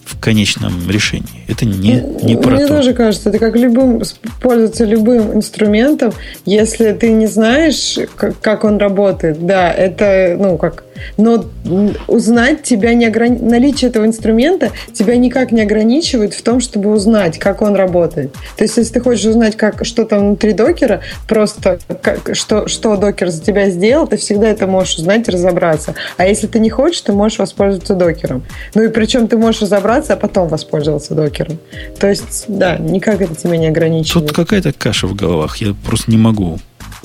Speaker 1: в конечном решении. Это не, не про
Speaker 4: Мне то. тоже кажется, это как любым пользоваться любым инструментом, если ты не знаешь, как, как он работает, да, это, ну, как но узнать тебя не ограни... наличие этого инструмента тебя никак не ограничивает в том, чтобы узнать, как он работает. То есть, если ты хочешь узнать, как, что там внутри Docker'а, просто как, что, что докер за тебя сделал, ты всегда это можешь узнать и разобраться. А если ты не хочешь, ты можешь воспользоваться докером. Ну и причем ты можешь разобраться, а потом воспользоваться докером. То есть, да, никак это тебя не ограничивает.
Speaker 1: Тут какая-то каша в головах. Я просто не могу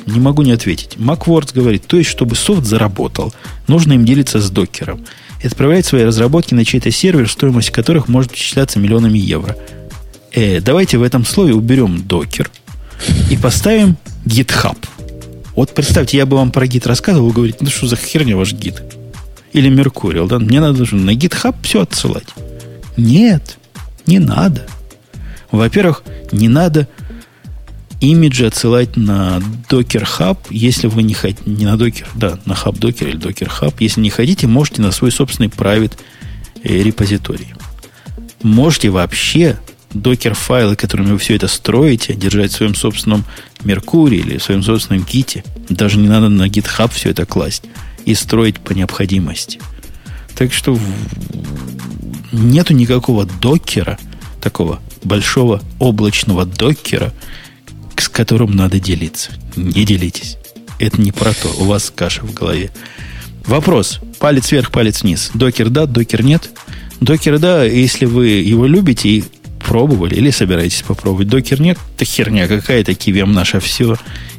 Speaker 1: не могу не ответить. MacWords говорит, то есть, чтобы софт заработал, нужно им делиться с докером и отправлять свои разработки на чей-то сервер, стоимость которых может исчисляться миллионами евро. Э, давайте в этом слове уберем докер и поставим GitHub. Вот представьте, я бы вам про гид рассказывал, вы ну что за херня ваш гид? Или Меркурил, да? Мне надо же на GitHub все отсылать. Нет, не надо. Во-первых, не надо имиджи отсылать на Docker Hub, если вы не хотите, не на Docker, да, на Hub Docker или Docker Hub. Если не хотите, можете на свой собственный private э, репозиторий. Можете вообще докер-файлы, которыми вы все это строите, держать в своем собственном Меркурии или в своем собственном гите. Даже не надо на GitHub все это класть и строить по необходимости. Так что нету никакого докера, такого большого облачного докера, с которым надо делиться. Не делитесь. Это не про то. У вас каша в голове. Вопрос. Палец вверх, палец вниз. Докер да, докер нет. Докер да, если вы его любите и пробовали или собираетесь попробовать. Докер нет, это херня какая-то, кивем наше все.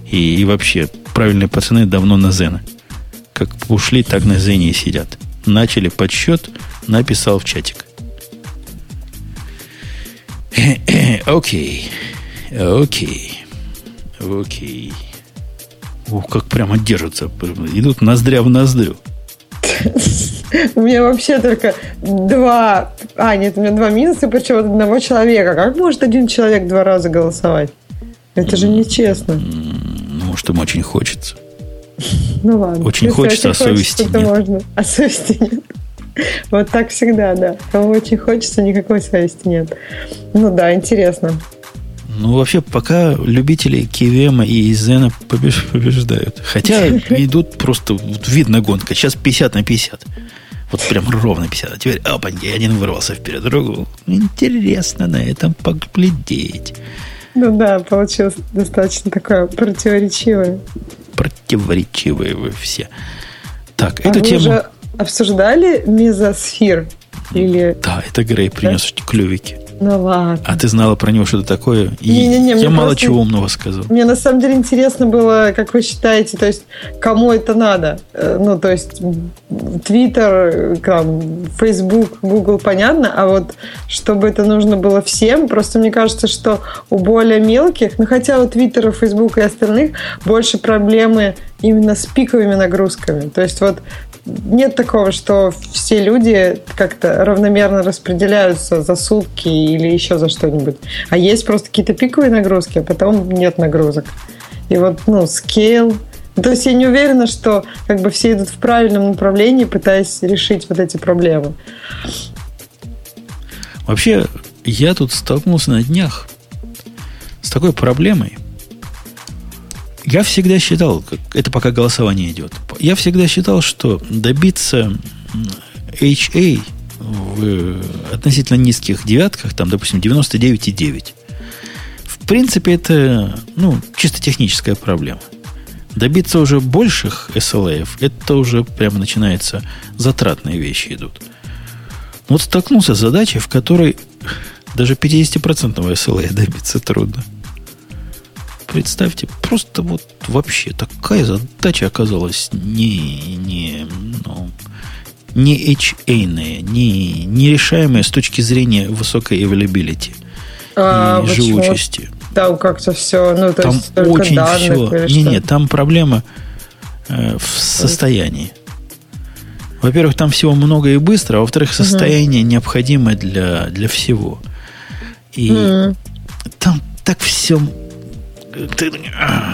Speaker 1: И, и вообще, правильные пацаны давно на Зена. Как ушли, так на Зене и сидят. Начали подсчет, написал в чатик. Окей. Окей. Окей. Ох, как прямо держатся. Идут ноздря в ноздрю.
Speaker 4: У меня вообще только два... А, нет, у меня два минуса, причем от одного человека. Как может один человек два раза голосовать? Это же нечестно.
Speaker 1: Ну, может, им очень хочется.
Speaker 4: Ну ладно.
Speaker 1: Очень хочется, а совести нет.
Speaker 4: можно. А совести нет. Вот так всегда, да. Кому очень хочется, никакой совести нет. Ну да, интересно.
Speaker 1: Ну, вообще, пока любители KVM и Зена побеж- побеждают. Хотя идут просто, вот видно гонка. Сейчас 50 на 50. Вот прям ровно 50. А теперь, опаньки, один вырвался вперед, другу. Интересно на этом поглядеть.
Speaker 4: Ну да, получилось достаточно такое противоречивое.
Speaker 1: Противоречивые вы все. Так,
Speaker 4: А
Speaker 1: эту
Speaker 4: вы
Speaker 1: тему...
Speaker 4: уже обсуждали мезосфер? Или...
Speaker 1: Да, это Грей принес клювики.
Speaker 4: Ну ладно.
Speaker 1: А ты знала про него что-то такое? И
Speaker 4: Не-не-не, мне
Speaker 1: я мало
Speaker 4: просто-
Speaker 1: чего умного сказал.
Speaker 4: Мне на самом деле интересно было, как вы считаете, то есть кому это надо? Э, Ну, то есть Твиттер, там, Facebook, Google, понятно, а вот чтобы это нужно было всем, просто мне кажется, что у более мелких, ну хотя у Твиттера, Facebook и остальных больше проблемы именно с пиковыми нагрузками. То есть вот нет такого, что все люди как-то равномерно распределяются за сутки или еще за что-нибудь. А есть просто какие-то пиковые нагрузки, а потом нет нагрузок. И вот, ну, скейл. То есть я не уверена, что как бы все идут в правильном направлении, пытаясь решить вот эти проблемы.
Speaker 1: Вообще, я тут столкнулся на днях с такой проблемой. Я всегда считал, это пока голосование идет, я всегда считал, что добиться HA в относительно низких девятках, там, допустим, 99,9, в принципе, это ну, чисто техническая проблема. Добиться уже больших SLA, это уже прямо начинается, затратные вещи идут. Вот столкнулся с задачей, в которой даже 50% SLA добиться трудно. Представьте, просто вот вообще такая задача оказалась не, не, ну, не HA, не, нерешаемая с точки зрения высокой availability
Speaker 4: А,
Speaker 1: и
Speaker 4: почему?
Speaker 1: живучести.
Speaker 4: Там как-то все, ну, то
Speaker 1: Там
Speaker 4: есть
Speaker 1: очень все. Не, не, там проблема э, в состоянии. Во-первых, там всего много и быстро, а во-вторых, состояние необходимое для, для всего. И
Speaker 4: М.
Speaker 1: там так все... Ты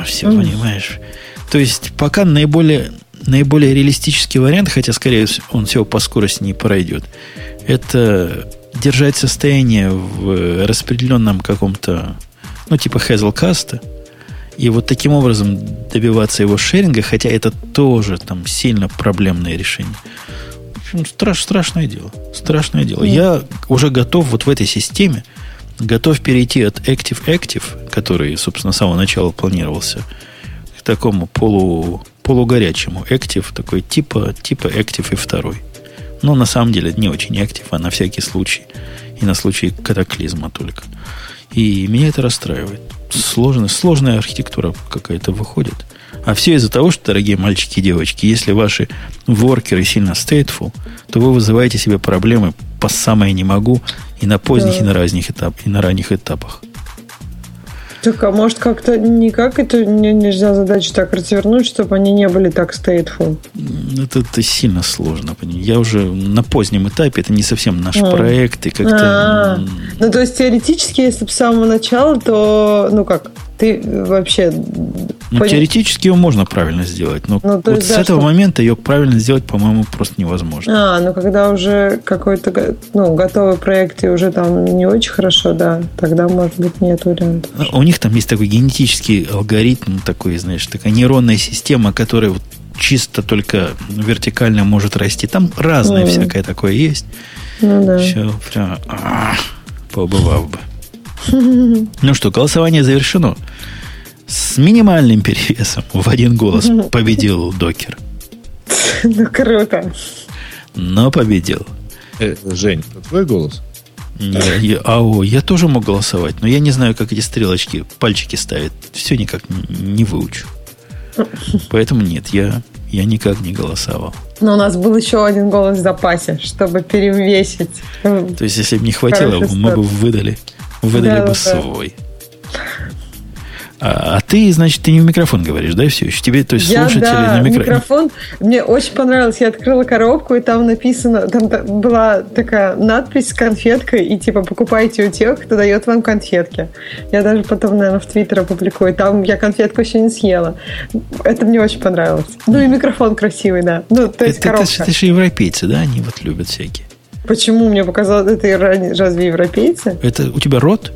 Speaker 1: все
Speaker 4: Мгм.
Speaker 1: понимаешь. То есть, пока наиболее, наиболее реалистический вариант, хотя, скорее всего, он всего по скорости не пройдет, это держать состояние в распределенном каком-то, ну, типа Hazelcast, и вот таким образом добиваться его шеринга, хотя это тоже там сильно проблемное решение. В общем, страш, страшное дело. Страшное дело.
Speaker 4: Мгм.
Speaker 1: Я уже готов вот в этой системе, готов перейти от Active-Active, который, собственно, с самого начала планировался, к такому полу, полугорячему Active, такой типа, типа Active и второй. Но на самом деле не очень Active, а на всякий случай. И на случай катаклизма только. И меня это расстраивает. Сложная, сложная архитектура какая-то выходит. А все из-за того, что, дорогие мальчики и девочки, если ваши воркеры сильно stateful, то вы вызываете себе проблемы по самое не могу и на поздних,
Speaker 4: Да.
Speaker 1: и на разных этапах, и на ранних этапах.
Speaker 4: Так, а может как-то никак это не- нельзя задачу так развернуть, чтобы они не были так stateful?
Speaker 1: Это, это сильно сложно. Я уже на позднем этапе, это не совсем наш
Speaker 4: А.
Speaker 1: проект, и как-то...
Speaker 4: А.
Speaker 1: м,
Speaker 4: Ну, то есть, теоретически, если бы с самого начала, то, ну как, ты вообще...
Speaker 1: Ну,
Speaker 4: пони-
Speaker 1: теоретически ее можно правильно сделать, но
Speaker 4: Ну,
Speaker 1: вот
Speaker 4: есть,
Speaker 1: с
Speaker 4: да,
Speaker 1: этого
Speaker 4: что-
Speaker 1: момента ее правильно сделать, по-моему, просто невозможно.
Speaker 4: А, ну когда уже какой-то ну, готовый проект и уже там не очень хорошо, да, тогда, может быть, нет вариантов.
Speaker 1: Ну, У них там есть такой генетический алгоритм, такой, знаешь, такая нейронная система, которая вот чисто только вертикально может расти. Там разное
Speaker 4: Мгм.
Speaker 1: всякое такое есть.
Speaker 4: Ну да.
Speaker 1: Все прям а, побывав бы. Ну что, голосование завершено. С минимальным перевесом в один голос победил докер.
Speaker 4: Ну круто.
Speaker 1: Но победил.
Speaker 2: Э, Жень, это твой голос?
Speaker 1: Я, я- ау, я тоже мог голосовать, но я не знаю, как эти стрелочки, пальчики ставят. Все никак не выучу. Поэтому нет, я, я никак не голосовал.
Speaker 4: Но у нас был еще один голос в запасе, чтобы перевесить.
Speaker 1: То есть, если бы не хватило,
Speaker 4: Хороший
Speaker 1: мы бы выдали, выдали
Speaker 4: Да,
Speaker 1: бы
Speaker 4: да,
Speaker 1: свой. А, а ты, значит, ты не в микрофон говоришь, да, все еще? Тебе, то есть,
Speaker 4: Я,
Speaker 1: слушатели
Speaker 4: да,
Speaker 1: на микро-
Speaker 4: микрофон. Мне очень понравилось. Я открыла коробку, и там написано, там та- была такая надпись с конфеткой, и типа покупайте у тех, кто дает вам конфетки. Я даже потом, наверное, в Твиттер опубликую. Там я конфетку еще не съела. Это мне очень понравилось. Ну и микрофон красивый, да. Ну, то есть
Speaker 1: Это, это,
Speaker 4: коробка.
Speaker 1: ж- это же европейцы, да, они вот любят всякие.
Speaker 4: Почему мне показалось, это ра- разве европейцы?
Speaker 1: Это у тебя рот?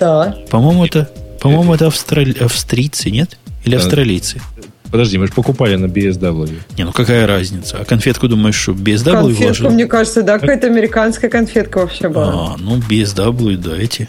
Speaker 4: Да.
Speaker 1: По-моему, это, по-моему, это австрали- австрийцы, нет? Или австралийцы?
Speaker 2: Подожди, мы же покупали на BSW.
Speaker 1: Не, ну какая разница? А конфетку думаешь, что BSW
Speaker 4: Конфетка,
Speaker 1: вложил?
Speaker 4: мне кажется, да, какая-то американская конфетка вообще была.
Speaker 1: А, ну BSW, да, эти.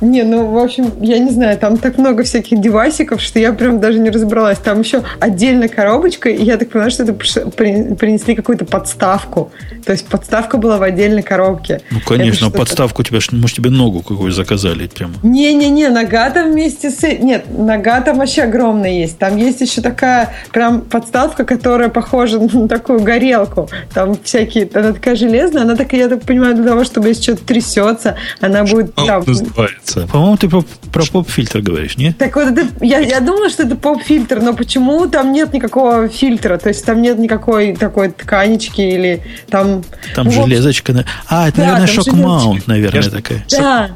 Speaker 4: Не, ну, в общем, я не знаю, там так много всяких девайсиков, что я прям даже не разобралась. Там еще отдельная коробочка, и я так понимаю, что это принесли какую-то подставку. То есть подставка была в отдельной коробке.
Speaker 1: Ну, конечно, подставку тебя, ж- может, тебе ногу какую заказали прямо.
Speaker 4: Не-не-не, нога там вместе с... Нет, нога там вообще огромная есть. Там есть еще такая прям подставка, которая похожа на такую горелку. Там всякие... Она такая железная, она такая, я так понимаю, для того, чтобы если что-то трясется, она будет там...
Speaker 2: называется.
Speaker 1: По-моему, ты про, про поп-фильтр говоришь, нет?
Speaker 4: Так вот, это, я, я думала, что это поп-фильтр, но почему там нет никакого фильтра? То есть там нет никакой такой тканечки или там...
Speaker 1: Там
Speaker 4: Ну,
Speaker 1: железочка. на- А, это,
Speaker 4: Да,
Speaker 1: наверное, шок-маунт, наверное,
Speaker 2: Я
Speaker 1: такая.
Speaker 4: Да,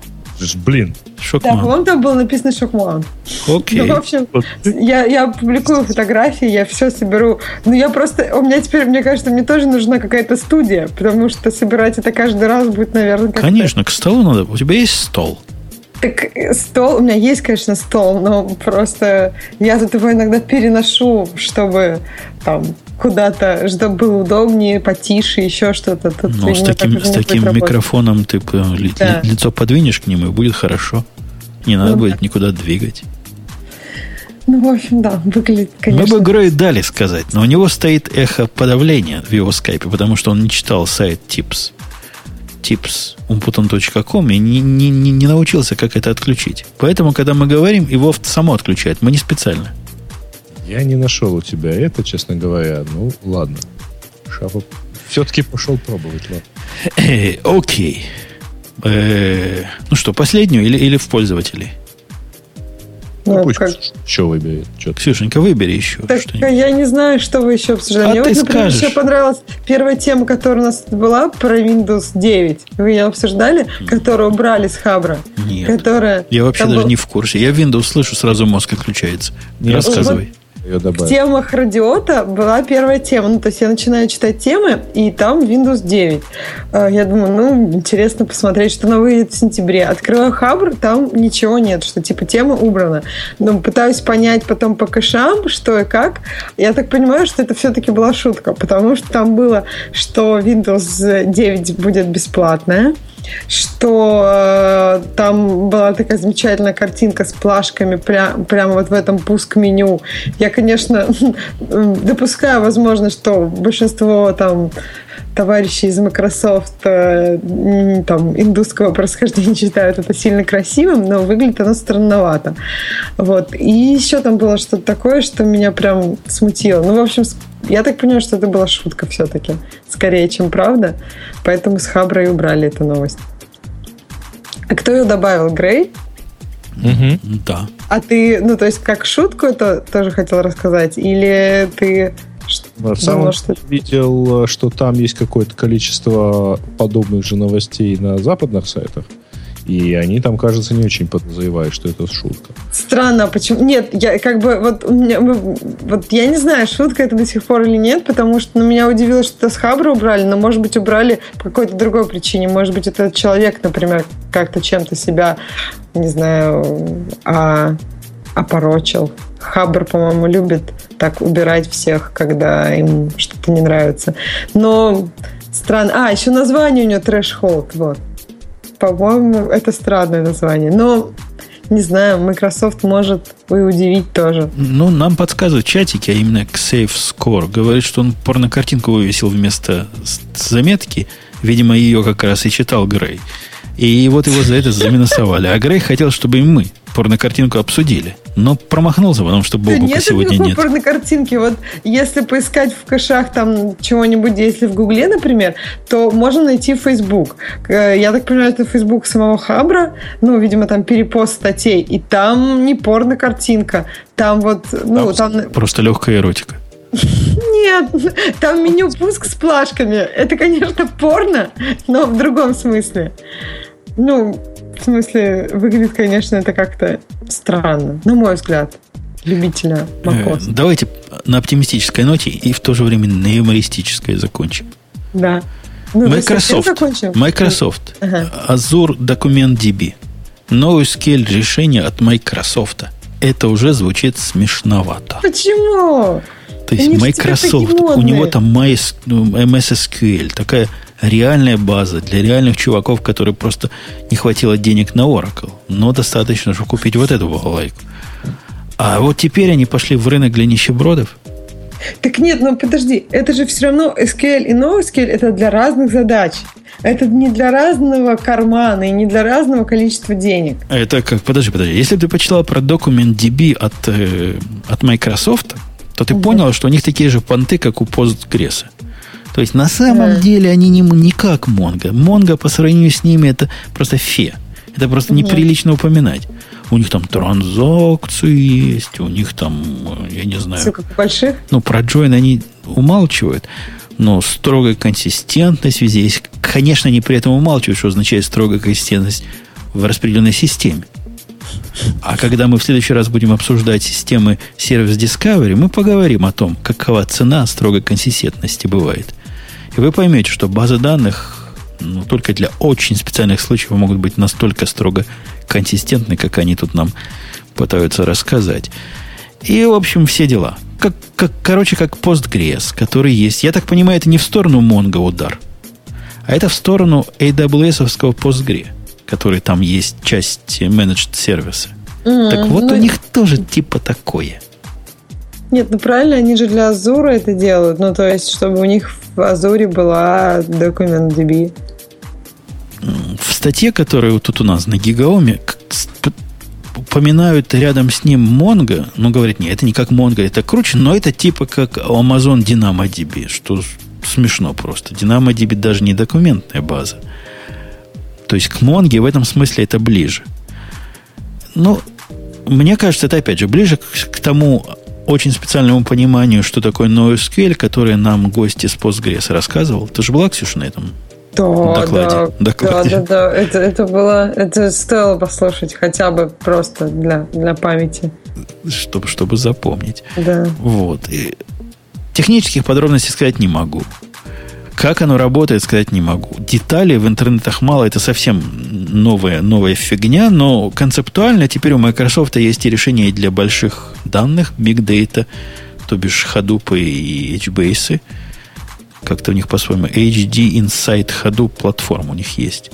Speaker 2: Блин.
Speaker 4: да,
Speaker 1: Шок-маунт.
Speaker 4: по-моему, там было написано шокман.
Speaker 1: Окей.
Speaker 4: Ну, в общем, я, я публикую фотографии, я все соберу. Ну, я просто... У меня теперь, мне кажется, мне тоже нужна какая-то студия, потому что собирать это каждый раз будет, наверное, как-то...
Speaker 1: Конечно, к столу надо. У тебя есть стол?
Speaker 4: Так стол, у меня есть, конечно, стол, но просто я тут его иногда переношу, чтобы там куда-то, чтобы было удобнее, потише, еще что-то. Тут,
Speaker 1: Ну, с
Speaker 4: так
Speaker 1: таким,
Speaker 4: уже
Speaker 1: с таким
Speaker 4: работать.
Speaker 1: микрофоном ты
Speaker 4: Да.
Speaker 1: ли- лицо подвинешь к нему, и будет хорошо. Не надо
Speaker 4: Ну,
Speaker 1: будет никуда двигать.
Speaker 4: Ну, в общем, да, выглядит,
Speaker 1: Мы
Speaker 4: конечно.
Speaker 1: бы Грей дали сказать, но у него стоит эхо подавления в его скайпе, потому что он не читал сайт Tips. Tips umputan.com и не, не, не, не научился, как это отключить. Поэтому, когда мы говорим, его само отключает. Мы не специально.
Speaker 2: Я не нашел у тебя это, честно говоря. Ну, ладно. Шапа все-таки пошел пробовать. Ладно.
Speaker 1: Окей. Э, Ну что, последнюю или, или в пользователей?
Speaker 4: Ну,
Speaker 2: Ну, пусть
Speaker 4: как-
Speaker 2: что выберет. Что
Speaker 1: Ксюшенька, выбери еще
Speaker 4: Так
Speaker 1: что-нибудь.
Speaker 4: я не знаю, что вы еще обсуждали.
Speaker 1: А
Speaker 4: Мне
Speaker 1: ты
Speaker 4: вот, например,
Speaker 1: скажешь.
Speaker 4: еще понравилась первая тема, которая у нас была про Windows 9. Вы ее обсуждали, которую убрали с Хабра?
Speaker 1: Нет.
Speaker 4: Которая...
Speaker 1: Я вообще
Speaker 4: там
Speaker 1: даже
Speaker 4: был-
Speaker 1: не в курсе. Я Windows слышу, сразу мозг отключается.
Speaker 2: Нет.
Speaker 1: Рассказывай.
Speaker 2: Ее
Speaker 4: В
Speaker 2: добавить?
Speaker 4: темах радиота была первая тема. Ну, то есть я начинаю читать темы, и там Windows 9. Э, Я думаю, ну, интересно посмотреть, что она выйдет в сентябре. Открываю Хабр, там ничего нет, что типа тема убрана. Но пытаюсь понять потом по кэшам, что и как. Я так понимаю, что это все-таки была шутка, потому что там было, что Windows 9 будет бесплатная, что э, там была такая замечательная картинка с плашками пря- прямо вот в этом пуск-меню. Я, конечно, допускаю, возможно, что большинство там товарищи из Microsoft э, там индусского происхождения считают это сильно красивым, но выглядит оно странновато. Вот. И еще там было что-то такое, что меня прям смутило. Ну, в общем, я так понимаю, что это была шутка все-таки. Скорее, чем правда. Поэтому с Хабра и убрали эту новость. А кто ее добавил? Грей?
Speaker 2: Мгм.
Speaker 1: Да.
Speaker 4: А ты, ну, то есть, как шутку это тоже хотел рассказать? Или ты... ш-
Speaker 2: На самом
Speaker 4: думал, что-
Speaker 2: деле видел, что там есть какое-то количество подобных же новостей на западных сайтах. И они там, кажется, не очень подозревают, что это шутка.
Speaker 4: Странно, почему... Нет, я как бы... Вот, у меня, вот я не знаю, шутка это до сих пор или нет, потому что ну, меня удивило, что это с Хабра убрали, но, может быть, убрали по какой-то другой причине. Может быть, этот человек, например, как-то чем-то себя, не знаю, а, опорочил. Хабр, по-моему, любит так убирать всех, когда им что-то не нравится. Но странно... А, еще название у него Threshold, вот. По-моему, это странное название. Но, не знаю, Microsoft может и удивить тоже.
Speaker 1: Ну, нам подсказывают чатики, а именно к Save Score. Говорит, что он порнокартинку вывесил вместо заметки. Видимо, ее как раз и читал Грей. И вот его за это заминусовали. А Грей хотел, чтобы и мы порнокартинку обсудили. Но промахнулся, потому что Бобука
Speaker 4: нет
Speaker 1: сегодня нет.
Speaker 4: порнокартинки. Вот если поискать в кэшах там чего-нибудь, если в Гугле, например, то можно найти Facebook. Э, я так понимаю, это Facebook самого Хабра. Ну, видимо, там перепост статей. И там не порнокартинка. Там вот... Ну,
Speaker 1: там, там... Просто легкая эротика.
Speaker 4: Нет, там меню пуск с плашками. Это, конечно, порно, но в другом смысле. Ну, в смысле, выглядит, конечно, это как-то странно, на мой взгляд, любителя.
Speaker 1: Э, давайте на оптимистической ноте и в то же время на юмористической закончим.
Speaker 4: Да.
Speaker 1: Ну, Microsoft, Microsoft, ага. Azure Document DB. NoSQL решение от Microsoft. Это уже звучит смешновато.
Speaker 4: Почему?
Speaker 1: То есть Они Microsoft, у него там MS SQL, такая реальная база для реальных чуваков, которые просто не хватило денег на Oracle. Но достаточно, чтобы купить вот эту балалайку. А вот теперь они пошли в рынок для нищебродов.
Speaker 4: Так нет, ну подожди, это же все равно SQL и NoSQL это для разных задач. Это не для разного кармана и не для разного количества денег.
Speaker 1: Это как, подожди, подожди. Если бы ты почитал про документ DB от, э, от Microsoft, то ты да. понял, что у них такие же понты, как у Postgres. То есть на самом да. деле они не, не как Монго. Монго по сравнению с ними это просто фе. Это просто угу. неприлично упоминать. У них там транзакции есть, у них там, я не знаю.
Speaker 4: Все как больших?
Speaker 1: Ну, про Join они умалчивают, но строгая консистентность везде есть. Конечно, они при этом умалчивают, что означает строгая консистентность в распределенной системе. А когда мы в следующий раз будем обсуждать системы сервис Discovery, мы поговорим о том, какова цена строгой консистентности бывает. И вы поймете, что базы данных ну, только для очень специальных случаев могут быть настолько строго консистентны, как они тут нам пытаются рассказать. И, в общем, все дела. Как, как, короче, как Postgres, который есть. Я так понимаю, это не в сторону Mongo удар, а это в сторону AWS-овского Postgre, который там есть часть managed сервиса. Mm, так вот, ну... у них тоже типа такое.
Speaker 4: Нет, ну правильно, они же для Азура это делают. Ну, то есть, чтобы у них в Азуре была DocumentDB.
Speaker 1: В статье, которая вот тут у нас на Гигаоме, упоминают рядом с ним Mongo, но говорят, нет, это не как Mongo, это круче, но это типа как Amazon DynamoDB, что смешно просто. DynamoDB даже не документная база. То есть к Mongo в этом смысле это ближе. Ну, мне кажется, это опять же ближе к, к тому очень специальному пониманию, что такое NoSQL, который нам гость из Postgres рассказывал. Ты же была, Ксюша, на этом
Speaker 4: да, докладе? Да, докладе. да, да, да. Это, это было, это стоило послушать хотя бы просто для, для памяти.
Speaker 1: Чтобы, чтобы запомнить.
Speaker 4: Да.
Speaker 1: Вот. И технических подробностей сказать не могу. Как оно работает, сказать не могу. Деталей в интернетах мало, это совсем новая, новая фигня, но концептуально теперь у Microsoft есть и решения для больших данных, big data, то бишь Hadoop и HBase. Как-то у них по-своему HD Insight Hadoop платформа у них есть.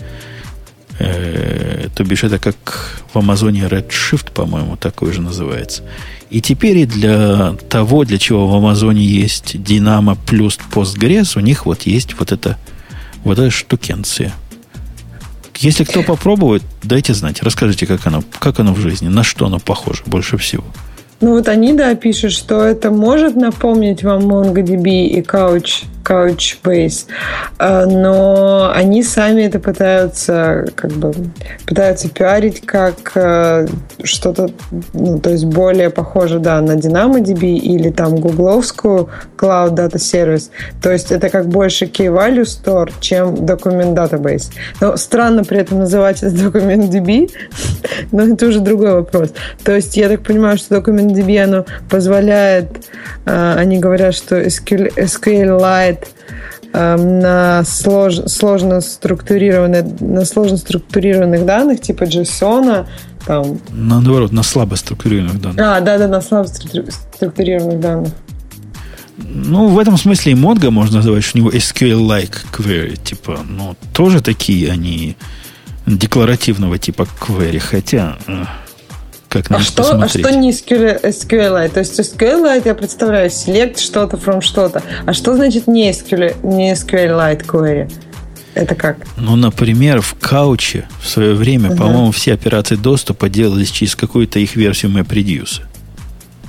Speaker 1: Э, то бишь это как в Амазоне Redshift, по-моему, такой же называется. И теперь и для того, для чего в Амазоне есть Dynamo плюс Postgres, у них вот есть вот эта, вот эта штукенция. Если кто попробует, дайте знать, расскажите, как оно, как оно в жизни, на что оно похоже больше всего.
Speaker 4: Ну вот они, да, пишут, что это может напомнить вам MongoDB и Couch Couchbase, а, но они сами это пытаются как бы пытаются пиарить как э, что-то, ну, то есть более похоже, да, на DynamoDB или там гугловскую Cloud Data Service. То есть это как больше Key Value Store, чем Document Database. Но странно при этом называть это DocumentDB, но это уже другой вопрос. То есть я так понимаю, что DocumentDB оно позволяет, э, они говорят, что SQL, SQLite Эм, на слож, сложно структурированные, на сложно структурированных данных, типа JSON, там...
Speaker 1: Наоборот, на слабо структурированных данных.
Speaker 4: А, да-да, на слабо структурированных данных.
Speaker 1: Ну, в этом смысле и Mongo можно называть, что у него SQL-like query, типа, ну, тоже такие они декларативного типа query, хотя э, как
Speaker 4: а что, а что не SQLite? То есть SQLite, я представляю, select что-то from что-то. А что значит не, SQL, не SQLite query? Это как?
Speaker 1: Ну, например, в Кауче в свое время,
Speaker 4: Ага.
Speaker 1: по-моему, все операции доступа делались через какую-то их версию MapReduce.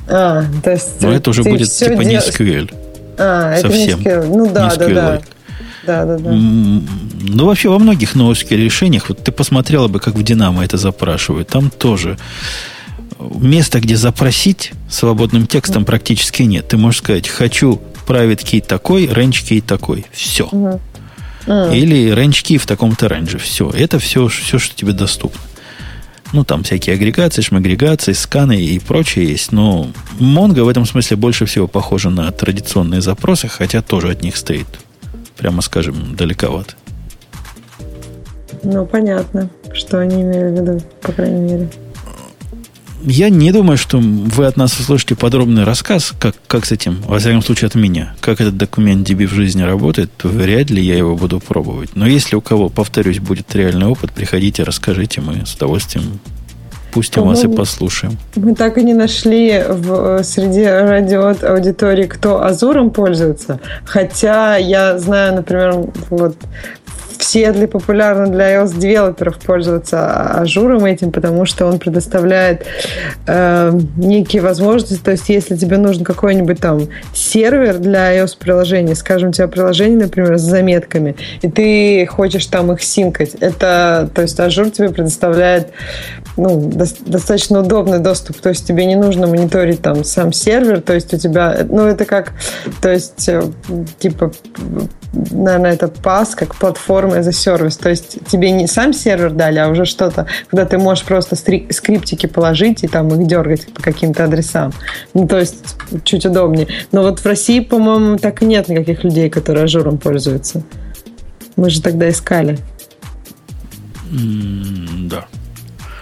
Speaker 4: А, то есть...
Speaker 1: Но это уже будет типа не
Speaker 4: дел-
Speaker 1: SQL.
Speaker 4: А, это не. SQL. Ну да,
Speaker 1: Не
Speaker 4: да, да. Да, да, да.
Speaker 1: Ну, вообще, во многих NoSQL решениях, вот ты посмотрела бы, как в Динамо это запрашивают. Там тоже места, где запросить свободным текстом практически нет. Ты можешь сказать, хочу private key такой, range key такой. Все. Или range key в таком-то рейнже. Все. Это все, все, что тебе доступно. Ну, там всякие агрегации, шмагрегации, сканы и прочее есть. Но Mongo в этом смысле больше всего похожа на традиционные запросы, хотя тоже от них стоит, прямо скажем, далековато.
Speaker 4: Ну, понятно, что они имели в виду, по крайней мере.
Speaker 1: Я не думаю, что вы от нас услышите подробный рассказ, как, как с этим, во всяком случае от меня, как этот документ DB в жизни работает, то вряд ли я его буду пробовать. Но если у кого, повторюсь, будет реальный опыт, приходите, расскажите, мы с удовольствием пустим вас и послушаем.
Speaker 4: Мы так и не нашли в, среди радио аудитории, кто Azure'ом пользуется. Хотя я знаю, например, вот в Сиэтле популярно для iOS-девелоперов пользоваться Azure'ом этим, потому что он предоставляет э, некие возможности. То есть, если тебе нужен какой-нибудь там сервер для iOS-приложения, скажем, у тебя приложение, например, с заметками, и ты хочешь там их sync'ать, это, то есть, Azure тебе предоставляет ну, дос- достаточно удобный доступ. То есть тебе не нужно мониторить там сам сервер, то есть у тебя, ну, это как, то есть, э, типа, наверное, это PaaS, как platform as a service. То есть тебе не сам сервер дали, а уже что-то, куда ты можешь просто скриптики положить и там их дергать по каким-то адресам. Ну, то есть чуть удобнее. Но вот в России, по-моему, так и нет никаких людей, которые Azure'ом пользуются. Мы же тогда искали.
Speaker 1: М, Да.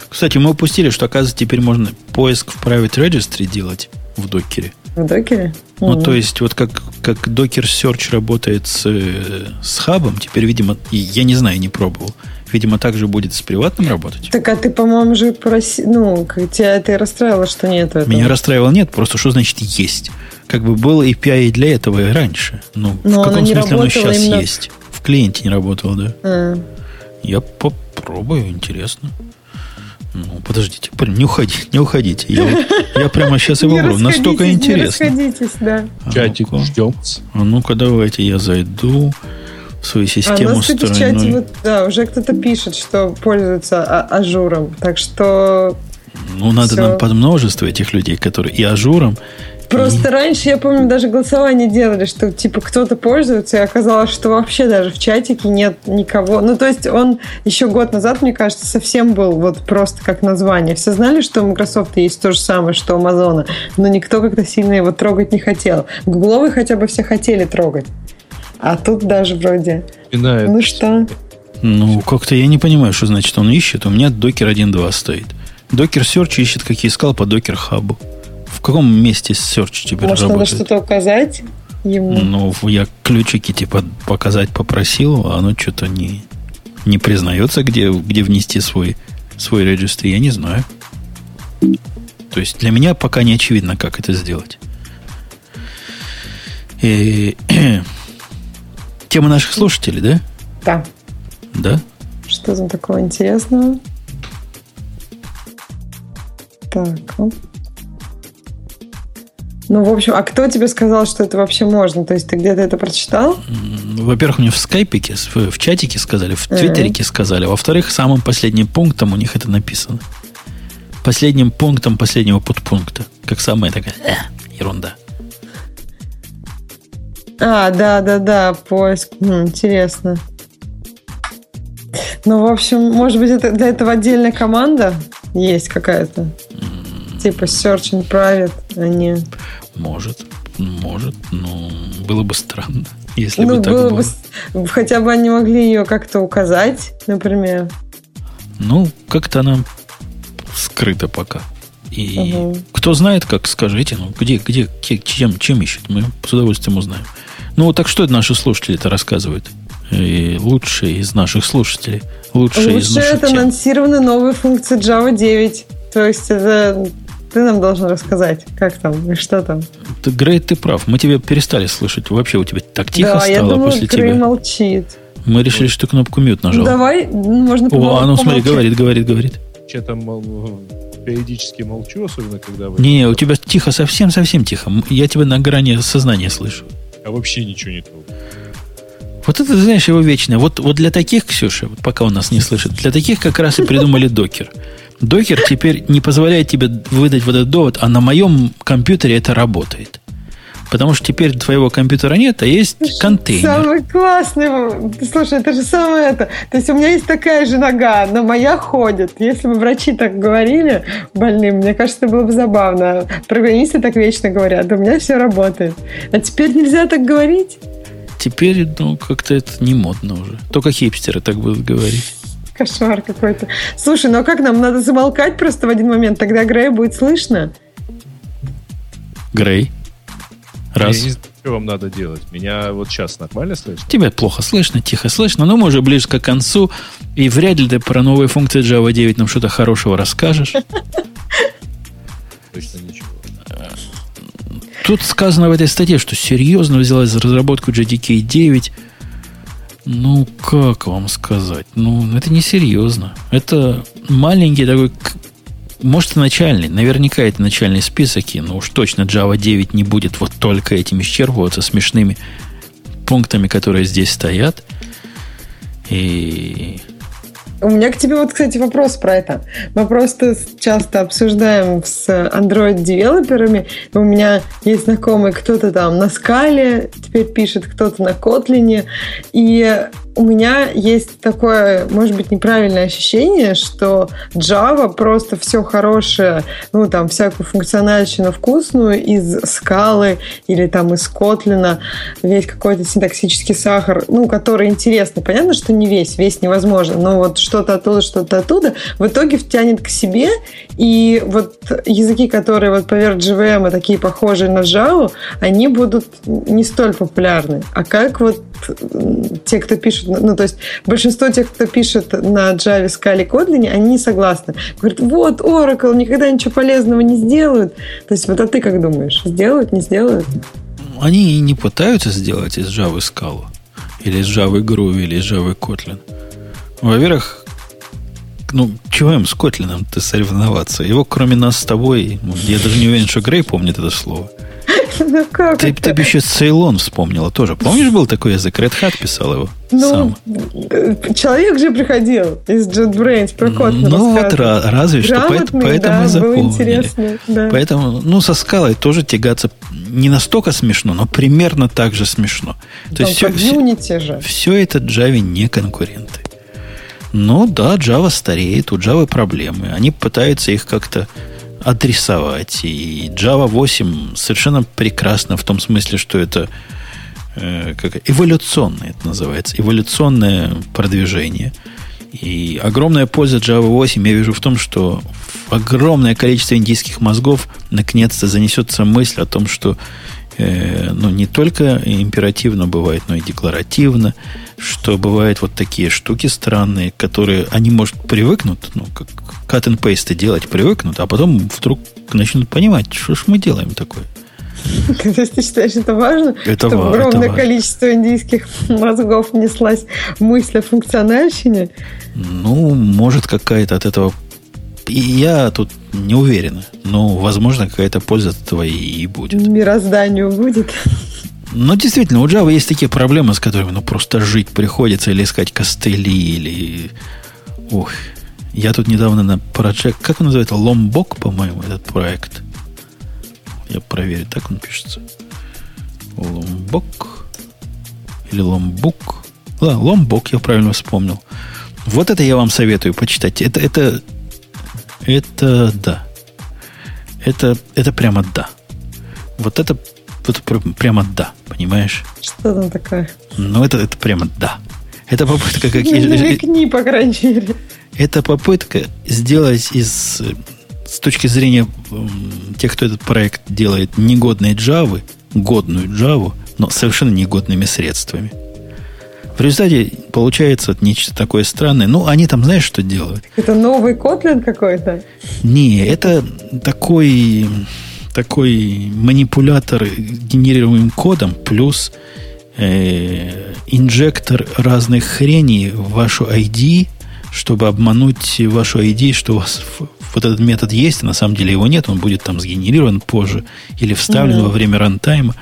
Speaker 1: Кстати, мы упустили, что, оказывается, теперь можно поиск в Private Registry делать в докере.
Speaker 4: В докере?
Speaker 1: Ну, то есть, вот как, как Docker Search работает с, э, с хабом, теперь, видимо, я не знаю, не пробовал. Видимо, также будет с приватным работать.
Speaker 4: Так, а ты, по-моему, же проси... Ну, тебя это и расстраивало, что нет этого.
Speaker 1: Меня расстраивало нет, просто что значит есть. Как бы был API и для этого и раньше. Ну, в
Speaker 4: Но оно
Speaker 1: каком смысле оно сейчас
Speaker 4: именно-
Speaker 1: есть? В клиенте не работало, да.
Speaker 4: А.
Speaker 1: Я попробую, интересно. Ну, подождите, блин, не уходите, не уходите. Я, вот- я прямо сейчас
Speaker 4: Не
Speaker 1: попробую. Настолько интересно.
Speaker 4: Не расходитесь, да.
Speaker 1: А
Speaker 2: Чатик ждем.
Speaker 1: А ну-ка, давайте я зайду в свою
Speaker 4: А у
Speaker 1: систему
Speaker 4: нас, кстати, в чате вот, да, уже кто-то пишет, что пользуется а- Azure'ом. Так что
Speaker 1: Ну, надо
Speaker 4: всё.
Speaker 1: нам под множество этих людей, которые и Azure'ом,
Speaker 4: просто раньше, я помню, даже голосование делали, что типа кто-то пользуется, и оказалось, что вообще даже в чатике нет никого. Ну, то есть он еще год назад, мне кажется, совсем был вот просто как название. Все знали, что у Microsoft есть то же самое, что у Амазона, но никто как-то сильно его трогать не хотел. Гугловый хотя бы все хотели трогать. А тут даже вроде...
Speaker 2: Напоминает.
Speaker 4: Ну что?
Speaker 1: Ну, как-то я не понимаю, что значит он ищет. У меня докер 1.2 стоит. Докер Search ищет, как я искал, по докер хабу. В каком месте Search теперь
Speaker 4: Может, надо
Speaker 1: работает?
Speaker 4: что-то указать ему?
Speaker 1: Ну, я ключики типа показать попросил, а оно что-то не, не признается, где, где внести свой, свой регистр. Я не знаю. То есть для меня пока не очевидно, как это сделать. И, тема наших слушателей, да?
Speaker 4: Да.
Speaker 1: Да?
Speaker 4: Что там такого интересного? Так. Ну, в общем, а кто тебе сказал, что это вообще можно? То есть ты где-то это прочитал?
Speaker 1: Во-первых, мне в скайпике, в, чатике сказали, в
Speaker 4: Мгм.
Speaker 1: твиттерике сказали. Во-вторых, самым последним пунктом у них это написано. Последним пунктом последнего подпункта. Как самая такая э, ерунда.
Speaker 4: А, да, да, да, поиск. М, интересно. Ну, в общем, может быть, это для этого отдельная команда есть какая-то? Типа Search and Private, а не...
Speaker 1: Может, может, но было бы странно, если
Speaker 4: ну,
Speaker 1: бы так
Speaker 4: было
Speaker 1: было.
Speaker 4: бы... Хотя бы они могли ее как-то указать, например.
Speaker 1: Ну, как-то она скрыта пока. И
Speaker 4: Мгм.
Speaker 1: кто знает, как скажите, ну, где, где, чем, чем ищут, мы с удовольствием узнаем. Ну, так что это наши слушатели-то рассказывают? И лучшие из наших слушателей, лучшие из
Speaker 4: Лучше
Speaker 1: наших
Speaker 4: это анонсированы новые функции Java 9. То есть это ты нам должен рассказать, как там и что там.
Speaker 1: Ты, Грей, ты прав. Мы тебя перестали слышать. Вообще у тебя так тихо
Speaker 4: да, я
Speaker 1: стало
Speaker 4: думаю,
Speaker 1: после
Speaker 4: Грей
Speaker 1: тебя.
Speaker 4: молчит.
Speaker 1: Мы решили, что кнопку мют нажал.
Speaker 4: Ну, давай, ну, можно
Speaker 1: О, а ну смотри, говорит, говорит, говорит.
Speaker 2: Что-то мол, периодически молчу, особенно когда вы...
Speaker 1: Не, у тебя тихо, совсем-совсем тихо. Я тебя на грани сознания слышу.
Speaker 2: А вообще ничего не трогаю.
Speaker 1: Вот это, знаешь, его вечное. Вот, вот для таких, Ксюша, вот пока он нас не слышит, для таких как раз и придумали докер. Докер теперь не позволяет тебе выдать вот этот довод, а на моем компьютере это работает. Потому что теперь твоего компьютера нет, а есть контейнер.
Speaker 4: Самый классный. Слушай, это же самое это. То есть у меня есть такая же нога, но моя ходит. Если бы врачи так говорили больным, мне кажется, это было бы забавно. Программисты так вечно говорят, у меня все работает. А теперь нельзя так говорить?
Speaker 1: Теперь, ну, как-то это не модно уже. Только хипстеры так будут говорить.
Speaker 4: Кошмар какой-то. Слушай, ну а как нам? Надо замолкать просто в один момент, тогда Грея будет слышно.
Speaker 1: Грей. Раз.
Speaker 2: Я не знаю, что вам надо делать. Меня вот сейчас нормально слышно?
Speaker 1: Тебя плохо слышно, тихо слышно, но мы уже ближе к концу, и вряд ли ты про новые функции Java 9 нам что-то хорошего расскажешь.
Speaker 2: Точно ничего.
Speaker 1: Тут сказано в этой статье, что серьезно взялась за разработку JDK 9. Ну, как вам сказать? Ну, это не серьезно. Это маленький такой, может, и начальный. Наверняка это начальный список, и, ну уж точно Java 9 не будет вот только этим исчерпываться смешными пунктами, которые здесь стоят. И
Speaker 4: У меня к тебе вот, кстати, вопрос про это. Мы просто часто обсуждаем с Android-девелоперами. У меня есть знакомый, кто-то там на скале теперь пишет, кто-то на Котлине. И у меня есть такое, может быть, неправильное ощущение, что Java просто все хорошее, ну, там, всякую функциональщину вкусную из скалы или там из Котлина, весь какой-то синтаксический сахар, ну, который интересный. Понятно, что не весь, весь невозможно, но вот что-то оттуда, что-то оттуда в итоге втянет к себе, и вот языки, которые вот поверх JVM и такие похожие на Java, они будут не столь популярны. А как вот те, кто пишет, ну, то есть большинство тех, кто пишет на Java, Scala, Kotlin, они не согласны. Говорят, вот, Oracle никогда ничего полезного не сделают. То есть вот а ты как думаешь, сделают, не сделают?
Speaker 1: они и не пытаются сделать из Java скалу. Или из Java Groove, или из Java Kotlin. Во-первых, ну, чего им с Котлином-то соревноваться? Его, кроме нас с тобой, ну, я даже не уверен, что Грей помнит это слово.
Speaker 4: Ну как
Speaker 1: Ты,
Speaker 4: это?
Speaker 1: ты бы еще Ceylon вспомнила тоже. Помнишь, был такой язык? Red Hat писал его
Speaker 4: Ну,
Speaker 1: сам.
Speaker 4: э, человек же приходил из JetBrains про Kotlin
Speaker 1: Ну, вот разве что.
Speaker 4: Грамотный,
Speaker 1: Поэтому
Speaker 4: да,
Speaker 1: и
Speaker 4: было
Speaker 1: запомнили.
Speaker 4: интересно. Да.
Speaker 1: Поэтому, ну, со скалой тоже тягаться не настолько смешно, но примерно так же смешно. То есть все,
Speaker 4: комьюнити же.
Speaker 1: все это Java не конкуренты. Ну да, Java стареет, у Java проблемы. Они пытаются их как-то адресовать. И Java 8 совершенно прекрасно в том смысле, что это э, как, эволюционное это называется, эволюционное продвижение. И огромная польза Java 8 я вижу в том, что огромное количество индийских мозгов наконец-то занесется мысль о том, что э, ну, не только императивно бывает, но и декларативно, что бывают вот такие штуки странные, которые они, может, привыкнут, ну, как cut and paste делать привыкнут, а потом вдруг начнут понимать, что ж мы делаем такое.
Speaker 4: То есть ты считаешь, это важно?
Speaker 1: Это
Speaker 4: чтобы
Speaker 1: ва-
Speaker 4: огромное
Speaker 1: это важно.
Speaker 4: количество индийских мозгов неслась мысль о функциональщине?
Speaker 1: Ну, может, какая-то от этого... И я тут не уверен, но, возможно, какая-то польза от этого и будет.
Speaker 4: Мирозданию будет?
Speaker 1: Но действительно, у Java есть такие проблемы, с которыми ну, просто жить приходится, или искать костыли, или... Ух, я тут недавно на проект... Как он называется? Ломбок, по-моему, этот проект. Я проверю, так он пишется. Ломбок. Или Ломбук. Да, Ломбок, я правильно вспомнил. Вот это я вам советую почитать. Это, это, это да. Это, это прямо да. Вот это, вот пр- прямо да, понимаешь?
Speaker 4: Что там такое?
Speaker 1: Ну, это, это прямо да. Это попытка, как,
Speaker 4: Ну, намекни, по крайней мере.
Speaker 1: это попытка сделать из, с точки зрения тех, кто этот проект делает, негодной Java, годную Java, но совершенно негодными средствами. В результате получается нечто такое странное. Ну, они там, знаешь, что делают?
Speaker 4: Это новый Kotlin какой-то?
Speaker 1: Не, это такой, такой манипулятор генерируемым кодом плюс э, инжектор разных хреней в вашу ID, чтобы обмануть вашу ID, что у вас вот этот метод есть, а на самом деле его нет, он будет там сгенерирован позже или вставлен mm-hmm. во время рантайма.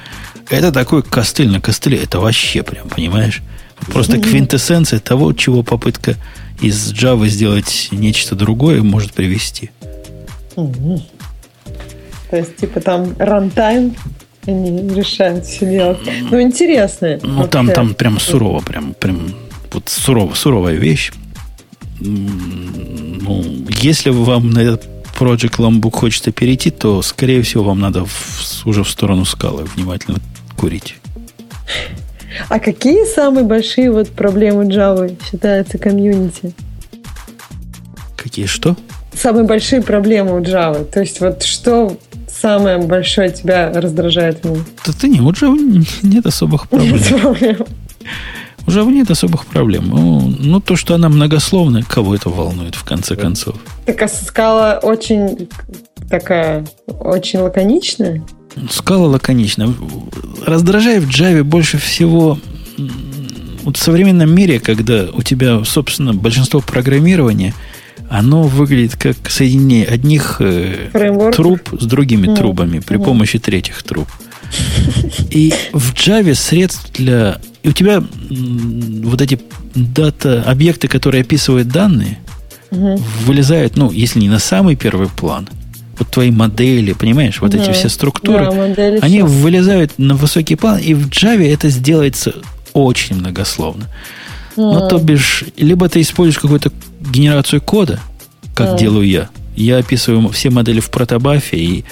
Speaker 1: Это такой костыль на костыле, это вообще прям, понимаешь? Просто mm-hmm. квинтэссенция того, чего попытка из Java сделать нечто другое может привести.
Speaker 4: Mm-hmm. То есть, типа, там рантайм они решают все делать. Ну, интересно.
Speaker 1: Ну, там, там прям сурово, прям, прям вот сурово, суровая вещь. Ну, если вам на этот Project Lambuk хочется перейти, то, скорее всего, вам надо в, уже в сторону скалы внимательно курить.
Speaker 4: А какие самые большие вот проблемы Java считаются комьюнити?
Speaker 1: Какие что?
Speaker 4: Самые большие проблемы у Java. То есть вот что самое большое тебя раздражает в?
Speaker 1: Да ты не, у Java нет особых проблем. Нет проблем. У Java нет особых проблем. Ну, ну, то, что она многословная, кого это волнует, в конце концов.
Speaker 4: Так а скала очень такая, очень лаконичная?
Speaker 1: Скала лаконичная. Раздражает в Java больше всего вот в современном мире, когда у тебя, собственно, большинство программирования – оно выглядит как соединение одних э, труб с другими mm. трубами при mm. помощи третьих труб. И в Java средств для... И у тебя вот эти дата, объекты, которые описывают данные, mm вылезают, ну, если не на самый первый план, вот твои модели, понимаешь, вот mm эти все структуры, да, они сейчас. вылезают на высокий план, и в Java это сделается очень многословно. Ну, то бишь, либо ты используешь какую-то генерацию кода, как mm. делаю я. Я описываю все модели в протобафе и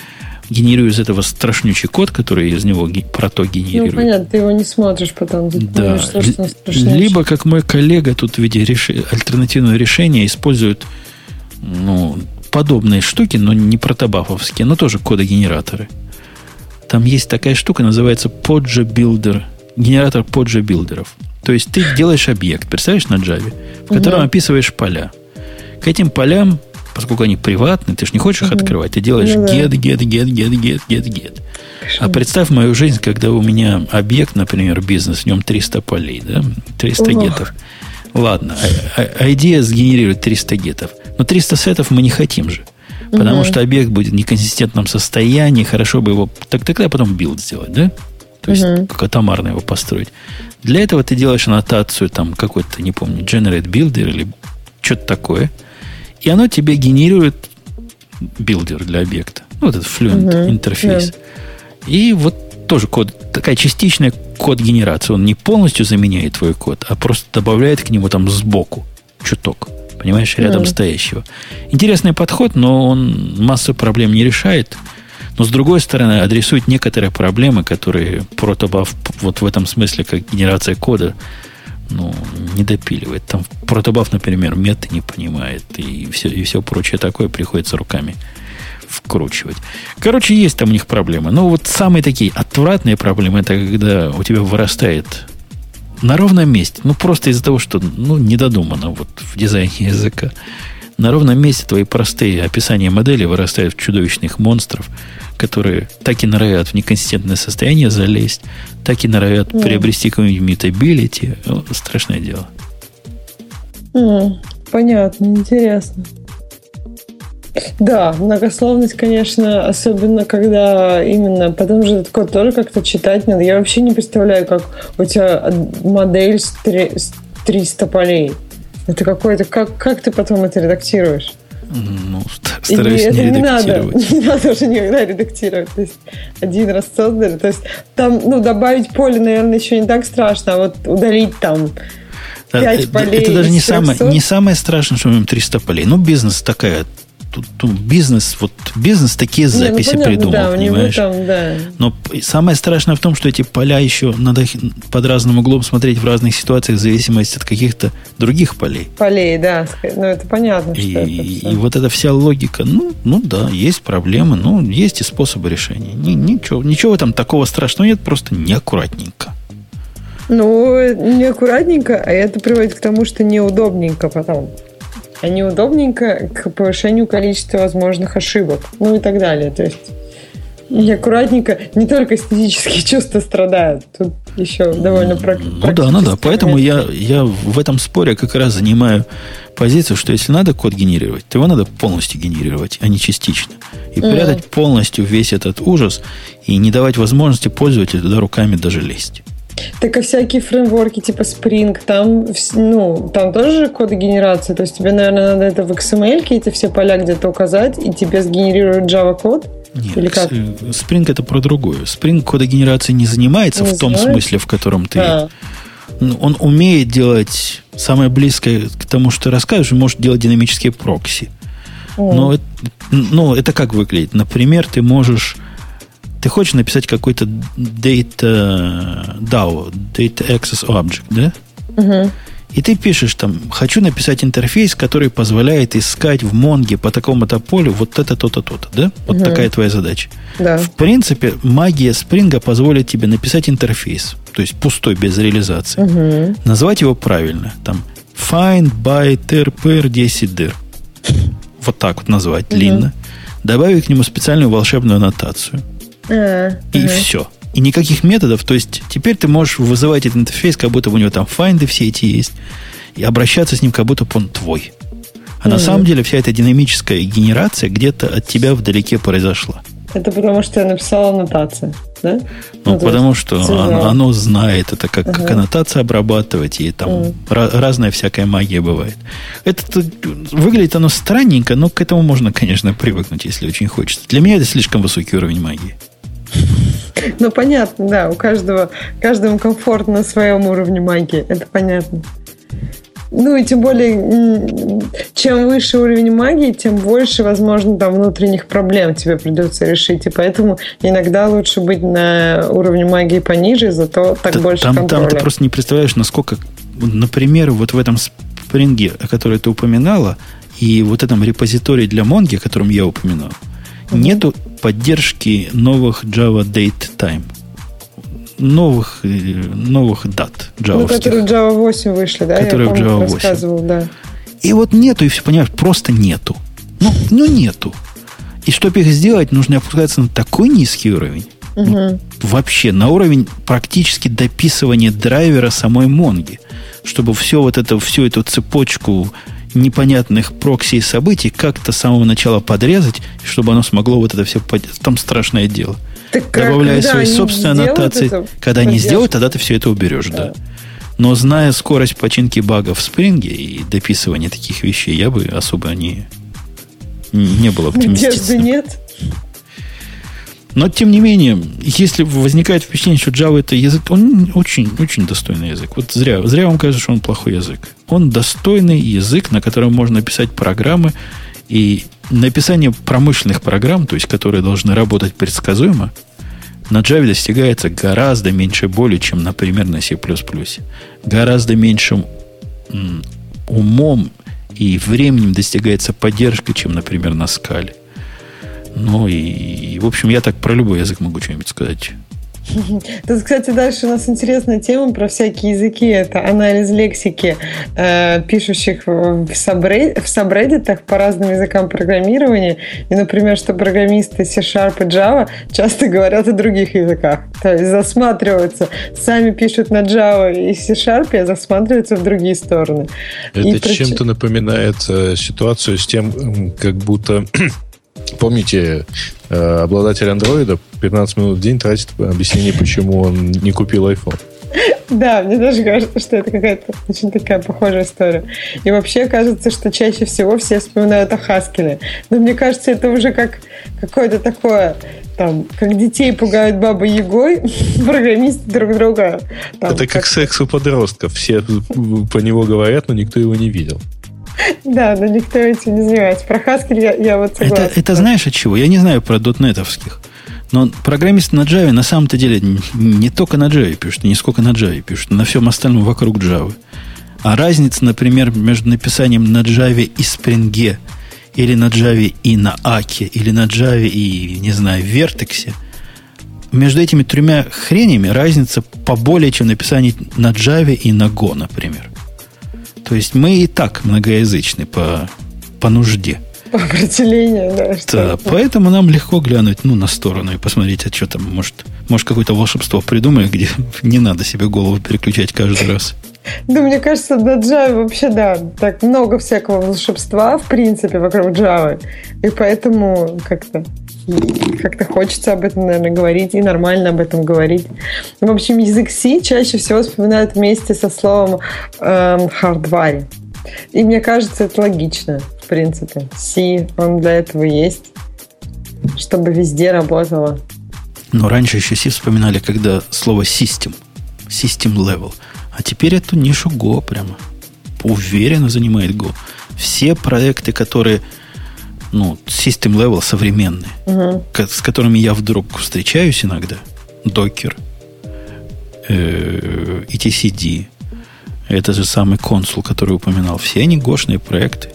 Speaker 1: генерирую из этого страшнючий код, который из него прото генерирует.
Speaker 4: Ну, понятно, ты его не смотришь потом.
Speaker 1: да. Что, что Либо, как мой коллега тут в виде реш... альтернативного решения используют ну, подобные штуки, но не протобафовские, но тоже кодогенераторы. Там есть такая штука, называется Podja Builder, генератор Podja билдеров. То есть ты делаешь объект, представляешь, на Java, в котором угу. описываешь поля. К этим полям, поскольку они приватные, ты же не хочешь угу. их открывать, ты делаешь ну, get, get, get, get, get, get, get. А представь мою жизнь, когда у меня объект, например, бизнес, в нем 300 полей, да, 300 Ох. гетов. Ладно, а, а, идея сгенерирует 300 get'ов. Но 300 set'ов мы не хотим же. Потому угу. что объект будет в неконсистентном состоянии, хорошо бы его... Так тогда потом build сделать, да? То есть, как атомарно его построить. Для этого ты делаешь аннотацию, там, какой-то, не помню, generate builder или что-то такое. И оно тебе генерирует builder для объекта. Ну, вот этот fluent угу. интерфейс. Yeah. И вот тоже код, такая частичная код-генерация. Он не полностью заменяет твой код, а просто добавляет к нему там сбоку чуток. Понимаешь, рядом mm. стоящего. Интересный подход, но он массу проблем не решает. Но, с другой стороны, адресует некоторые проблемы, которые протобаф вот в этом смысле, как генерация кода, ну, не допиливает. Там протобаф, например, меты не понимает, и все, и все прочее такое приходится руками вкручивать. Короче, есть там у них проблемы. Но вот самые такие отвратные проблемы, это когда у тебя вырастает на ровном месте, ну, просто из-за того, что, ну, недодумано вот в дизайне языка. На ровном месте твои простые описания модели вырастают в чудовищных монстров, которые так и норовят в неконсистентное состояние залезть, так и норовят mm. приобрести какую-нибудь мутабилити. Ну, страшное дело.
Speaker 4: Mm, понятно, интересно. Да, многословность, конечно, особенно когда именно, потому что этот код тоже как-то читать надо. Я вообще не представляю, как у тебя модель с 300 полей. Это какой-то... Как, как ты потом это редактируешь?
Speaker 1: Ну, стараюсь и
Speaker 4: не, не надо, не надо уже никогда редактировать. То есть один раз создали. То есть там, ну, добавить поле, наверное, еще не так страшно, а вот удалить там 5 полей.
Speaker 1: Это даже не самое, не самое страшное, что мы имеем 300 полей. Ну, бизнес такая тут, тут бизнес, вот бизнес такие записи Не, ну, придумал, да, понимаешь? Там, да. Но самое страшное в том, что эти поля еще надо под разным углом смотреть в разных ситуациях в зависимости от каких-то других полей.
Speaker 4: Полей, да. Ну, это понятно.
Speaker 1: И, это и вот эта вся логика, ну, ну да, есть проблемы, ну, есть и способы решения. Ни, ничего, ничего там такого страшного нет, просто неаккуратненько.
Speaker 4: Ну, неаккуратненько, а это приводит к тому, что неудобненько потом а неудобненько к повышению количества возможных ошибок, ну и так далее. То есть неаккуратненько не только эстетические чувства страдают. Тут еще довольно прак-
Speaker 1: Ну да, ну да. Поэтому я, я в этом споре как раз занимаю позицию, что если надо код генерировать, то его надо полностью генерировать, а не частично. И
Speaker 4: Мгм.
Speaker 1: прятать полностью весь этот ужас и не давать возможности пользователю туда руками даже лезть.
Speaker 4: Так и всякие фреймворки типа Spring, там, ну, там тоже же кодогенерация. То есть тебе, наверное, надо это в XML эти все поля где-то указать, и тебе сгенерируют Java код.
Speaker 1: Нет,
Speaker 4: Или как?
Speaker 1: Spring это про другое. Spring кодогенерацией не занимается
Speaker 4: Не
Speaker 1: в том
Speaker 4: занимается?
Speaker 1: смысле, в котором ты...
Speaker 4: А,
Speaker 1: Ну, Он умеет делать самое близкое к тому, что ты расскажешь, может делать динамические прокси.
Speaker 4: м.
Speaker 1: Но ну, это как выглядит? Например, ты можешь... Ты хочешь написать какой-то data DAO, Data Access Object, да?
Speaker 4: Мгм.
Speaker 1: И ты пишешь там, хочу написать интерфейс, который позволяет искать в Монге по такому-то полю вот это, то-то, то-то, да? Вот
Speaker 4: Мгм.
Speaker 1: такая твоя задача.
Speaker 4: Да.
Speaker 1: В принципе, магия Спринга позволит тебе написать интерфейс, то есть пустой, без реализации.
Speaker 4: Мгм.
Speaker 1: Назвать его правильно. Там find by ter per 10 dir. Вот так вот назвать длинно. Добавить к нему специальную волшебную аннотацию.
Speaker 4: А,
Speaker 1: И
Speaker 4: ага.
Speaker 1: все. И никаких методов. То есть теперь ты можешь вызывать этот интерфейс, как будто у него там файнды все эти есть. И обращаться с ним, как будто бы он твой. А на самом деле вся эта динамическая генерация где-то от тебя вдалеке произошла.
Speaker 4: Это потому, что я написала аннотацию, да?
Speaker 1: Ну,
Speaker 4: то
Speaker 1: потому что оно, оно знает это, как, как
Speaker 4: Ага.
Speaker 1: аннотация обрабатывать, и там
Speaker 4: Мгм.
Speaker 1: ра- разная всякая магия бывает. Это выглядит оно странненько, но к этому можно, конечно, привыкнуть, если очень хочется. Для меня это слишком высокий уровень магии.
Speaker 4: Ну, понятно, да, у каждого, каждому комфортно на своем уровне магии, это понятно. Ну и тем более, чем выше уровень магии, тем больше, возможно, там внутренних проблем тебе придется решить. И поэтому иногда лучше быть на уровне магии пониже, зато так
Speaker 1: Т-
Speaker 4: больше
Speaker 1: там, там
Speaker 4: контроля.
Speaker 1: ты просто не представляешь, насколько, например, вот в этом спринге, о котором ты упоминала, и вот этом репозитории для Монги, о котором я упоминал, нету поддержки новых Java Date Time. Новых, э, новых дат
Speaker 4: Ну,
Speaker 1: джавовских.
Speaker 4: которые в Java 8 вышли, да?
Speaker 1: Которые в
Speaker 4: я помню,
Speaker 1: Java
Speaker 4: ты
Speaker 1: 8.
Speaker 4: рассказывал, да.
Speaker 1: И вот нету, и все, понимаешь, просто нету. Ну, ну нету. И чтобы их сделать, нужно опускаться на такой низкий уровень. Ну, вообще, на уровень практически дописывания драйвера самой Монги. Чтобы все вот это, всю эту цепочку непонятных прокси и событий как-то с самого начала подрезать, чтобы оно смогло вот это все... под- Там страшное дело.
Speaker 4: Так, а
Speaker 1: Добавляя свои собственные аннотации.
Speaker 4: это,
Speaker 1: Когда они
Speaker 4: поддержку?
Speaker 1: сделают, тогда ты все это уберешь, да. Но зная скорость починки багов в спринге и дописывания таких вещей, я бы особо не, не был
Speaker 4: Надежды
Speaker 1: оптимистичным.
Speaker 4: нет.
Speaker 1: Но, тем не менее, если возникает впечатление, что Java это язык, он очень, очень достойный язык. Вот зря, зря вам кажется, что он плохой язык. Он достойный язык, на котором можно писать программы. И написание промышленных программ, то есть которые должны работать предсказуемо, на Java достигается гораздо меньше боли, чем, например, на C++. Гораздо меньшим умом и временем достигается поддержка, чем, например, на скале. Ну и, и, в общем, я так про любой язык могу что-нибудь сказать.
Speaker 4: Тут, кстати, дальше у нас интересная тема про всякие языки. Это анализ лексики э, пишущих в, сабре- в сабреддитах по разным языкам программирования. И, например, что программисты C-Sharp и Java часто говорят о других языках. То есть засматриваются. Сами пишут на Java и C-Sharp, а засматриваются в другие стороны.
Speaker 2: Это
Speaker 4: И
Speaker 2: чем-то напоминает э, ситуацию с тем, как будто Помните, э, обладатель андроида 15 минут в день тратит объяснение, почему он не купил iPhone.
Speaker 4: Да, мне даже кажется, что это какая-то очень такая похожая история. И вообще кажется, что чаще всего все вспоминают о Хаскеле. Но мне кажется, это уже как какое-то такое, там, как детей пугают бабой Егой, программисты друг друга. там,
Speaker 2: Это как секс у подростков. Все по него говорят, но никто его не видел.
Speaker 4: Да, но никто этим не занимается. Про Хаскель я, я вот согласна.
Speaker 1: Это, это знаешь от чего? Я не знаю про дотнетовских. Но программисты на Java на самом-то деле не только на Java пишут, не сколько на Java пишут, на всем остальном вокруг Java. А разница, например, между написанием на Java и Spring, или на Java и на Аке, или на Java и, не знаю, Vertex, между этими тремя хренями разница поболее, чем написание на Java и на Go, например. То есть мы и так многоязычны по, по нужде.
Speaker 4: определение, да.
Speaker 1: Да, поэтому нам легко глянуть ну, на сторону и посмотреть, а что там, может, может какое-то волшебство придумали, где не надо себе голову переключать каждый раз.
Speaker 4: Да, мне кажется, на Java вообще, да, так много всякого волшебства, в принципе, вокруг Java. И поэтому как-то как-то хочется об этом, наверное, говорить и нормально об этом говорить. В общем, язык C чаще всего вспоминают вместе со словом эм, hardware. И мне кажется, это логично, в принципе. C, он для этого есть, чтобы везде работало.
Speaker 1: Но раньше еще C вспоминали, когда слово system, system level. А теперь эту нишу Go прямо уверенно занимает Go. Все проекты, которые ну, system level современные, угу. с которыми я вдруг встречаюсь иногда, Docker, э, ETCD, это же самый консул, который упоминал, все они гошные проекты.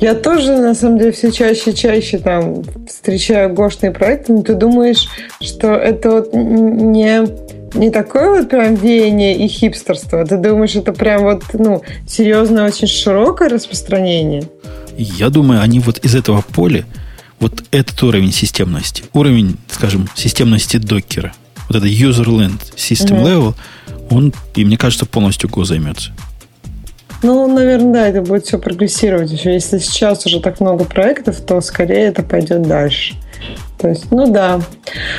Speaker 4: Я тоже, на самом деле, все чаще и чаще там встречаю гошные проекты, но ты думаешь, что это вот не, не такое вот прям веяние и хипстерство. Ты думаешь, это прям вот, ну, серьезное, очень широкое распространение?
Speaker 1: Я думаю, они вот из этого поля, вот этот уровень системности, уровень, скажем, системности докера, вот это user-land system level, он, и мне кажется, полностью Go займется.
Speaker 4: Ну, наверное, да, это будет все прогрессировать еще. Если сейчас уже так много проектов, то скорее это пойдет дальше. То есть, ну да.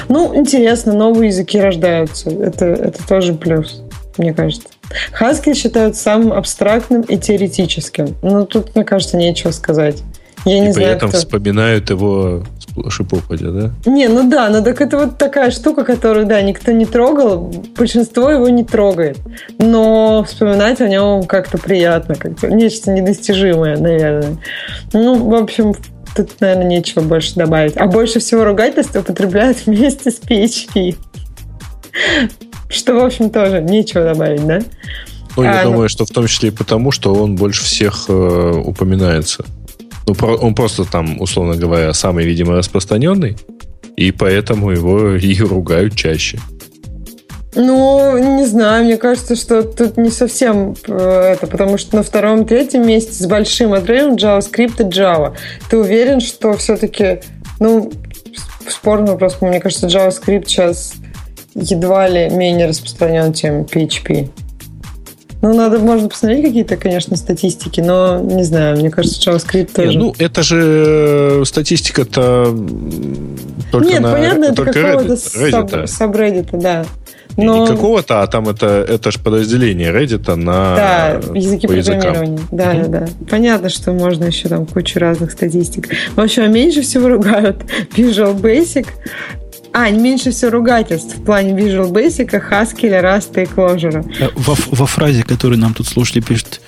Speaker 4: Ну, интересно, новые языки рождаются. Это, это тоже плюс, мне кажется. Хаскель считают самым абстрактным и теоретическим. Ну, тут, мне кажется, нечего сказать. Я и не
Speaker 2: при
Speaker 4: знаю,
Speaker 2: этом
Speaker 4: кто...
Speaker 2: вспоминают его сплошь и попадя, да?
Speaker 4: Не, ну да, ну так это вот такая штука, которую, да, никто не трогал, большинство его не трогает. Но вспоминать о нем как-то приятно, как-то нечто недостижимое, наверное. Ну, в общем, тут, наверное, нечего больше добавить. А больше всего ругательств употребляют вместе с PHP. Что, в общем, тоже нечего добавить, да?
Speaker 2: Ну, я а, думаю, ну... что в том числе и потому, что он больше всех э, упоминается. Ну, про, он просто там, условно говоря, самый, видимо, распространенный, и поэтому его и ругают чаще.
Speaker 4: Ну, не знаю, мне кажется, что тут не совсем э, это, потому что на втором, третьем месте с большим отрывом JavaScript и Java. Ты уверен, что все-таки, ну, спорный вопрос, мне кажется, JavaScript сейчас едва ли менее распространен, чем PHP. Ну, надо, можно посмотреть какие-то, конечно, статистики, но не знаю, мне кажется, JavaScript тоже. Не,
Speaker 2: ну, это же статистика-то только
Speaker 4: Нет,
Speaker 2: на
Speaker 4: понятно,
Speaker 2: только
Speaker 4: это какого-то Reddit, сабреддита, да.
Speaker 2: Но... Не какого-то, а там это, это же подразделение Reddit на
Speaker 4: Да, языки программирования. Да, mm-hmm. да, да. Понятно, что можно еще там кучу разных статистик. В общем, а меньше всего ругают Visual Basic, а, меньше всего ругательств в плане Visual Basic, Haskell, Rust и Clojure.
Speaker 1: Э, во, во фразе, которую нам тут слушали, пишет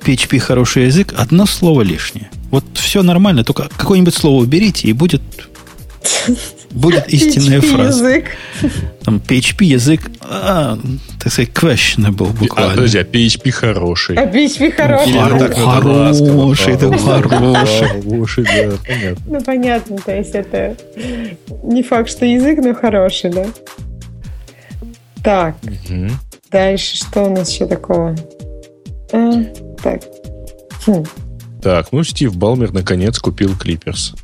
Speaker 1: PHP хороший язык, одно слово лишнее. Вот все нормально, только какое-нибудь слово уберите, и будет будет истинная PHP фраза. Язык. Там PHP язык, а, так сказать, questionable буквально. А,
Speaker 2: подожди, а PHP хороший.
Speaker 4: А PHP хороший. Или
Speaker 1: Хоро- так, хороший, это хороший.
Speaker 2: Хороший, да,
Speaker 4: понятно. Ну, понятно, то есть это не факт, что язык, но хороший, да? Так, угу. дальше что у нас еще такого? А, так.
Speaker 2: Хм. Так, ну Стив Балмер наконец купил Клиперс.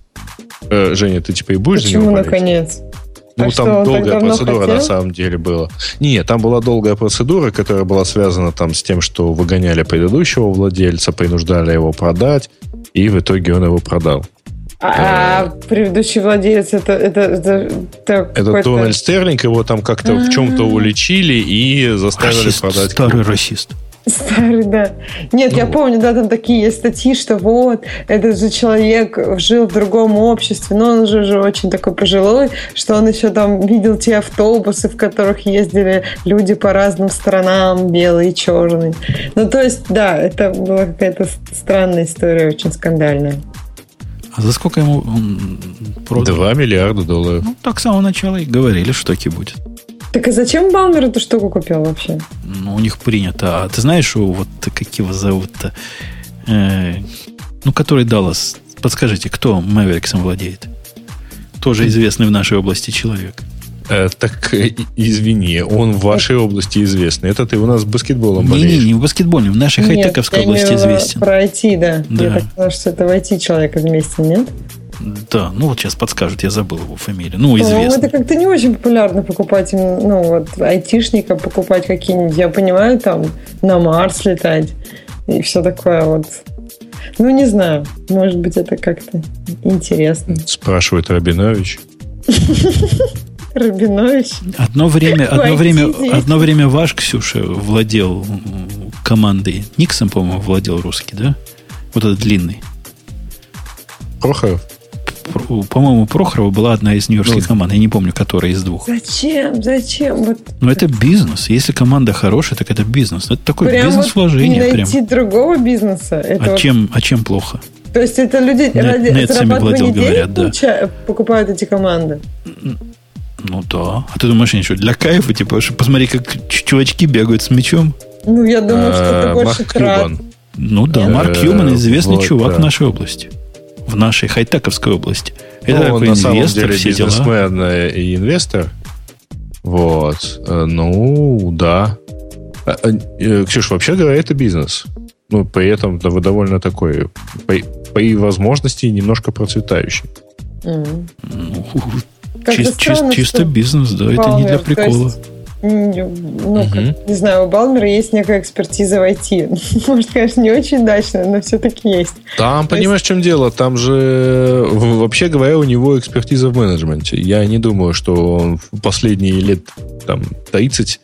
Speaker 2: Э, Женя, ты типа и будешь
Speaker 4: Почему за него наконец?
Speaker 2: Ну, а там что, долгая процедура хотел? на самом деле была. Нет, там была долгая процедура, которая была связана там с тем, что выгоняли предыдущего владельца, принуждали его продать, и в итоге он его продал.
Speaker 4: А, а предыдущий владелец это это это,
Speaker 2: это, это Дональд Стерлинг его там как-то в чем-то уличили и заставили
Speaker 1: расист,
Speaker 2: продать.
Speaker 1: Старый расист.
Speaker 4: Старый, да. Нет, ну, я помню, да, там такие есть статьи, что вот, этот же человек жил в другом обществе, но он же уже очень такой пожилой, что он еще там видел те автобусы, в которых ездили люди по разным сторонам, белый и черный. Ну, то есть, да, это была какая-то странная история, очень скандальная.
Speaker 1: А за сколько ему он
Speaker 2: продал? 2 миллиарда долларов. Ну,
Speaker 1: так с самого начала и говорили, что таки будет.
Speaker 4: Так и зачем Балмер эту штуку купил вообще?
Speaker 1: Ну, у них принято. А ты знаешь, вот как его зовут-то? Э, ну, который Даллас. Подскажите, кто Мэвериксом владеет? Тоже известный в нашей области человек.
Speaker 2: Э, так э, извини, он в вашей области известный. Это ты у нас баскетболом
Speaker 1: Не,
Speaker 2: болеешь.
Speaker 1: не, не в баскетболе, в нашей хай-тековской области известен.
Speaker 4: Про IT, да.
Speaker 1: Да.
Speaker 4: Я так поняла, что это в IT человек вместе, нет?
Speaker 1: Да, ну вот сейчас подскажут, я забыл его фамилию. Ну,
Speaker 4: По-моему, это
Speaker 1: известно.
Speaker 4: как-то не очень популярно покупать, именно, ну, вот, айтишника покупать какие-нибудь, я понимаю, там, на Марс летать и все такое вот. Ну, не знаю, может быть, это как-то интересно.
Speaker 2: Спрашивает Рабинович.
Speaker 4: Рабинович.
Speaker 1: Одно время, одно время, одно время ваш, Ксюша, владел командой. Никсон, по-моему, владел русский, да? Вот этот длинный.
Speaker 2: Прохоров?
Speaker 1: По-моему, у Прохорова была одна из нью-йоркских
Speaker 2: Ну.
Speaker 1: команд. Я не помню, которая из двух.
Speaker 4: Зачем? Зачем? Вот
Speaker 1: Но это бизнес. Если команда хорошая, так это бизнес. Это такое
Speaker 4: прям вот не
Speaker 1: бизнес-вложение. прям.
Speaker 4: найти другого бизнеса. Это
Speaker 1: А
Speaker 4: вот-
Speaker 1: чем, а чем плохо?
Speaker 4: То есть это люди
Speaker 1: Нет-
Speaker 4: ради
Speaker 1: нетсами
Speaker 4: зарабатывания
Speaker 1: владел,
Speaker 4: денег
Speaker 1: говорят, да.
Speaker 4: покупают эти команды.
Speaker 1: Ну да. А ты думаешь, они что, для кайфа, типа, что посмотри, как чувачки бегают с мячом?
Speaker 4: Ну, я думаю, что это
Speaker 2: Э,
Speaker 4: больше
Speaker 2: Марк
Speaker 4: трат.
Speaker 1: Ну да,
Speaker 4: Нет?
Speaker 1: Марк
Speaker 2: Э,
Speaker 1: Кьюман известный
Speaker 2: вот,
Speaker 1: чувак в нашей области. В нашей хай-тековской области. Это
Speaker 2: Ну, он
Speaker 1: такой
Speaker 2: на самом
Speaker 1: инвестор,
Speaker 2: деле
Speaker 1: все дела.
Speaker 2: бизнесмен э, и инвестор. Вот. Э, Ну, да. А, а, э, Ксюш, вообще говоря, это бизнес. Ну, при этом да, вы довольно такой, по, по и возможности, немножко процветающий.
Speaker 4: М.
Speaker 1: Ну, чис- чис- чисто бизнес, да, это не для
Speaker 4: то
Speaker 1: прикола.
Speaker 4: есть, Ну, как- не знаю, у Балмера есть некая экспертиза в IT. Может, конечно, не очень удачная, но все-таки есть.
Speaker 2: Там,
Speaker 4: То
Speaker 2: понимаешь, в чем дело? Там же, вообще говоря, у него экспертиза в менеджменте. Я не думаю, что он в последние лет там, 30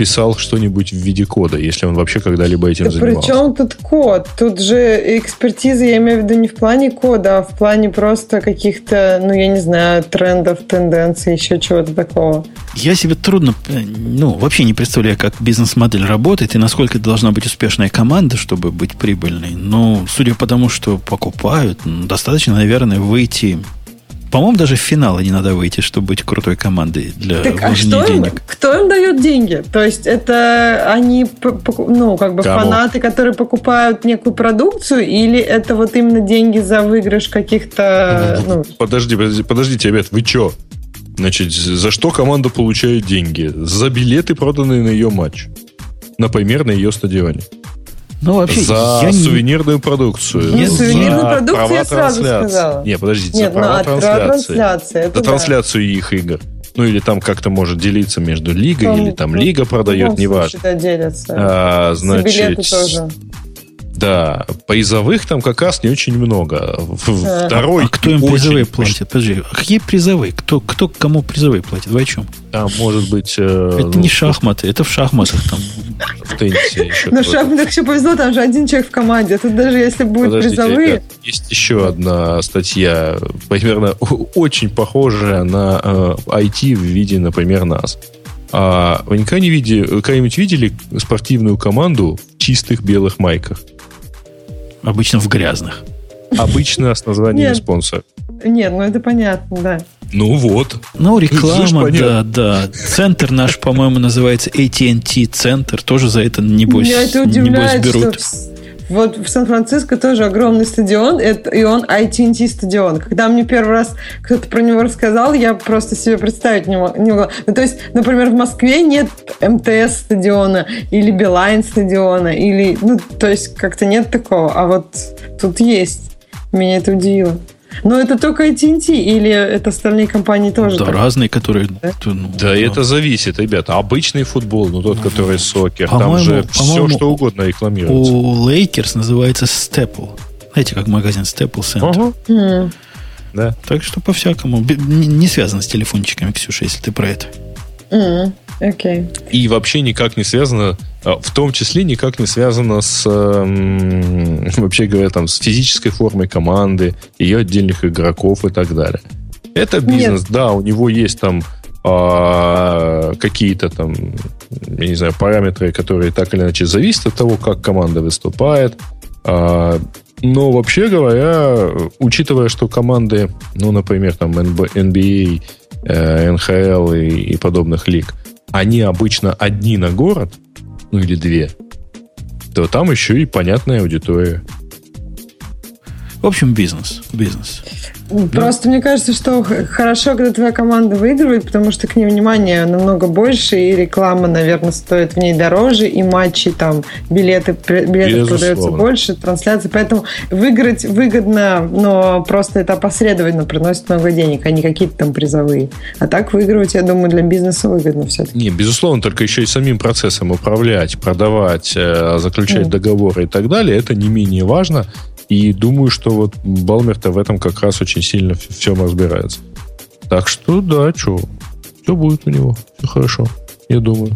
Speaker 2: писал что-нибудь в виде кода, если он вообще когда-либо этим
Speaker 4: Да
Speaker 2: занимался.
Speaker 4: причем тут код? Тут же экспертиза, я имею в виду не в плане кода, а в плане просто каких-то, ну, я не знаю, трендов, тенденций, еще чего-то такого.
Speaker 1: Я себе трудно, э, ну, вообще не представляю, как бизнес-модель работает и насколько должна быть успешная команда, чтобы быть прибыльной. Но, судя по тому, что покупают, достаточно, наверное, выйти... По-моему, даже в финалы не надо выйти, чтобы быть крутой командой для
Speaker 4: Так, а что им,
Speaker 1: денег.
Speaker 4: кто им дает деньги? То есть это они, ну, как бы
Speaker 2: Кому?
Speaker 4: фанаты, которые покупают некую продукцию, или это вот именно деньги за выигрыш каких-то, ну,
Speaker 2: Подожди, подожди, подождите, ребят, вы чё? Значит, за что команда получает деньги? За билеты, проданные на ее матч. Например, на ее стадионе.
Speaker 1: Ну, вообще,
Speaker 2: за
Speaker 1: я не-
Speaker 2: сувенирную продукцию.
Speaker 1: Нет,
Speaker 2: за
Speaker 1: сувенирную
Speaker 4: продукцию
Speaker 2: права
Speaker 4: я сразу
Speaker 2: трансляции.
Speaker 4: сказала.
Speaker 2: Не, подождите,
Speaker 4: нет,
Speaker 2: за
Speaker 4: ну,
Speaker 2: права
Speaker 4: а
Speaker 2: трансляции.
Speaker 4: трансляция, это
Speaker 2: За
Speaker 4: да.
Speaker 2: трансляцию их игр. Ну, или там как-то может делиться между лигой,
Speaker 4: Там,
Speaker 2: или там
Speaker 4: ну,
Speaker 2: лига продает, неважно.
Speaker 4: да, делятся.
Speaker 2: А, значит,
Speaker 4: тоже.
Speaker 2: Да, призовых там как раз не очень много.
Speaker 4: А.
Speaker 2: Второй
Speaker 1: А кто им призовые платит? Подожди, а какие призовые? Кто, кто кому призовые платит? Вы о чем?
Speaker 2: Там может быть... э,
Speaker 1: Это
Speaker 2: ну,
Speaker 1: не шахматы, это в шахматах там.
Speaker 2: В теннисе еще.
Speaker 4: Ну,
Speaker 2: кто-то.
Speaker 4: шахматах еще повезло, там же один человек в команде. Тут даже если будут призовые...
Speaker 2: есть еще одна статья, примерно очень похожая на э, IT в виде, например, нас. А вы никогда не видели, когда-нибудь видели спортивную команду в чистых белых майках?
Speaker 1: Обычно в грязных.
Speaker 2: Обычно с названием
Speaker 4: Нет.
Speaker 2: спонсора.
Speaker 4: Нет, ну это понятно, да.
Speaker 2: Ну вот.
Speaker 1: Ну, реклама, да, да. Центр наш, по-моему, называется AT&T Центр. Тоже за это, небось,
Speaker 4: Меня это
Speaker 1: небось
Speaker 4: удивляет, что
Speaker 1: берут.
Speaker 4: в- вот в Сан-Франциско тоже огромный стадион, это, и он AT&T стадион. Когда мне первый раз кто-то про него рассказал, я просто себе представить не, мо- не могла. Ну, то есть, например, в Москве нет МТС стадиона или Билайн стадиона, или, ну, то есть, как-то нет такого. А вот тут есть. Меня это удивило. Но это только AT&T или это остальные компании тоже?
Speaker 1: Да,
Speaker 4: так?
Speaker 1: разные, которые... ну,
Speaker 2: Да, это зависит, ребята. Обычный футбол, ну тот, который soccer, там
Speaker 1: По-моему-
Speaker 2: же все, что угодно рекламируется.
Speaker 1: У Lakers называется Staples. Знаете, как магазин Staples Center.
Speaker 2: Ага, да.
Speaker 1: Так что по-всякому. Не не связано с телефончиками, Ксюша, если ты про это.
Speaker 4: М. Окей.
Speaker 2: И вообще никак не связано, а, в том числе никак не связано с, эм, вообще говоря, там, с физической формой команды, ее отдельных игроков и так далее. Это бизнес, да, у него есть там а, какие-то там, я не знаю, параметры, которые так или иначе зависят от того, как команда выступает. А, но вообще говоря, учитывая, что команды, ну, например, там NBA, э, НХЛ и, и подобных лиг, они обычно одни на город, ну или две, то там еще и понятная аудитория.
Speaker 1: В общем, бизнес. Бизнес.
Speaker 4: Просто мне кажется, что хорошо, когда твоя команда выигрывает, потому что к ней внимание намного больше, и реклама, наверное, стоит в ней дороже, и матчи там, билеты, билеты
Speaker 2: Безусловно.
Speaker 4: продаются больше, трансляции. Поэтому выиграть выгодно, но просто это опосредованно приносит много денег, а не какие-то там призовые. А так выигрывать, я думаю, для бизнеса выгодно все-таки.
Speaker 2: Не, безусловно, только еще и самим процессом управлять, продавать, э, заключать
Speaker 4: Мгм.
Speaker 2: договоры и так далее, это не менее важно. И думаю, что вот Балмер-то в этом как раз очень сильно в всем разбирается. Так что, да, что, все будет у него, все хорошо, я думаю.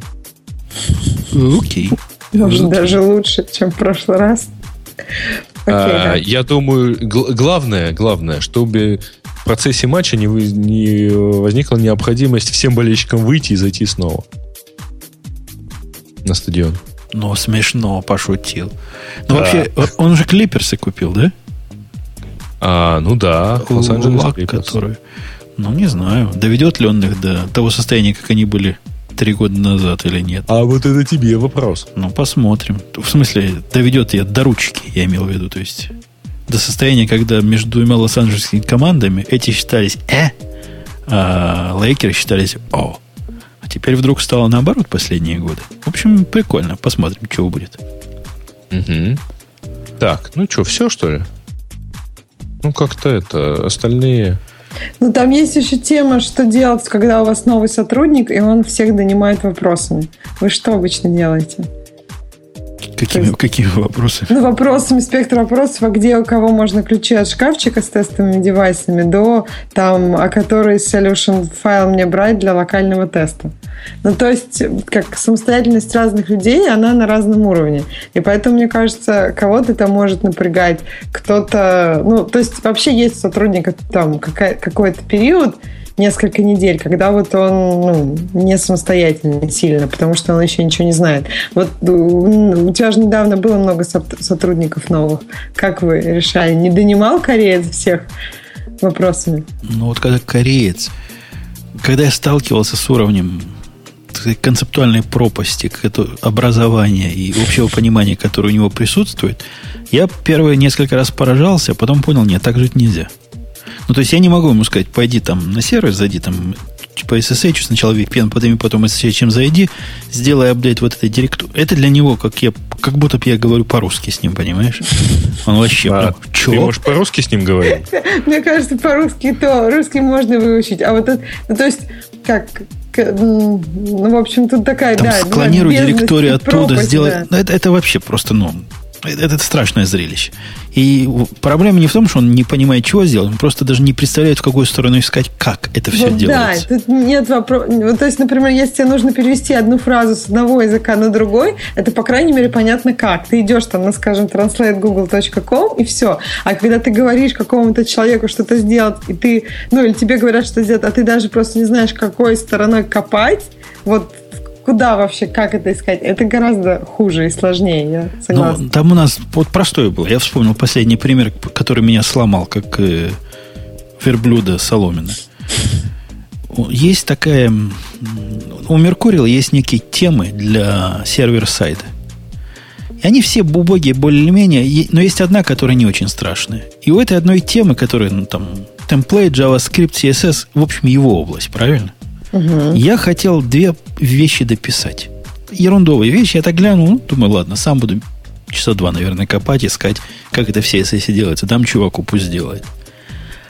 Speaker 1: Окей.
Speaker 4: Может, даже лучше, чем в прошлый раз. Окей,
Speaker 2: А,
Speaker 4: да.
Speaker 2: Я думаю, гл- главное, главное, чтобы в процессе матча не, вы- не возникла необходимость всем болельщикам выйти и зайти снова на стадион.
Speaker 1: Но смешно, пошутил. Ну,
Speaker 2: Да.
Speaker 1: вообще, он уже клиперсы купил, да?
Speaker 2: А, ну да, Лос-Анджелес
Speaker 1: который... Ну, не знаю, доведет ли он их до того состояния, как они были три года назад или нет.
Speaker 2: А вот это тебе вопрос.
Speaker 1: Ну, посмотрим. В смысле, доведет я до ручки, я имел в виду. То есть, до состояния, когда между двумя лос-анджелесскими командами эти считались «э», а Лейкеры считались «о». А теперь вдруг стало наоборот последние годы. В общем, прикольно. Посмотрим, что будет.
Speaker 2: Мгм. Так, ну что, все что ли? Ну как-то это, остальные...
Speaker 4: Ну, там есть еще тема, что делать, когда у вас новый сотрудник, и он всех донимает вопросами. Вы что обычно делаете?
Speaker 1: Какими, какими вопросами?
Speaker 4: Ну, вопросами, спектр вопросов, а где у кого можно ключи от шкафчика с тестовыми девайсами до там, а который solution файл мне брать для локального теста. Ну, то есть, как самостоятельность разных людей, она на разном уровне. И поэтому, мне кажется, кого-то это может напрягать, кто-то... Ну, то есть, вообще есть у сотрудника там какой-то период, несколько недель, когда вот он ну, не самостоятельный сильно, потому что он еще ничего не знает. Вот у тебя же недавно было много сот- сотрудников новых. Как вы решали? Не донимал кореец всех вопросами?
Speaker 1: Ну, вот когда кореец, когда я сталкивался с уровнем концептуальной пропасти образования и общего понимания, которое у него присутствует, я первые несколько раз поражался, а потом понял, нет, так жить нельзя. Ну, то есть я не могу ему сказать, пойди там на сервер, зайди там по SSH, сначала VPN, потом, потом SSH, чем зайди, сделай апдейт вот этой директу. Это для него, как я, как будто бы я говорю по-русски с ним, понимаешь? Он вообще,
Speaker 2: А,
Speaker 1: ну,
Speaker 2: ты
Speaker 1: чё?
Speaker 2: можешь по-русски с ним говорить?
Speaker 4: Мне кажется, по-русски то, русский можно выучить. А вот это, ну, то есть, как, ну, в общем, тут такая,
Speaker 1: Там
Speaker 4: да,
Speaker 1: склонируй директорию оттуда,
Speaker 4: пропасть,
Speaker 1: сделай.
Speaker 4: да.
Speaker 1: Ну, Это, это вообще просто, ну, это, это страшное зрелище. И проблема не в том, что он не понимает, чего сделать, он просто даже не представляет, в какую сторону искать, как это все
Speaker 4: Вот
Speaker 1: делается.
Speaker 4: Да, тут нет вопроса. Вот, то есть, например, если тебе нужно перевести одну фразу с одного языка на другой, это, по крайней мере, понятно как. Ты идешь там на, скажем, translategoogle.com и все. А когда ты говоришь какому-то человеку что-то сделать, и ты, ну, или тебе говорят, что сделать, а ты даже просто не знаешь, какой стороной копать, вот куда вообще, как это искать, это гораздо хуже и сложнее, я согласна.
Speaker 1: Ну, там у нас вот простое было. Я вспомнил последний пример, который меня сломал, как э, верблюда соломина. Есть такая... У Меркурила есть некие темы для сервер-сайда. И они все убогие более-менее, но есть одна, которая не очень страшная. И у этой одной темы, которая, ну, там, темплейт, JavaScript, CSS, в общем, его область, правильно? Я хотел две вещи дописать. Ерундовые вещи. Я так глянул, ну, думаю, ладно, сам буду часа два, наверное, копать, искать, как это в CSS делается. Дам чуваку, пусть сделает.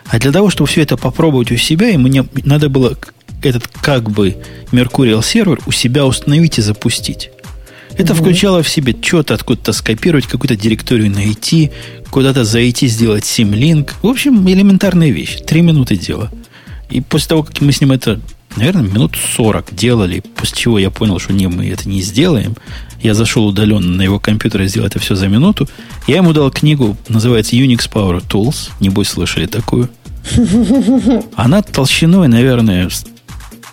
Speaker 1: А для того, чтобы все это попробовать у себя, и мне надо было этот как бы Mercurial сервер у себя установить и запустить. Это включало в себе что-то откуда-то скопировать, какую-то директорию найти, куда-то зайти, сделать симлинк. В общем, элементарная вещь. Три минуты дела. И после того, как мы с ним это, наверное, минут 40 делали, после чего я понял, что не, мы это не сделаем, я зашел удаленно на его компьютер и сделал это все за минуту, я ему дал книгу, называется Unix Power Tools, небось слышали такую. Она толщиной, наверное, с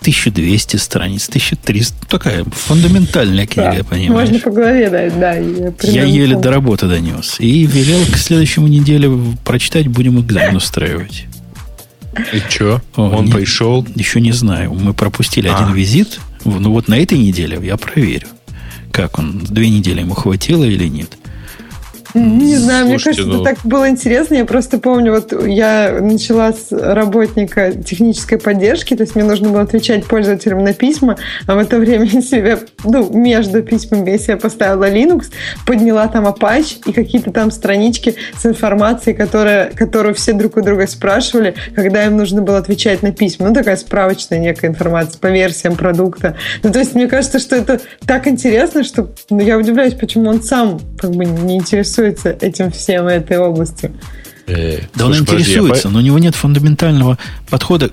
Speaker 1: 1200 страниц, 1300. Такая фундаментальная книга,
Speaker 4: Да,
Speaker 1: понимаешь?
Speaker 4: Можно по голове дать, да. Я,
Speaker 1: Я еле до работы донес. И велел к следующему неделе прочитать, будем экзамен устраивать.
Speaker 2: И что? Он
Speaker 1: не-
Speaker 2: пришел.
Speaker 1: Еще не знаю. Мы пропустили
Speaker 2: А.
Speaker 1: один визит. Ну вот на этой неделе я проверю, как он. Две недели ему хватило или нет.
Speaker 4: Не знаю, мне кажется, ну... это так было интересно. Я просто помню, вот я начала с работника технической поддержки, то есть мне нужно было отвечать пользователям на письма, а в это время я себе, ну, между письмами я себе поставила Linux, подняла там Apache и какие-то там странички с информацией, которая, которую все друг у друга спрашивали, когда им нужно было отвечать на письма. Ну, такая справочная некая информация по версиям продукта. Ну, то есть мне кажется, что это так интересно, что ну, я удивляюсь, почему он сам как бы не интересуется этим всем, этой областью.
Speaker 1: Э, да он интересуется, но у него нет фундаментального подхода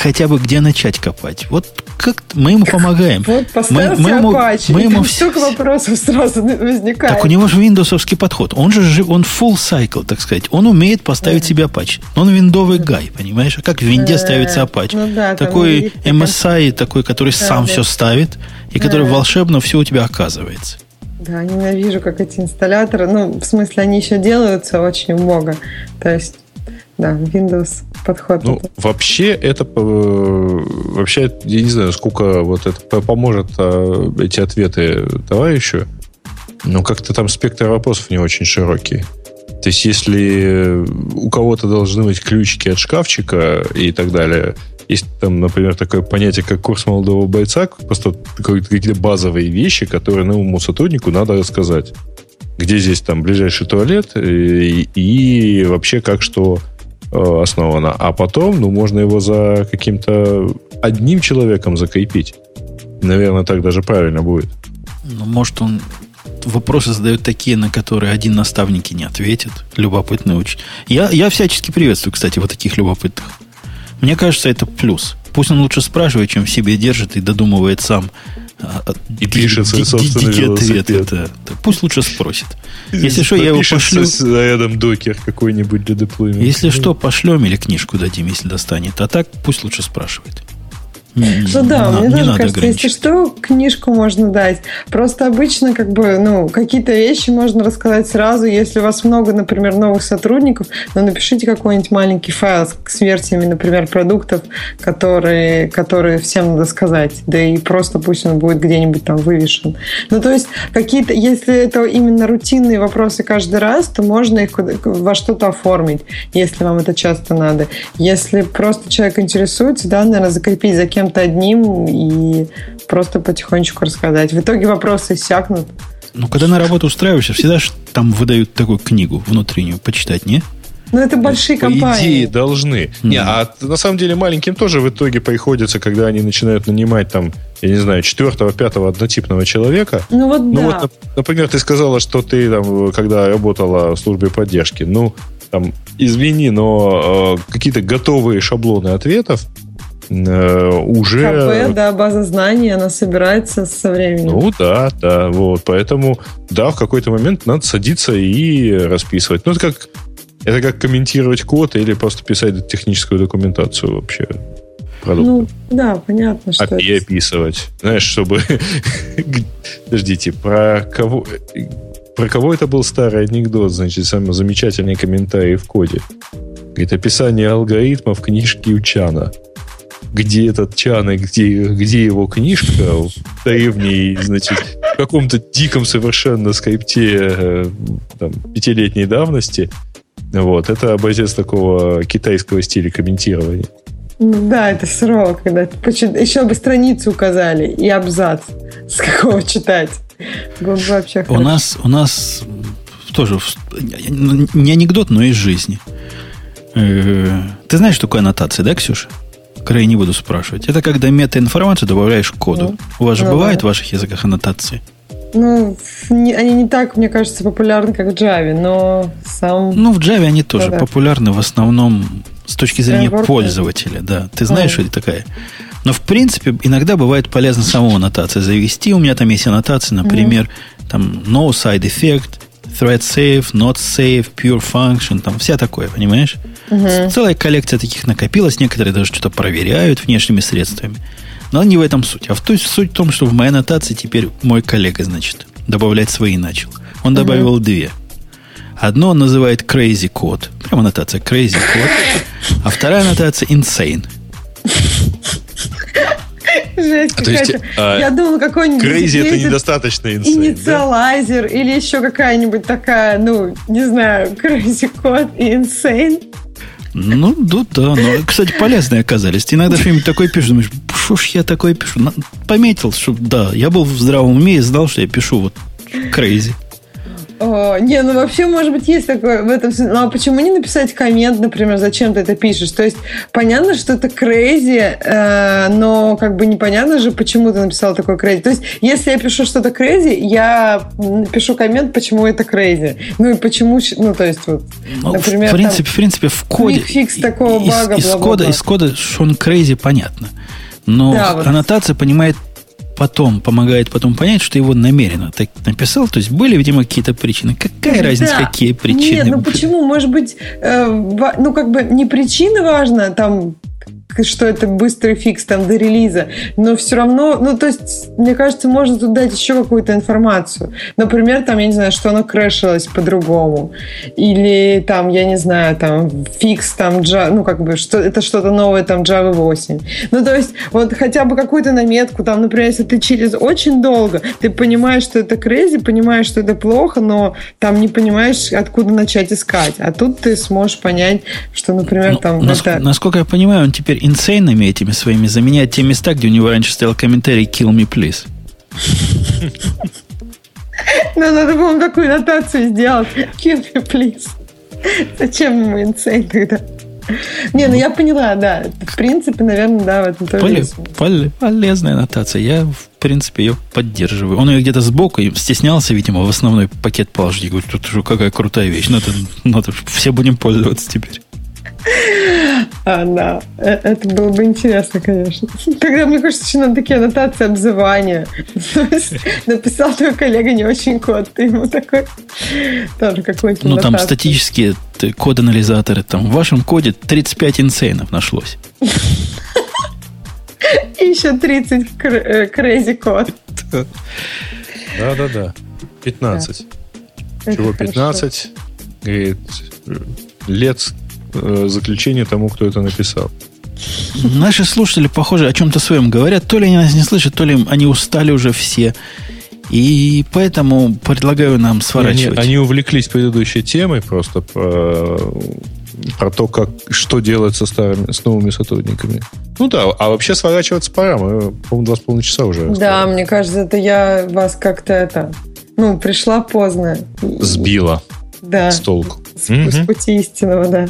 Speaker 1: хотя бы где начать копать. Вот как мы ему помогаем.
Speaker 4: Вот мы, мы ему, мы ему столько вопросов сразу возникает.
Speaker 1: Так у него же виндовсовский подход. Он же он full cycle, так сказать. Он умеет поставить себе Apache. Он виндовый гай, понимаешь? А как в винде ставится Apache? Ну, да, такой MSI, такой, который сам все ставит, и который волшебно все у тебя оказывается.
Speaker 4: Да, ненавижу, как эти инсталляторы. Ну, в смысле, они еще делаются очень много. То есть да, Windows подход.
Speaker 2: Ну, это. вообще это э, вообще, я не знаю, сколько вот это поможет а, эти ответы товарищу, но как-то там спектр вопросов не очень широкий. То есть, если у кого-то должны быть ключики от шкафчика и так далее, есть там, например, такое понятие, как курс молодого бойца, просто какие-то базовые вещи, которые новому сотруднику надо рассказать. Где здесь там ближайший туалет и, и вообще как что Э, основано, а потом, ну, можно его за каким-то одним человеком закрепить. Наверное, так даже правильно будет.
Speaker 1: Ну, может, он вопросы задает такие, на которые один наставник и не ответит. Любопытный очень. Я, я всячески приветствую, кстати, вот таких любопытных. Мне кажется, это плюс. Пусть он лучше спрашивает, чем в себе держит и додумывает сам.
Speaker 2: А, и пишет свой собственный велосипед.
Speaker 1: Да. Пусть лучше спросит. Если что, я его пошлю...
Speaker 2: рядом докер какой-нибудь для деплоймента.
Speaker 1: Если что, пошлем или книжку дадим, если достанет. А так пусть лучше спрашивает.
Speaker 4: Ну да, мне тоже кажется, если что, книжку можно дать. Просто обычно как бы, ну, какие-то вещи можно рассказать сразу. Если у вас много, например, новых сотрудников, ну, напишите какой-нибудь маленький файл с версиями, например, продуктов, которые, которые всем надо сказать. Да и просто пусть он будет где-нибудь там вывешен. Ну, то есть какие-то, если это именно рутинные вопросы каждый раз, то можно их во что-то оформить, если вам это часто надо. Если просто человек интересуется, да, наверное, закрепить за кем кем-то одним и просто потихонечку рассказать. В итоге вопросы иссякнут.
Speaker 1: Ну, когда на работу устраиваешься, всегда же там выдают такую книгу внутреннюю почитать, не?
Speaker 4: Ну, это большие
Speaker 2: По
Speaker 4: компании.
Speaker 2: идее, должны. Mm. Не, а на самом деле маленьким тоже в итоге приходится, когда они начинают нанимать там, я не знаю, четвертого, пятого однотипного человека.
Speaker 4: Ну вот ну, да. Вот,
Speaker 2: например, ты сказала, что ты там, когда работала в службе поддержки, ну, там, извини, но э, какие-то готовые шаблоны ответов уже...
Speaker 4: КП, да, база знаний, она собирается со временем.
Speaker 2: Ну да, да, вот, поэтому, да, в какой-то момент надо садиться и расписывать. Ну, это как, это как комментировать код или просто писать техническую документацию вообще продукта. Ну,
Speaker 4: да, понятно,
Speaker 2: что API это... описывать. Знаешь, чтобы... Подождите, про кого... Про кого это был старый анекдот? Значит, самый замечательный комментарий в коде. Говорит, описание алгоритмов книжки Учана где этот Чан и где, где его книжка в древней, значит, в каком-то диком совершенно скрипте э, там, пятилетней давности. Вот, это образец такого китайского стиля комментирования.
Speaker 4: Ну да, это сурово, когда еще бы страницу указали и абзац, с какого читать. Было бы вообще
Speaker 1: у нас, у нас тоже не анекдот, но из жизни. Э, ты знаешь, что такое аннотация, да, Ксюша? Край не буду спрашивать. Это когда метаинформацию добавляешь к коду. Ну, У вас же ну, бывает да. в ваших языках аннотации?
Speaker 4: Ну, не, они не так, мне кажется, популярны, как в Java, но сам...
Speaker 1: Ну, в Java они тоже да, популярны в основном с точки зрения Фреймворк, пользователя, да. Ты знаешь, что это такая. Но, в принципе, иногда бывает полезно саму аннотацию завести. У меня там есть аннотации, например, mm-hmm. там no side effect, thread safe, not safe, pure function, там вся такое, понимаешь? Угу. Целая коллекция таких накопилась, некоторые даже что-то проверяют внешними средствами. Но не в этом суть. А в той суть в том, что в моей аннотации теперь мой коллега, значит, добавлять свои начал. Он добавил угу. две. Одно он называет crazy code. Прямо аннотация crazy code. А вторая аннотация insane.
Speaker 4: Жесть
Speaker 2: А, то есть,
Speaker 4: какая-то.
Speaker 2: а,
Speaker 4: Я думала, какой-нибудь
Speaker 2: Crazy это недостаточно инсейн, да?
Speaker 4: инициалайзер или еще какая-нибудь такая, ну, не знаю, crazy код и insane.
Speaker 1: Ну, да, да. Но, кстати, полезные оказались. Ты иногда что-нибудь такое пишешь, думаешь, что ж я такое пишу? Пометил, что да, я был в здравом уме и знал, что я пишу вот crazy.
Speaker 4: О, не, ну вообще, может быть, есть такое в этом смысле. Ну а почему не написать коммент, например, зачем ты это пишешь? То есть понятно, что это crazy, э, но как бы непонятно же, почему ты написал такой crazy. То есть если я пишу что-то crazy, я пишу коммент, почему это crazy. Ну и почему, ну то есть вот,
Speaker 1: Ну,
Speaker 4: например,
Speaker 1: в принципе, в принципе, в коде...
Speaker 4: quick-fix такого
Speaker 1: из,
Speaker 4: бага,
Speaker 1: из
Speaker 4: бла-бла-бла.
Speaker 1: кода, из кода, что он crazy, понятно. Но
Speaker 4: Да, вот.
Speaker 1: аннотация понимает потом, помогает потом понять, что его намеренно так написал. То есть были, видимо, какие-то причины. Какая разница,
Speaker 4: Да.
Speaker 1: какие причины?
Speaker 4: Нет, ну почему? Может быть, э, ну как бы не причина важна, там что это быстрый фикс там до релиза, но все равно, ну то есть, мне кажется, можно тут дать еще какую-то информацию. Например, там, я не знаю, что оно крэшилось по-другому. Или там, я не знаю, там фикс там, Java, ну как бы, что это что-то новое там Java 8. Ну то есть, вот хотя бы какую-то наметку, там, например, если ты через очень долго, ты понимаешь, что это crazy, понимаешь, что это плохо, но там не понимаешь, откуда начать искать. А тут ты сможешь понять, что, например,
Speaker 1: Ну,
Speaker 4: там
Speaker 1: нас-
Speaker 4: это...
Speaker 1: Насколько я понимаю, он теперь инсейнами этими своими заменяет те места, где у него раньше стоял комментарий «Kill me, please».
Speaker 4: Ну, надо было такую нотацию сделать. Kill me, please. Зачем ему инсейн тогда? Не, ну я поняла, да. В принципе, наверное, да, в этом тоже
Speaker 1: Поле- полезная нотация. Я, в принципе, ее поддерживаю. Он ее где-то сбоку и стеснялся, видимо, в основной пакет положить. Говорит, тут уже какая крутая вещь. Надо, надо, все будем пользоваться теперь.
Speaker 4: А, да. Э, Это было бы интересно, конечно. Тогда, мне кажется, еще надо такие аннотации обзывания. Написал твой коллега не очень код, ты ему такой тоже какой-то
Speaker 1: Ну, там статические т- код-анализаторы. Там в вашем коде 35 инсейнов нашлось.
Speaker 4: И еще 30 crazy код.
Speaker 2: Да-да-да. 15. Чего 15? Говорит, э, лет э, заключения тому, кто это написал.
Speaker 1: Наши слушатели, похоже, о чем-то своем говорят. То ли они нас не слышат, то ли они устали уже все. И поэтому предлагаю нам
Speaker 2: Они,
Speaker 1: сворачивать.
Speaker 2: они увлеклись предыдущей темой просто про, про то, как, что делать со старыми, с новыми сотрудниками. Ну да, а вообще сворачиваться пора. Мы, по-моему, два с половиной часа уже.
Speaker 4: Да,
Speaker 2: оставили.
Speaker 4: мне кажется, это я вас как-то это... Ну, пришла поздно.
Speaker 2: Сбила
Speaker 4: Да.
Speaker 2: с толку.
Speaker 4: С,
Speaker 2: Мгм.
Speaker 4: с пути истинного, да.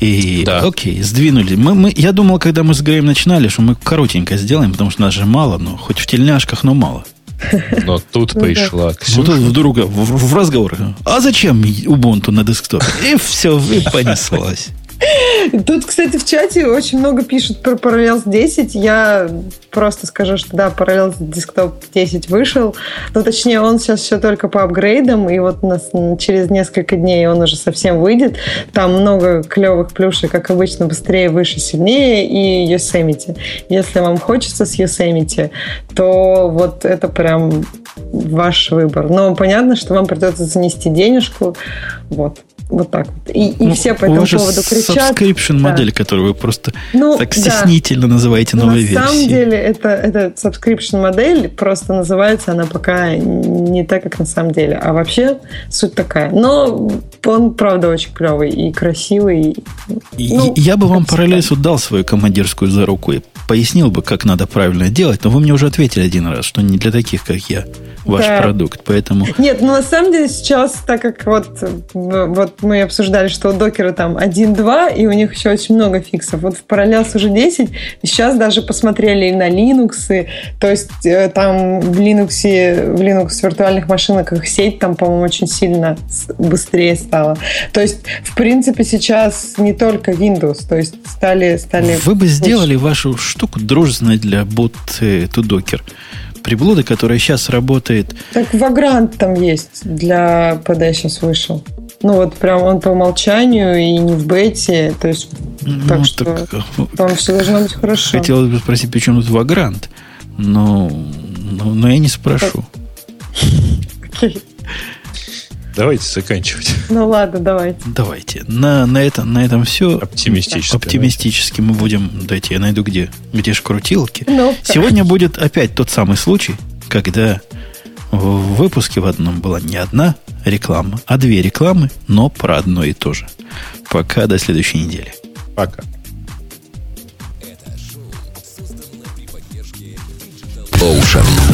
Speaker 1: И,
Speaker 2: Да.
Speaker 1: окей, сдвинули. Мы, мы, я думал, когда мы с Греем начинали, что мы коротенько сделаем, потому что нас же мало, но хоть в тельняшках, но мало.
Speaker 2: Но тут
Speaker 4: Ну да.
Speaker 2: пришла
Speaker 1: Вот
Speaker 2: Ксюша.
Speaker 1: тут вдруг в, в- в разговор. А зачем Ubuntu на десктопе? И все, и понеслась.
Speaker 4: Тут, кстати, в чате очень много пишут про Parallels 10. Я просто скажу, что да, Parallels Desktop 10 вышел. Но точнее, он сейчас все только по апгрейдам, и вот у нас через несколько дней он уже совсем выйдет. Там много клевых плюшек, как обычно, быстрее, выше, сильнее, и Yosemite. Если вам хочется с Yosemite, то вот это прям ваш выбор. Но понятно, что вам придется занести денежку. Вот. Вот так вот. И, и
Speaker 1: Ну,
Speaker 4: все по этому поводу кричат.
Speaker 1: subscription
Speaker 4: Да.
Speaker 1: модель, которую вы просто
Speaker 4: Ну,
Speaker 1: так
Speaker 4: да.
Speaker 1: стеснительно называете
Speaker 4: Но
Speaker 1: новой
Speaker 4: на самом
Speaker 1: версией.
Speaker 4: деле это, это subscription модель, просто называется она пока не так, как на самом деле. А вообще суть такая. Но он, правда, очень клевый и красивый.
Speaker 1: И-
Speaker 4: Ну,
Speaker 1: я бы вам параллельно дал свою командирскую за руку и пояснил бы, как надо правильно делать, но вы мне уже ответили один раз, что не для таких, как я, ваш
Speaker 4: Да.
Speaker 1: продукт. Поэтому
Speaker 4: Нет, ну на самом деле сейчас, так как вот, вот мы обсуждали, что у докера там 1.2, и у них еще очень много фиксов. Вот в Parallels уже 10, и сейчас даже посмотрели и на Linux, то есть э, там в Linux, в Linux виртуальных машинах их сеть там, по-моему, очень сильно быстрее стала. То есть, в принципе, сейчас не только Windows, то есть стали... стали
Speaker 1: вы бы сделали вашу штуку дружественной для бот Docker. Приблуды, которая сейчас работает
Speaker 4: Так Vagrant там есть для PD сейчас вышел. Ну вот прям он по умолчанию и не в бете, то есть так
Speaker 1: ну,
Speaker 4: что
Speaker 1: так, э,
Speaker 4: там все должно быть хорошо.
Speaker 1: хотелось бы спросить, при чем тут Vagrant, но, но, но я не спрошу.
Speaker 2: Давайте заканчивать.
Speaker 4: Ну ладно, давайте.
Speaker 1: Давайте. На, на, это, на этом все.
Speaker 2: Оптимистически.
Speaker 1: Оптимистически мы будем... Дайте я найду где. Где ж крутилки.
Speaker 4: Ну,
Speaker 1: Сегодня будет опять тот самый случай, когда в выпуске в одном была не одна реклама, а две рекламы, но про одно и то же. Пока до следующей недели.
Speaker 2: Пока.
Speaker 3: Ocean.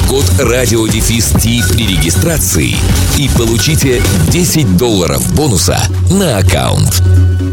Speaker 3: радиодефис при регистрации и получите 10 долларов бонуса на аккаунт.